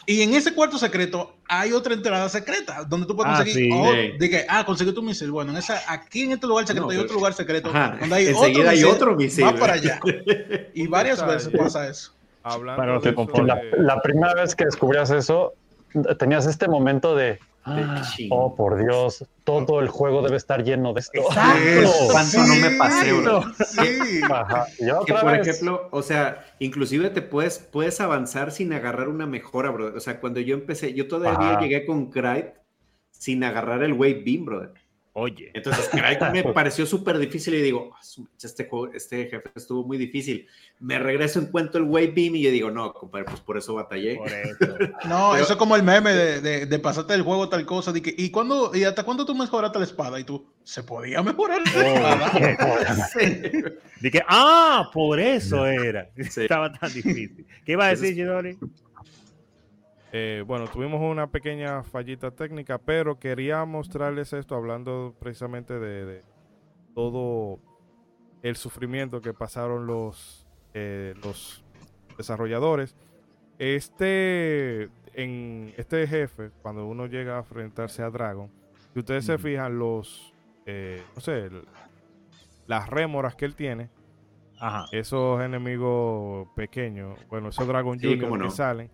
Y en ese cuarto secreto hay otra entrada secreta donde tú puedes ah, conseguir. Oh, de que, ah, conseguí tu misil. Bueno, en esa, aquí en este lugar secreto hay otro lugar secreto donde hay otro misil, hay otro misil. Va para allá. y varias veces pasa eso. Hablando la, la, primera vez que descubrías eso, tenías este momento de, ah, oh por Dios, todo el juego debe estar lleno de esto. Exacto. ¿Cuánto no me pasé, bro? Sí. que por ejemplo, o sea, inclusive te puedes, puedes avanzar sin agarrar una mejora, bro. O sea, cuando yo empecé, yo todavía llegué con Cryte sin agarrar el Wave Beam, brother. Oye. Entonces, me pareció súper difícil y digo, ah, este, este jefe estuvo muy difícil. Me regreso, encuentro el Wave Beam y yo digo, no, compadre, pues por eso batallé. no, eso es como el meme de, de, pasarte el juego tal cosa. De que, ¿y, cuándo, ¿Y hasta cuándo tú mejoraste la espada? Y tú, ¿se podía mejorar la oh, espada? Dije, ah, por eso era. Estaba tan difícil. ¿Qué iba a decir, Gidori? Eh, bueno, tuvimos una pequeña fallita técnica, pero quería mostrarles esto hablando precisamente de, todo el sufrimiento que pasaron los, eh, los desarrolladores. Este, en este jefe, cuando uno llega a enfrentarse a Dragon, si ustedes se fijan, los, eh, no sé, las rémoras que él tiene, esos enemigos pequeños, bueno, esos Dragon Junior que salen,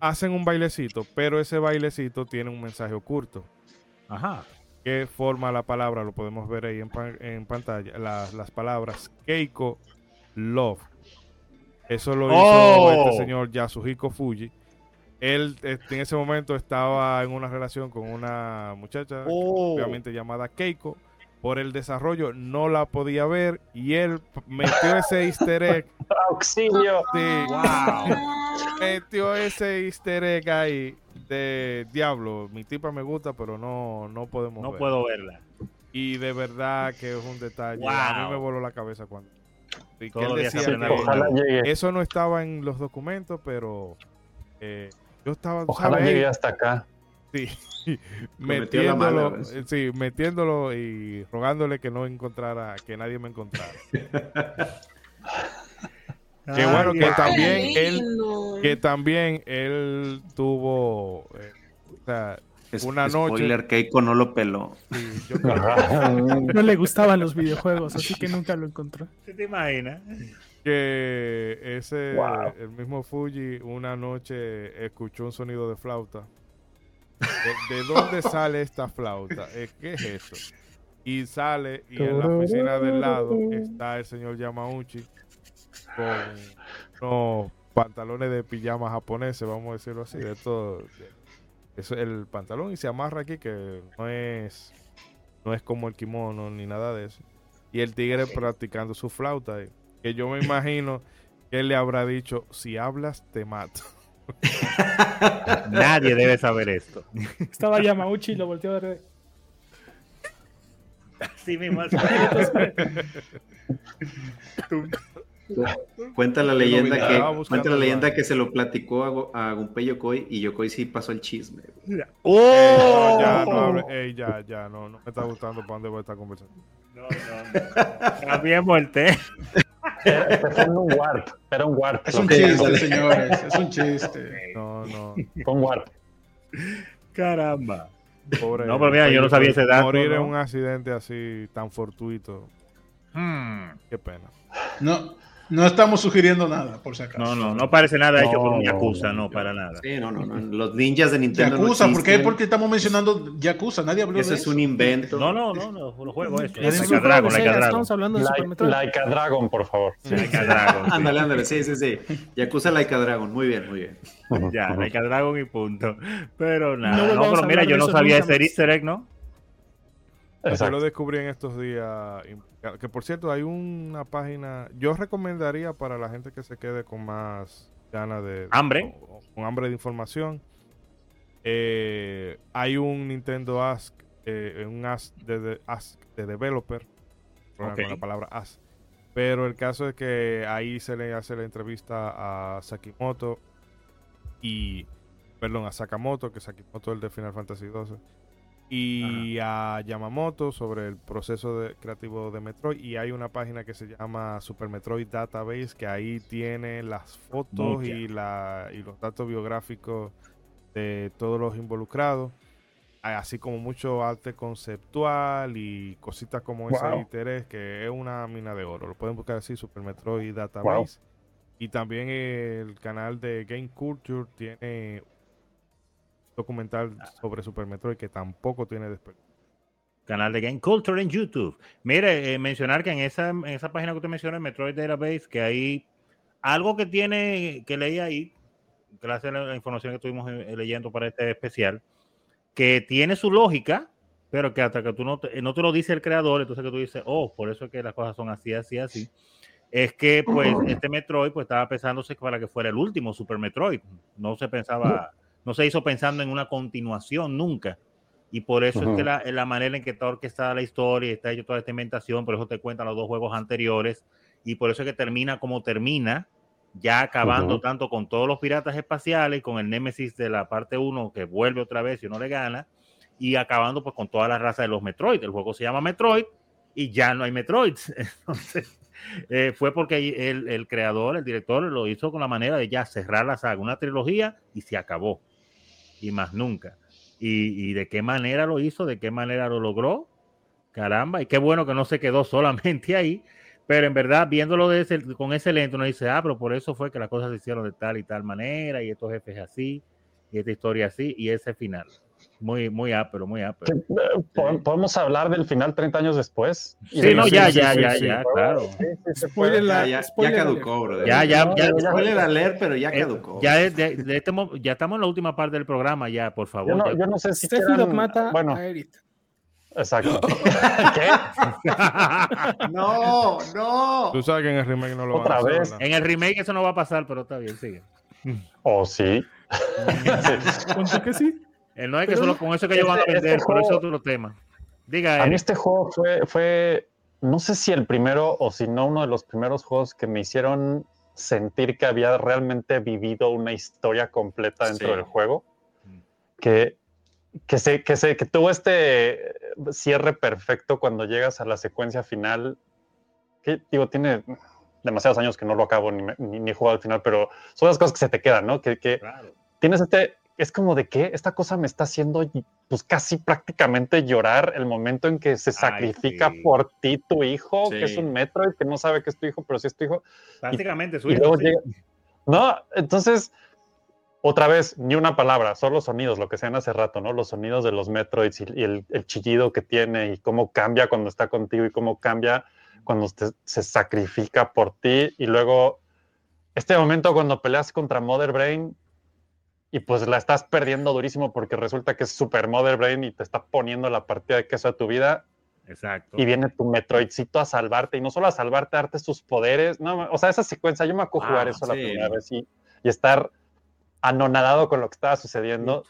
hacen un bailecito, pero ese bailecito tiene un mensaje oculto. Ajá. Que forma la palabra, lo podemos ver ahí en, pantalla, las palabras Keiko Love. Eso lo hizo oh. este señor Yasuhiko Fuji. Él este, en ese momento estaba en una relación con una muchacha, oh. obviamente llamada Keiko. Por el desarrollo no la podía ver y él metió ese easter egg. ¡Auxilio! Wow metió ese easter egg ahí de Diablo. Mi tipa me gusta, pero no, no podemos No puedo verla. Y de verdad que es un detalle. A mí me voló la cabeza cuando. Y que él decía que eso no estaba en los documentos, pero eh, yo estaba. Ojalá llegué hasta acá. Sí, metiéndolo, sí, metiéndolo y rogándole que no encontrara, que nadie me encontrara. Que bueno, que también él, que también él tuvo, eh, o sea, una noche. Spoiler, Keiko no lo peló. no le gustaban los videojuegos, así que nunca lo encontró. ¿Se te imagina? Que ese, el mismo Fuji, una noche escuchó un sonido de flauta. ¿De, dónde sale esta flauta? Eh, ¿Qué es eso? Y sale, y en la oficina del lado está el señor Yamauchi con unos pantalones de pijama japoneses, vamos a decirlo así, de todo. Es el pantalón y se amarra aquí que no es no es como el kimono ni nada de eso. Y el tigre practicando su flauta, que yo me imagino que él le habrá dicho, si hablas te mato. Nadie debe saber esto. Estaba Yamauchi y lo volteó a ver. Así mismo. Cuenta la leyenda que cuenta la leyenda que se lo platicó a, a Gunpei Yokoi y Yokoi sí pasó el chisme. ¡Oh! ya, no, ya, ya, no, no me está gustando para dónde voy a estar conversando. No, no, Cambiemos el té. Era un warp, era un warp. Es un chiste, señores, es un chiste. No, no. Con warp. Caramba. Pobre, no, pero mira, yo no sabía ese dato. Morir en un accidente así tan fortuito. Hmm. Qué pena. No, no estamos sugiriendo nada, por si acaso. No, no, no parece nada hecho por un Yakuza, no, para nada. Sí, no, no, no. Los ninjas de Nintendo. Yakuza, ¿por qué? Porque estamos mencionando Yakuza, nadie habló Ese de eso. es un invento. No, no, no, no los juegos eso. Laika Dragon, Laika Dragon. Estamos hablando de Super Metroid. Laika Dragon, por favor. Laika Dragon. Ándale, ándale, sí, sí, sí. Yakuza Laika Dragon, muy bien, muy bien. ya, Laika Dragon y punto. Pero nada, no, pero mira, yo no sabía ese easter egg, ¿no? Yo lo descubrí en estos días. Que por cierto, hay una página. Yo recomendaría para la gente que se quede con más ganas de. Hambre. con hambre de información. Eh, hay un Nintendo Ask. Eh, un Ask de, Ask de Developer. Con la palabra Ask. Pero el caso es que ahí se le hace la entrevista a Sakimoto. Y. Perdón, a Sakamoto, que Sakimoto es el de Final Fantasy XII y a Yamamoto sobre el proceso de, creativo de Metroid. Y hay una página que se llama Super Metroid Database que ahí tiene las fotos y, la, y los datos biográficos de todos los involucrados. Así como mucho arte conceptual y cositas como ese interés que es una mina de oro. Lo pueden buscar así Super Metroid Database. Y también el canal de Game Culture tiene documental ah. sobre Super Metroid que tampoco tiene después. Canal de Game Culture en YouTube. Mire, eh, mencionar que en esa, en esa página que usted menciona, Metroid Database, que hay algo que tiene, que leí ahí, gracias a la información que estuvimos eh, leyendo para este especial, que tiene su lógica, pero que hasta que tú no te, no te lo dice el creador, entonces que tú dices, oh, por eso es que las cosas son así, así, así, es que pues este Metroid pues estaba pensándose para que fuera el último Super Metroid, no se pensaba no se hizo pensando en una continuación nunca. Y por eso es que la, la, manera en que está orquestada la historia, está hecho toda esta inventación, por eso te cuentan los dos juegos anteriores, y por eso es que termina como termina, ya acabando tanto con todos los piratas espaciales, con el Némesis de la parte 1 que vuelve otra vez y uno le gana, y acabando pues con toda la raza de los Metroid. El juego se llama Metroid y ya no hay Metroids. Entonces, eh, fue porque el, el, creador, el director, lo hizo con la manera de ya cerrar la saga, una trilogía y se acabó y más nunca. Y, de qué manera lo hizo, de qué manera lo logró. Caramba, y qué bueno que no se quedó solamente ahí, pero en verdad, viéndolo de ese, con ese lento, uno dice, ah, pero por eso fue que las cosas se hicieron de tal y tal manera, y estos jefes así, y esta historia así, y ese final. Muy, muy ápero, muy ápero. Eh, ¿Podemos hablar del final 30 años después? Sí, no, ya, ya, ya, ya, claro. ya, ya, caducó, bro. Ya, ya, ya. a leer, pero ya eh, caducó. Ya, de, este ya estamos en la última parte del programa, ya, por favor. Yo no, sé si quieran, mata bueno, a Eric. Exacto. ¿Qué? no, no. Tú sabes que en el remake no lo Otra van a vez. En el remake eso no va a pasar, pero está bien, sigue. ¿O oh, sí? ¿Cuánto que sí? Eh, no es que solo con eso que ellos van a este vender, por eso es otro tema. Diga. A mí este juego fue, fue, no sé si el primero o si no uno de los primeros juegos que me hicieron sentir que había realmente vivido una historia completa dentro del juego. Mm. Que, que, se, que, se, que tuvo este cierre perfecto cuando llegas a la secuencia final. Que digo, tiene demasiados años que no lo acabo ni, ni, ni, jugado al final, pero son las cosas que se te quedan, ¿no? Que, que tienes este es como de que esta cosa me está haciendo pues casi prácticamente llorar el momento en que se sacrifica por ti tu hijo, que es un Metroid, que no sabe que es tu hijo, pero sí es tu hijo. Prácticamente su hijo. no, entonces, otra vez, ni una palabra, solo sonidos, lo que sean hace rato, ¿no? Los sonidos de los Metroids y, el, chillido que tiene y cómo cambia cuando está contigo y cómo cambia cuando se sacrifica por ti y luego este momento cuando peleas contra Mother Brain y pues la estás perdiendo durísimo porque resulta que es Super Mother Brain y te está poniendo la partida de queso a tu vida. Exacto. Y viene tu Metroidcito a salvarte y no solo a salvarte, a darte sus poderes. No, o sea, esa secuencia, yo me acuerdo jugar ah, eso la primera vez y, y, estar anonadado con lo que estaba sucediendo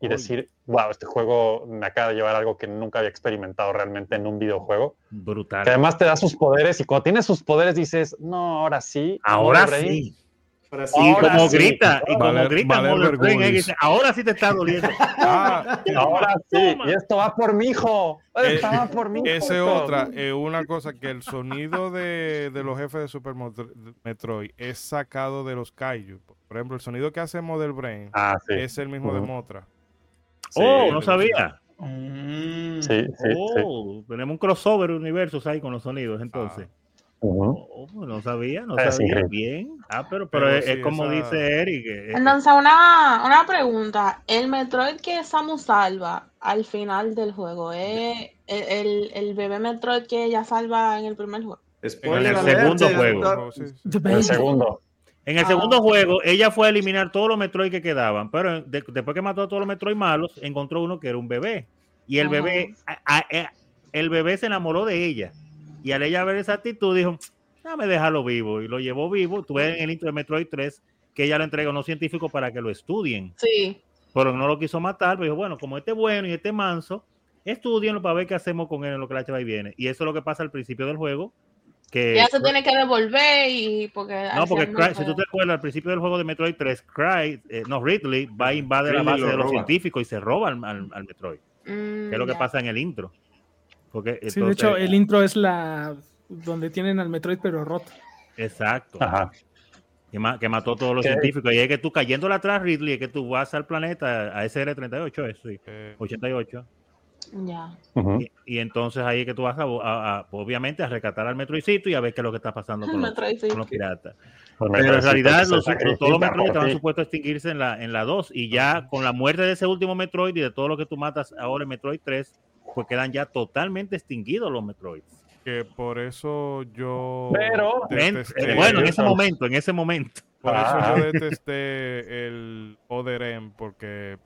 y decir, wow, este juego me acaba de llevar algo que nunca había experimentado realmente en un videojuego. Brutal. Que además te da sus poderes y cuando tienes sus poderes dices, no, ahora sí. Ahora sí. Ahora sí, y como grita, y como grita ahora sí te está doliendo. Ah, ahora sí, y esto va por mi hijo. Eh, va por mi hijo. Esa es otra, eh, una cosa que el sonido de, de, los jefes de Super Metroid es sacado de los Kaiju. Por ejemplo, el sonido que hace Model Brain ah, es el mismo de Motra. oh, no sabía. Mm. Sí, sí, oh, tenemos un crossover universos ahí con los sonidos, entonces. Ah. Oh, no sabía, no sabía bien. Ah, pero, pero, es, como dice Eric. Entonces, una, una pregunta. El Metroid que Samus salva al final del juego, ¿es el, el, bebé Metroid que ella salva en el primer juego? en el segundo juego. el segundo. En el segundo juego, ella fue a eliminar todos los Metroid que quedaban, pero después que mató a todos los Metroid malos, encontró uno que era un bebé. Y el bebé, el bebé se enamoró de ella. Y al ella ver esa actitud, dijo, déjame dejarlo vivo. Y lo llevó vivo. Tuve en el intro de Metroid 3 que ella lo entregó a unos científicos para que lo estudien. Sí. Pero no lo quiso matar. Pero dijo, bueno, como este bueno y este manso, estudienlo para ver qué hacemos con él en lo que la chava viene. Y eso es lo que pasa al principio del juego. Que ya se tiene que devolver y porque no porque si tú te acuerdas al principio del juego de Metroid 3 Cry eh, no Ridley va a invadir la base de los científicos y se roba al, Metroid mm, que es lo que pasa en el intro sí, de hecho, el intro es la donde tienen al Metroid pero roto. Exacto. Que, mató a todos los científicos. Y es que tú cayéndole atrás, Ridley, es que tú vas al planeta, a SR38, eso, sí, 88. Ya. y, entonces ahí es que tú vas a, obviamente a rescatar al Metroidcito y a ver qué es lo que está pasando con, los, piratas. Pero en realidad los, todos los Metroid estaban supuestos a extinguirse en la, en la 2 y ya con la muerte de ese último Metroid y de todo lo que tú matas ahora en Metroid 3, pues quedan ya totalmente extinguidos los Metroids. Que por eso yo. Pero, bueno, en ese momento, en ese momento. Por eso yo ah. detesté el Oderem, porque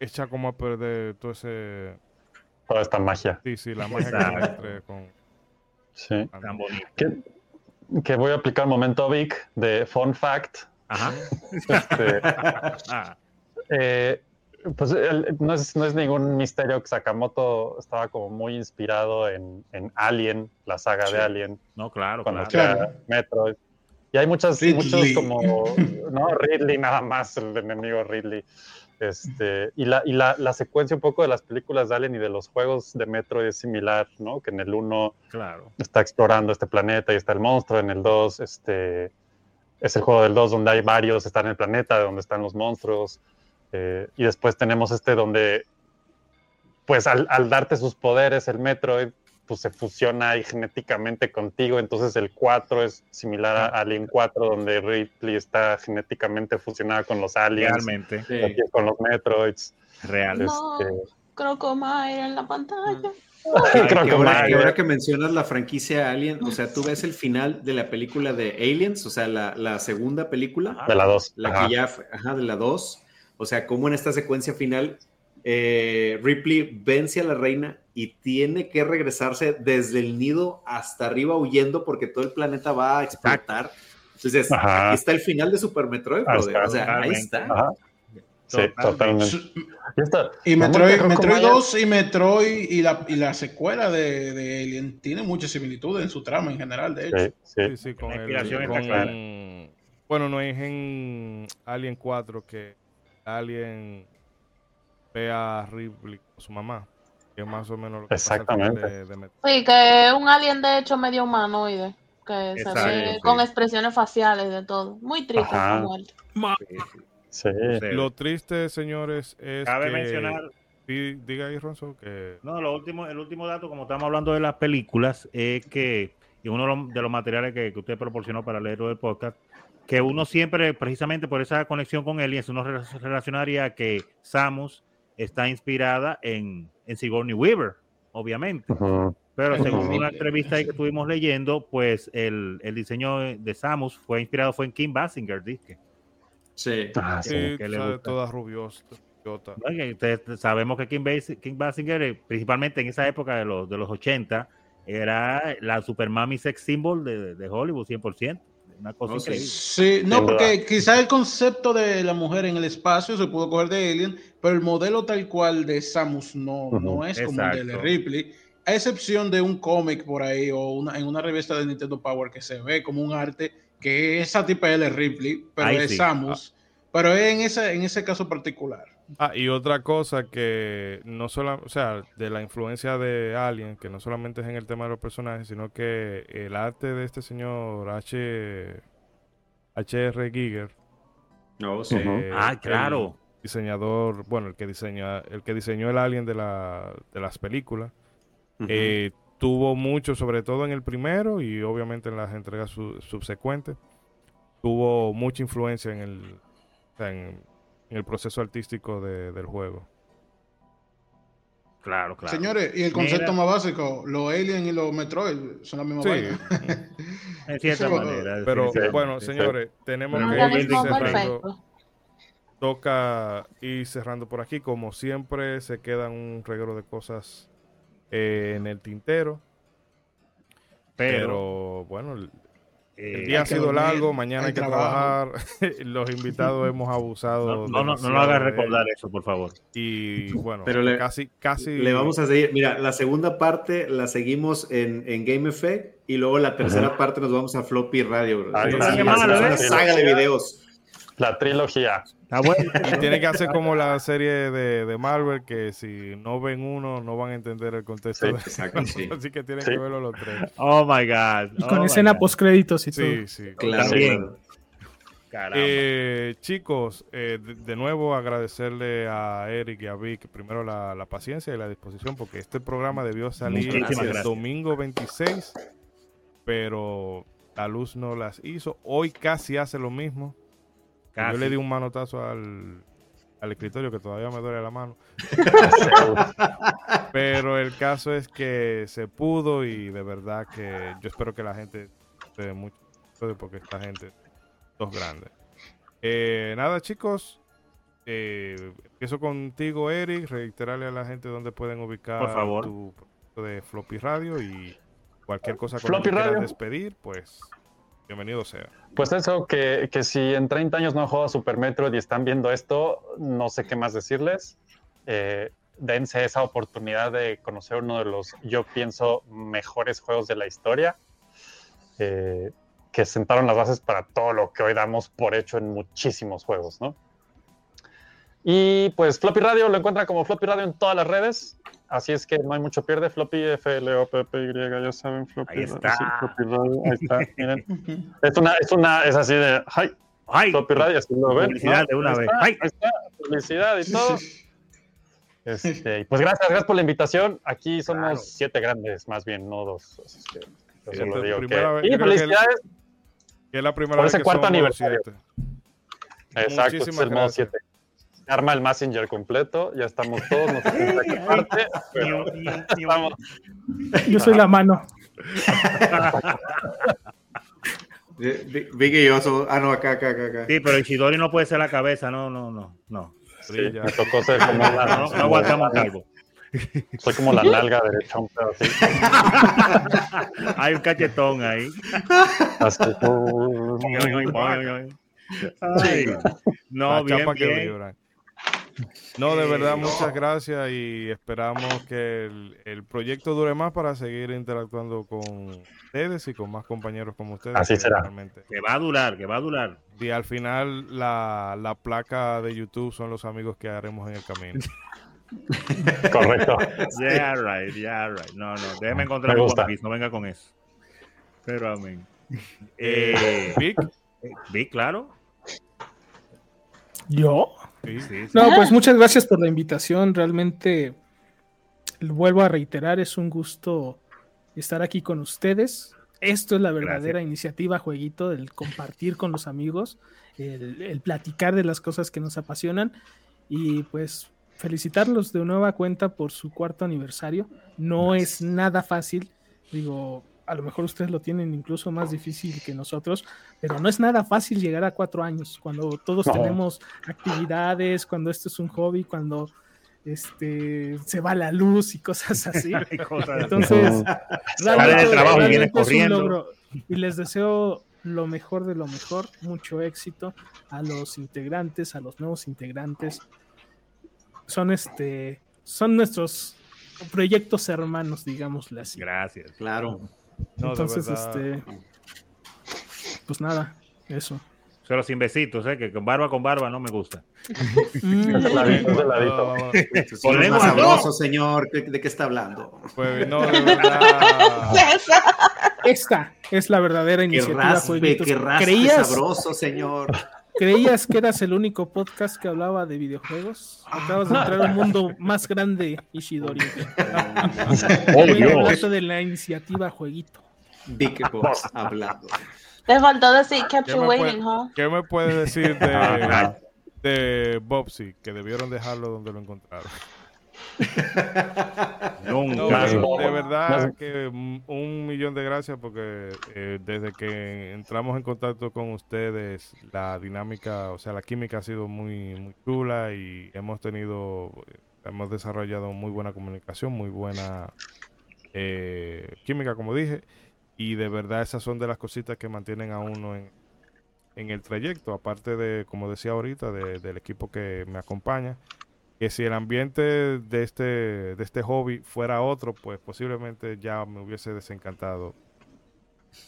echa como a perder todo ese. Toda esta magia. Sí, sí, la magia que con. Sí. Tan bonito. Que, voy a aplicar un momento Vic de Fun Fact. Ajá. Este, ah. eh, pues no, es, no, es, ningún misterio que Sakamoto estaba como muy inspirado en, en Alien, la saga de Alien. No, claro, con claro. Metroid. Y hay muchas, muchos como, ¿no? Ridley nada más, el enemigo Ridley. Este, y la, y la, la, secuencia un poco de las películas de Alien y de los juegos de Metroid es similar, ¿no? Que en el 1 claro. está explorando este planeta y está el monstruo, en el 2 este, es el juego del 2 donde hay varios, está en el planeta donde están los monstruos. Eh, y después tenemos este donde, pues al, darte sus poderes, el Metroid, pues se fusiona ahí genéticamente contigo. Entonces el 4 es similar a Alien 4, donde Ripley está genéticamente fusionada con los aliens. Realmente. Con los Metroids. Real. No, este... en la pantalla. ahora, que mencionas la franquicia Alien, o sea, tú ves el final de la película de Aliens, o sea, la, la segunda película. De la 2. La que ya, ajá, de la 2 o sea, como en esta secuencia final eh, Ripley vence a la reina y tiene que regresarse desde el nido hasta arriba huyendo porque todo el planeta va a explotar. Entonces, aquí está el final de Super Metroid, O sea, ahí está. Sí, totalmente. Y Metroid, 2 y Metroid y la, y la secuela de, de, Alien tienen muchas similitudes en su trama en general, de hecho. Sí, sí, con, el, Bueno, no es en Alien 4 que alguien ve a Ripley su mamá. Que es más o menos lo que Exactamente. Pasa sí, que es un alien de hecho medio humanoide. Que se ve con expresiones faciales de todo. Muy triste Sí. Lo triste, señores, es Cabe mencionar... diga ahí, Ronzo, que... No, lo último, el último dato, como estamos hablando de las películas, es que, y uno de los materiales que, que usted proporcionó para leer el podcast, que uno siempre, precisamente por esa conexión con Aliens, uno relacionaría que Samus está inspirada en, en Sigourney Weaver, obviamente. Pero según una entrevista que estuvimos leyendo, pues el, el, diseño de Samus fue inspirado fue en Kim Basinger, dice. Sí, ah, sí, que le toda rubiosa. sabemos que Kim, Basinger, eh, principalmente en esa época de los, de los 80, era la super mami sex symbol de, de Hollywood 100%. Una cosa increíble. Sí, no, porque quizás el concepto de la mujer en el espacio se pudo coger de Alien, pero el modelo tal cual de Samus no, no es como el de Ripley a excepción de un cómic por ahí o una, en una revista de Nintendo Power que se ve como un arte que es esa tipa de Ripley, pero es Samus, pero es en ese, en ese caso particular. Ah, y otra cosa que no solo, o sea, de la influencia de Alien, que no solamente es en el tema de los personajes, sino que el arte de este señor H. H.R. Giger. No, sí. ah, claro. diseñador, bueno, el que diseña, el que diseñó el Alien de, la, de las películas eh, tuvo mucho, sobre todo en el primero y obviamente en las entregas subsecuentes, tuvo mucha influencia en el, en, el proceso artístico del juego. Claro, claro. Señores, y el concepto más básico, los Alien y los Metroid son la misma sí. en cierta manera. Pero bueno, señores, tenemos que ir cerrando. Toca ir cerrando por aquí. Como siempre, se quedan un reguero de cosas eh, en el tintero. Pero, bueno, el, eh, día ha sido largo, mañana hay que trabajar. Los invitados hemos abusado. No, no, no, lo hagas recordar eso, por favor. Y bueno, Pero casi, casi. Le vamos a seguir. Mira, la segunda parte la seguimos en, en Game Effect y luego la tercera parte nos vamos a Floppy Radio. una saga de videos. La trilogía. Y tiene que hacer como la serie de, de, Marvel, que si no ven uno, no van a entender el contexto. Así que tienen que verlo los tres. Oh my God. Y con oh escena post créditos y todo. Sí, sí. Claro. Eh, chicos, eh, de, nuevo agradecerle a Eric y a Vic primero la, la paciencia y la disposición, porque este programa debió salir el domingo 26, pero la luz no las hizo. Hoy casi hace lo mismo. Yo le di un manotazo al, escritorio que todavía me duele la mano. Pero el caso es que se pudo y de verdad que yo espero que la gente se mucho porque esta gente dos grandes. Eh, nada chicos, eh, empiezo contigo Eric, reiterarle a la gente dónde pueden ubicar Por favor. tu de Floppy Radio y cualquier cosa con la que quieras despedir, pues bienvenido sea. Pues eso, que, que, si en 30 años no han jugado Super Metroid y están viendo esto, no sé qué más decirles. Eh, dense esa oportunidad de conocer uno de los, yo pienso, mejores juegos de la historia, eh, que sentaron las bases para todo lo que hoy damos por hecho en muchísimos juegos, ¿no? Y pues Floppy Radio lo encuentran como Floppy Radio en todas las redes. Así es que no hay mucho pierde. Floppy F L O P P Y, ya saben, Floppy, ahí está. floppy Radio. Ahí está, miren. Es una, es una, es así de ¡ay! ¡Ay! Floppy Radio, así lo ven. Publicidad de una ahí vez. Está, Ahí está, publicidad y todo. Este, pues gracias, gracias por la invitación. Aquí somos claro. siete grandes, más bien, no dos. Así que, yo lo digo que... Y felicidades. Que es la primera por vez ese cuarto aniversario. Exacto, es el modo 7 arma el Messenger completo, ya estamos todos, no sé qué parte, pero estamos. Yo soy la mano. Vicky y yo ah no, acá, acá, acá, Sí, pero Ishidori no puede ser la cabeza, no, no, no, no. Sí, me tocó ser como la, no, no aguantamos calvo. Soy como la nalga derecha, un pedo así. Hay un cachetón ahí. Así. Ay, no, bien, bien. No, de verdad, muchas gracias y esperamos que el, proyecto dure más para seguir interactuando con ustedes y con más compañeros como ustedes. Así será. Que va a durar, que va a durar. Y al final la, la placa de YouTube son los amigos que haremos en el camino. Correcto. Yeah, right, yeah, right. No, no, déjeme encontrar un no venga con eso. Pero amén. Eh, Vic, Vic, claro. ¿Yo? No, pues muchas gracias por la invitación. Realmente, vuelvo a reiterar, es un gusto estar aquí con ustedes. Esto es la verdadera iniciativa, jueguito, el compartir con los amigos, el, platicar de las cosas que nos apasionan y pues felicitarlos de nueva cuenta por su cuarto aniversario. No es nada fácil, digo, a lo mejor ustedes lo tienen incluso más difícil que nosotros, pero no es nada fácil llegar a cuatro años, cuando todos tenemos actividades, cuando esto es un hobby, cuando este, se va la luz y cosas así. Entonces, y les deseo lo mejor de lo mejor, mucho éxito a los integrantes, a los nuevos integrantes. Son este, son nuestros proyectos hermanos, digámosle así. Gracias. Claro. Entonces, este, pues nada, eso. Solo sin besitos, ¿eh? que con barba con barba no me gusta. Ponemos sabroso, señor. ¿De, qué está hablando? Pues no, Esta es la verdadera iniciativa. Que raspe, ¿Creías, sabroso, señor. ¿Creías que eras el único podcast que hablaba de videojuegos? Acabas de entrar a un mundo más grande, Ishidori. oh, Dios. de la iniciativa Jueguito. Big Boss hablando. Te faltó decir kept you waiting, huh? ¿Qué me puedes decir de, de Bobsy? Que debieron dejarlo donde lo encontraron. Nunca. de verdad que un millón de gracias porque eh, desde que entramos en contacto con ustedes, la dinámica, o sea, la química ha sido muy, muy chula y hemos tenido, hemos desarrollado muy buena comunicación, muy buena eh, química, como dije, y de verdad esas son de las cositas que mantienen a uno en, en el trayecto, aparte de, como decía ahorita, del equipo que me acompaña que si el ambiente de este, de este hobby fuera otro, pues posiblemente ya me hubiese desencantado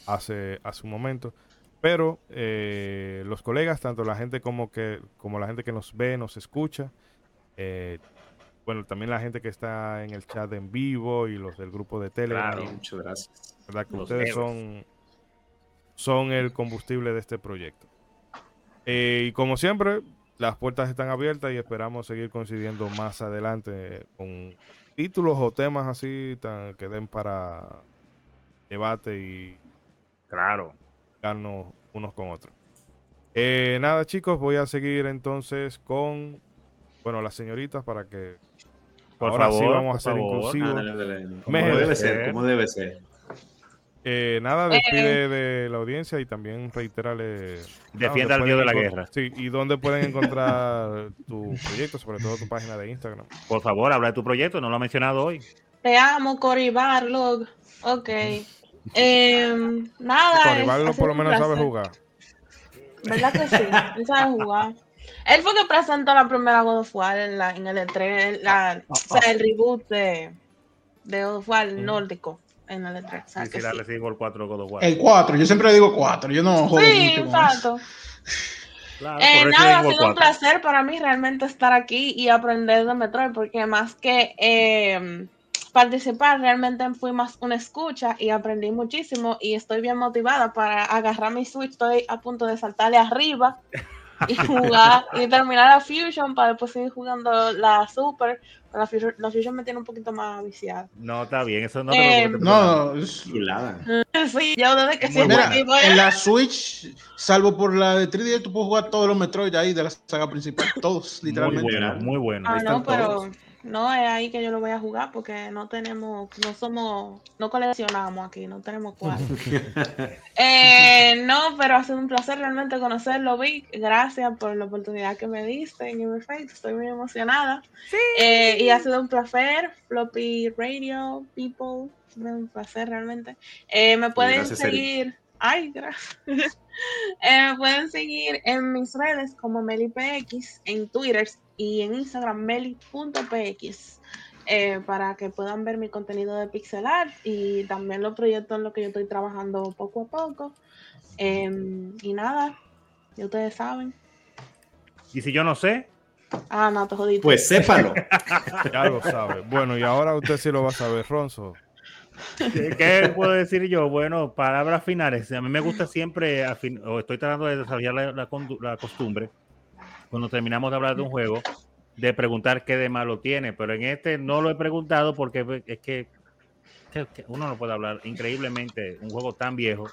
hace, hace un momento. Pero eh, los colegas, tanto la gente como, que, como la gente que nos ve, nos escucha, eh, bueno, también la gente que está en el chat en vivo y los del grupo de Telegram. Claro, muchas gracias. ¿verdad? Que ustedes son, son el combustible de este proyecto. Eh, y como siempre, las puertas están abiertas y esperamos seguir coincidiendo más adelante con títulos o temas así tan, que den para debate y claro darnos unos con otros. Eh, nada chicos, voy a seguir entonces con bueno las señoritas para que por ahora favor, sí vamos a ser inclusivos. Como debe ser, como debe ser. Eh, nada, despide eh, de la audiencia y también reiterale. Defienda al dios de la guerra. Sí, y dónde pueden encontrar tu proyecto, sobre todo tu página de Instagram. Por favor, habla de tu proyecto, no lo ha mencionado hoy. Te amo, Cory Barlog. Ok. Eh, nada. Cory Barlog por lo menos sabe jugar. ¿Verdad que sí? Él sabe jugar. Él fue que presentó la primera God of War en, la, en el, entre, la, o sea, el reboot de, de God of War nórdico en el E3. O sí, darle sí. el 4 God of War. El 4, yo siempre digo 4, yo no jodo sí, mucho exacto. Claro, eh, nada, ha sido un placer para mí realmente estar aquí y aprender de Metroid, porque más que eh, participar, realmente fui más una escucha y aprendí muchísimo y estoy bien motivada para agarrar mi Switch, estoy a punto de saltarle arriba y jugar y terminar la Fusion para después seguir jugando la Super. La Fusion, la Fusion me tiene un poquito más viciada. No, está bien, eso no te eh, No, es chulada. Sí, yo desde que siempre En la Switch, salvo por la de 3D, tú puedes jugar todos los Metroid ahí de la saga principal, todos, literalmente. Muy bueno, muy bueno. Ah, no, pero no es ahí que yo lo voy a jugar porque no tenemos, no somos, no coleccionamos aquí, no tenemos cuatro. eh, no, pero ha sido un placer realmente conocerlo, Vic. Gracias por la oportunidad que me diste en Everface. Estoy muy emocionada. Sí. Eh, y ha sido un placer, Floppy Radio, People. Un placer realmente. Eh, me pueden seguir. Ay, gracias. eh, me pueden seguir en mis redes como MeliPX, en Twitter y en Instagram meli.px eh, para que puedan ver mi contenido de pixelar y también los proyectos en los que yo estoy trabajando poco a poco. Em, y nada, ya ustedes saben. ¿Y si yo no sé? Ah, no, te jodiste. Pues sépalo. ya lo sabe. Bueno, y ahora usted sí lo va a saber, Ronzo. ¿Qué puedo decir yo? Bueno, palabras finales. A mí me gusta siempre, o estoy tratando de desarrollar la, la costumbre cuando terminamos de hablar de un juego, de preguntar qué de malo tiene, pero en este no lo he preguntado porque es que, uno no puede hablar increíblemente un juego tan viejo,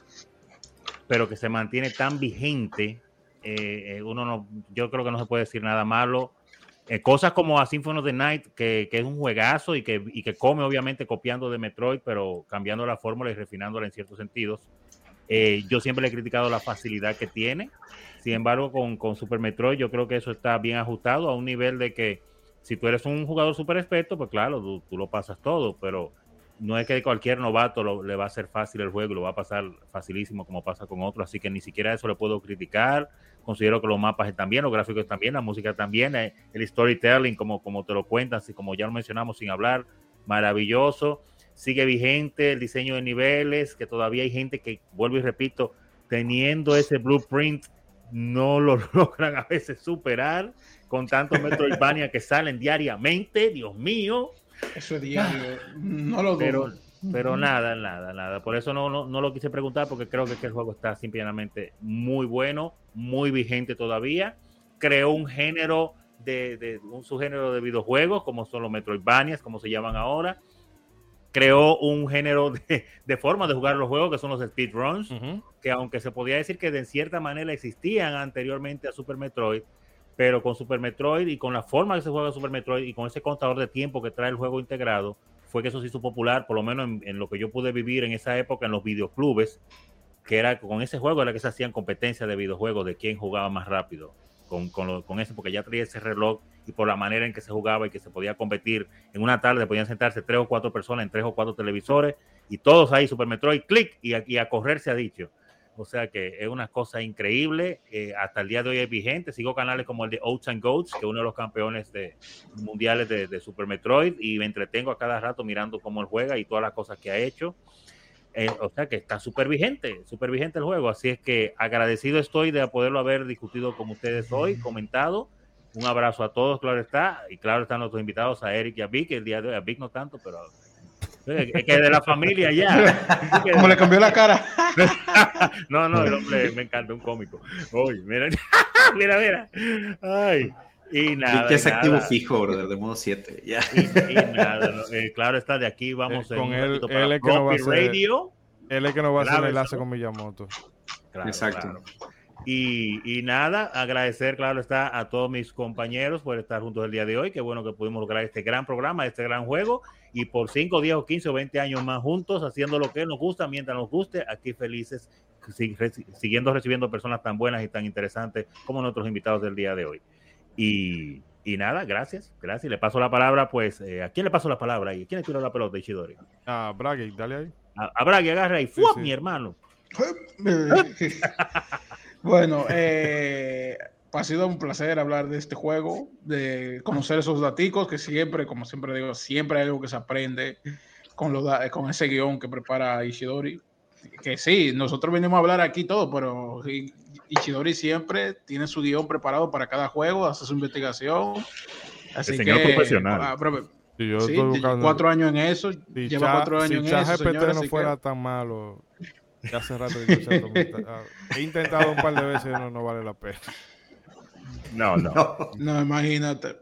pero que se mantiene tan vigente. Eh, eh, uno no, yo creo que no se puede decir nada malo. Eh, cosas como a Symphony of the Night, que, es un juegazo y que, come obviamente copiando de Metroid, pero cambiando la fórmula y refinándola en ciertos sentidos. yo siempre le he criticado la facilidad que tiene sin embargo, con, Super Metroid yo creo que eso está bien ajustado a un nivel de que si tú eres un jugador super experto, pues claro, tú, lo pasas todo, pero no es que cualquier novato le va a ser fácil el juego, lo va a pasar facilísimo como pasa con otros, así que ni siquiera eso le puedo criticar. Considero que los mapas están bien, los gráficos están bien, la música también, eh, el storytelling, como, como te lo cuentan, así como ya lo mencionamos sin hablar, maravilloso. Sigue vigente el diseño de niveles, que todavía hay gente que, vuelvo y repito, teniendo ese blueprint no lo logran a veces superar con tantos Metroidvania que salen diariamente, Dios mío. Eso es diario, no lo pero, pero nada, nada, nada. Por eso no, no, lo quise preguntar porque creo que, el juego está simplemente muy bueno, muy vigente todavía. Creó un género de, de un subgénero de videojuegos como son los Metroidvanias, como se llaman ahora creó un género de, de, forma de jugar los juegos que son los speedruns, que aunque se podía decir que de cierta manera existían anteriormente a Super Metroid, pero con Super Metroid y con la forma que se juega Super Metroid y con ese contador de tiempo que trae el juego integrado, fue que eso se hizo popular, por lo menos en, lo que yo pude vivir en esa época en los videoclubes, que era con ese juego era que se hacían competencias de videojuegos de quién jugaba más rápido con, con, con ese, porque ya traía ese reloj y por la manera en que se jugaba y que se podía competir en una tarde, podían sentarse tres o cuatro personas en tres o cuatro televisores y todos ahí, Super Metroid, clic y, y a correr se ha dicho. O sea que es una cosa increíble. Eh, hasta el día de hoy es vigente. Sigo canales como el de Oats and Goats, que es uno de los campeones de, mundiales de, de, Super Metroid, y me entretengo a cada rato mirando cómo él juega y todas las cosas que ha hecho. Eh, o sea que está súper vigente, súper vigente el juego. Así es que agradecido estoy de poderlo haber discutido con ustedes hoy, comentado. Un abrazo a todos, claro está. Y claro están nuestros invitados a Eric y a Vic. El día de hoy, a Vic no tanto, pero que de la familia ya. Como le cambió la cara. no, no, el hombre me encanta, un cómico. Uy, mira, mira, mira. Ay. Y nada. Y que es activo fijo, brother, de modo 7. Ya. Y, nada, eh, claro está, de aquí vamos eh, con él, él es que no va a hacer, Radio. Él es que no va a hacer el enlace con Miyamoto. Claro, Exacto. Claro. Y, y, nada, agradecer, claro está, a todos mis compañeros por estar juntos el día de hoy. Qué bueno que pudimos lograr este gran programa, este gran juego. Y por 5, 10 o 15 o 20 años más juntos, haciendo lo que nos gusta, mientras nos guste, aquí felices, siguiendo recibiendo personas tan buenas y tan interesantes como nuestros invitados del día de hoy. Y, y nada, gracias, gracias. Le paso la palabra, pues, eh, ¿a quién le paso la palabra ahí? ¿Quién le tiró la pelota, Ichidori? A Braggy, dale ahí. A, a Braggy, agarra ahí. ¡Fua, mi hermano! bueno, eh, ha sido un placer hablar de este juego, de conocer esos daticos que siempre, como siempre digo, siempre hay algo que se aprende con, los, con ese guion que prepara Ishidori. Que sí, nosotros venimos a hablar aquí todo, pero Ichidori siempre tiene su guion preparado para cada juego, hace su investigación. Así que, profesional. Ah, sí, cuatro años en eso. lleva cuatro años en eso. Si no fuera tan malo, ya hace rato que ah, He intentado un par de veces y no, no vale la pena. No, no. No, imagínate.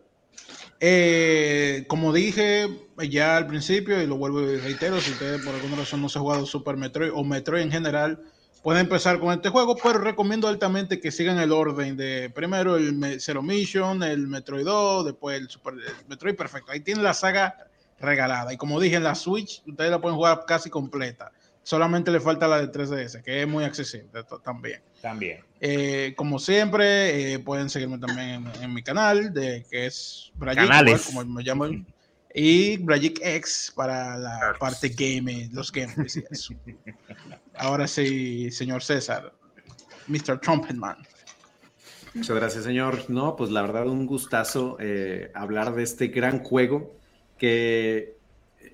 Eh, como dije ya al principio, y lo vuelvo y reitero, si ustedes por alguna razón no se ha jugado Super Metroid o Metroid en general, pueden empezar con este juego, pero recomiendo altamente que sigan el orden de primero el Zero Mission, el Metroid 2, después el Super Metroid perfecto. Ahí tienen la saga regalada. Y como dije, en la Switch ustedes la pueden jugar casi completa. Solamente le falta la de 3DS, que es muy accesible también. También. Eh, como siempre, eh, pueden seguirme también en, mi canal, de que es Brajic, como me llaman, y Brajic X para la parte gaming, los gameplays y eso. Ahora sí, señor César, Mr. Trumpetman. Muchas gracias, señor. No, pues la verdad, un gustazo eh, hablar de este gran juego que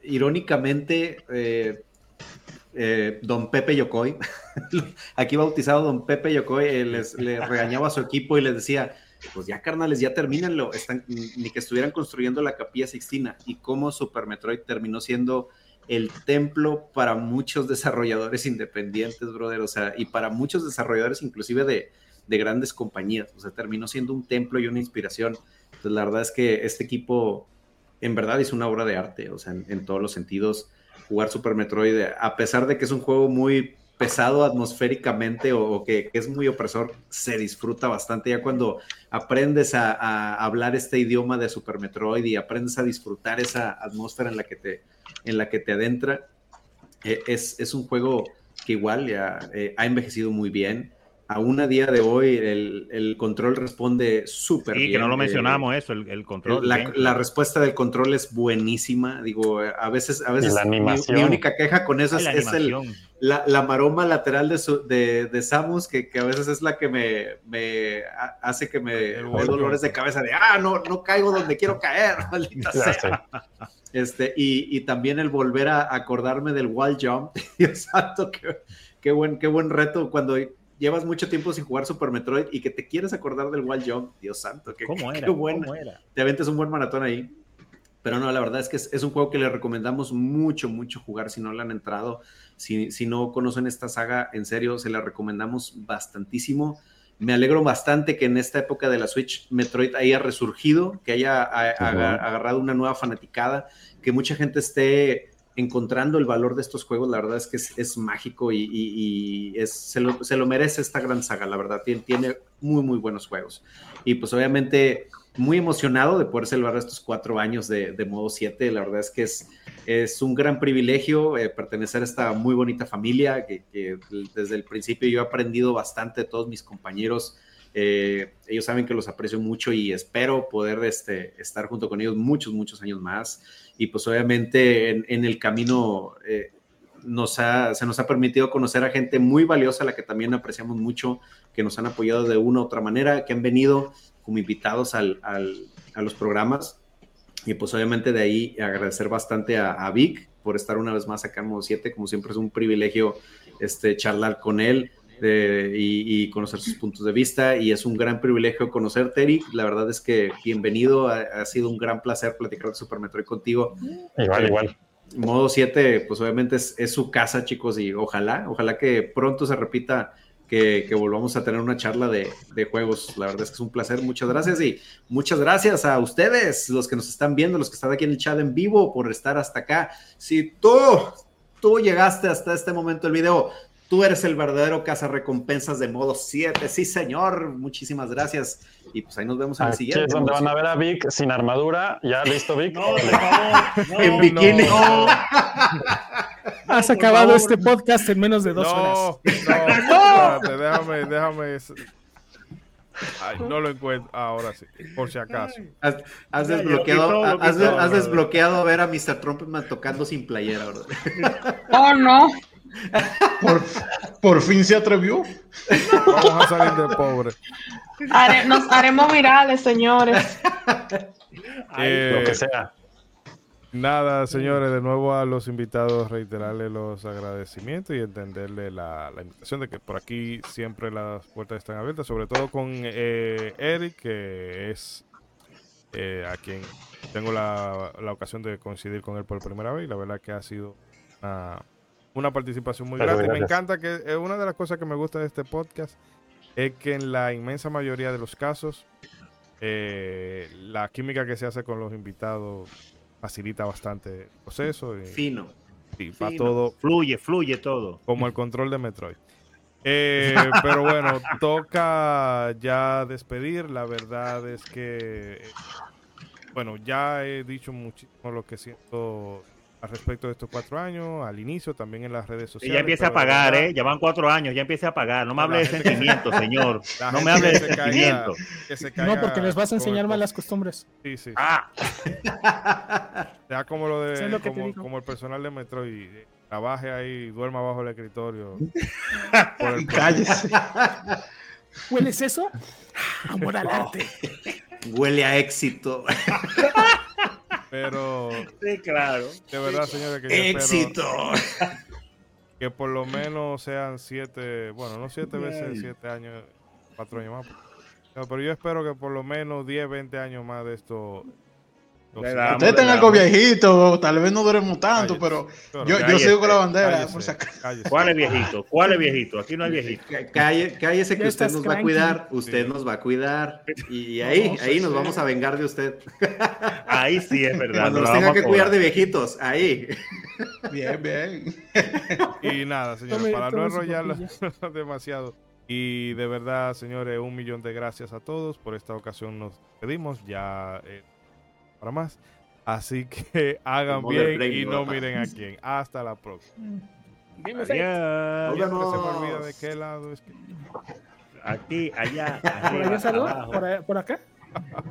irónicamente eh, don Pepe Yokoi, aquí bautizado Don Pepe Yokoi, eh, les, le regañaba a su equipo y les decía, pues ya carnales, ya termínenlo, están, ni que estuvieran construyendo la capilla Sixtina y cómo Super Metroid terminó siendo el templo para muchos desarrolladores independientes, brother, o sea, y para muchos desarrolladores inclusive de, de grandes compañías. O sea, terminó siendo un templo y una inspiración. Entonces, la verdad es que este equipo en verdad es una obra de arte, o sea, en, todos los sentidos. Jugar Super Metroid, a pesar de que es un juego muy pesado atmosféricamente o, que, es muy opresor, se disfruta bastante ya cuando aprendes a, hablar este idioma de Super Metroid y aprendes a disfrutar esa atmósfera en la que te, en la que te adentra. Eh, es, es, un juego que igual ya eh, ha envejecido muy bien aún a día de hoy el, control responde súper bien. Sí, que no lo mencionamos eso, el, control. La, respuesta del control es buenísima. Digo, a veces, a veces mi, única queja con eso es, la, maroma lateral de, de, Samus, que, a veces es la que me, hace que me dé dolores de cabeza de, ah, no, no caigo donde quiero caer, maldita sea. Este, y, también el volver a acordarme del wall jump. Dios santo, qué, buen, qué buen reto cuando llevas mucho tiempo sin jugar Super Metroid y que te quieres acordar del Wild Jump, Dios santo, que, ¿Cómo era? qué bueno. Te aventes un buen maratón ahí. Pero no, la verdad es que es, un juego que le recomendamos mucho, mucho jugar si no le han entrado. Si, si no conocen esta saga, en serio, se la recomendamos bastantísimo. Me alegro bastante que en esta época de la Switch Metroid haya resurgido, que haya agarrado una nueva fanaticada, que mucha gente esté encontrando el valor de estos juegos, la verdad es que es, mágico y, es, se, lo, merece esta gran saga, la verdad, tiene, muy, muy buenos juegos. Y pues obviamente muy emocionado de poder celebrar estos cuatro años de, modo 7, la verdad es que es, un gran privilegio eh, pertenecer a esta muy bonita familia, que, desde el principio yo he aprendido bastante de todos mis compañeros. Eh, ellos saben que los aprecio mucho y espero poder este, estar junto con ellos muchos, muchos años más y pues obviamente en, el camino eh, nos se nos ha permitido conocer a gente muy valiosa, a la que también apreciamos mucho, que nos han apoyado de una u otra manera, que han venido como invitados al, a los programas. Y pues obviamente de ahí agradecer bastante a, Vic por estar una vez más acá en Modo 7, como siempre es un privilegio este, charlar con él. Y, conocer sus puntos de vista. Y es un gran privilegio conocerte, Eric. La verdad es que bienvenido. Ha, sido un gran placer platicar de Super Metroid contigo. Igual, eh, igual. Modo 7, pues obviamente es, su casa, chicos, y ojalá, ojalá que pronto se repita que, volvamos a tener una charla de, de, juegos. La verdad es que es un placer. Muchas gracias y muchas gracias a ustedes, los que nos están viendo, los que están aquí en el chat en vivo, por estar hasta acá. Si tú, tú llegaste hasta este momento del video, Tú eres el verdadero recompensas de modo 7. Sí, señor. Muchísimas gracias. Y pues ahí nos vemos en el siguiente. es donde van a ver a Vic sin armadura. ¿Ya listo, Vic? No, no, en bikini. Has acabado este podcast en menos de dos horas. No, no. déjame, déjame. Ay, no lo encuentro. Ahora sí, por si acaso. Has, desbloqueado, has, desbloqueado a ver a Mr. Trumpman tocando sin playera, ¿verdad? Oh, no. Por, fin se atrevió. Vamos a salir de pobre. nos haremos virales, señores. Eh, lo que sea. Nada, señores, de nuevo a los invitados reiterarles los agradecimientos y entenderle la, invitación de que por aquí siempre las puertas están abiertas, sobre todo con eh, Eric, que es eh, a quien tengo la, la, ocasión de coincidir con él por primera vez y la verdad que ha sido una, una participación muy grande. Me encanta que eh, una de las cosas que me gusta de este podcast es que en la inmensa mayoría de los casos eh, la química que se hace con los invitados facilita bastante el proceso. Fino. Sí, va todo. Fluye, fluye todo. Como el control de Metroid. Eh, pero bueno, toca ya despedir. La verdad es que, bueno, ya he dicho muchísimo lo que siento respecto de estos cuatro años, al inicio, también en las redes sociales. ya empieza a pagar, ¿eh? Ya van cuatro años, ya empieza a pagar. No me hable de sentimientos, señor. No me hable de sentimientos. No, porque les vas a enseñar malas costumbres. Sí, sí. Ah. Ya como lo de, como, el personal de Metro y trabaje ahí, duerma bajo el escritorio. por Cállese. ¿Hueles eso? Amor al arte. Huele a éxito. Pero. Sí, claro. De verdad, señores, que ¡Éxito! que por lo menos sean siete, bueno, no siete veces siete años, cuatro años más. pero yo espero que por lo menos 10, 20 años más de esto Ustedes están algo viejito, tal vez no duremos tanto, pero yo, yo sigo con la bandera. ¿Cuál es viejito? ¿Cuál es viejito? Aquí no hay viejito. cállese que usted nos va a cuidar, usted nos va a cuidar y ahí, ahí nos vamos a vengar de usted. Ahí sí es verdad. Cuando nos tenga que cuidar de viejitos, ahí. Bien, bien. Y nada, señores, para no enrollarla demasiado. Y de verdad, señores, un millón de gracias a todos. Por esta ocasión nos pedimos ya eh, para más. Así que hagan bien y no miren a quién. Hasta la próxima. Adiós. se me olvida de qué lado es que. Aquí, allá, arriba, ¿Por, ¿Por, acá?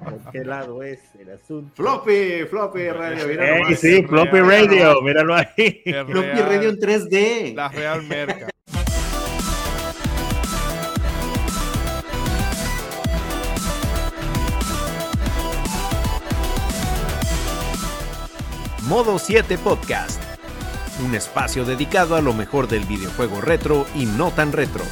¿Por qué lado es el asunto? Floppy, Floppy Radio. Mira sí, Floppy Radio, míralo ahí. Floppy Radio en 3D. La Real Merca. Modo 7 Podcast, un espacio dedicado a lo mejor del videojuego retro y no tan retro.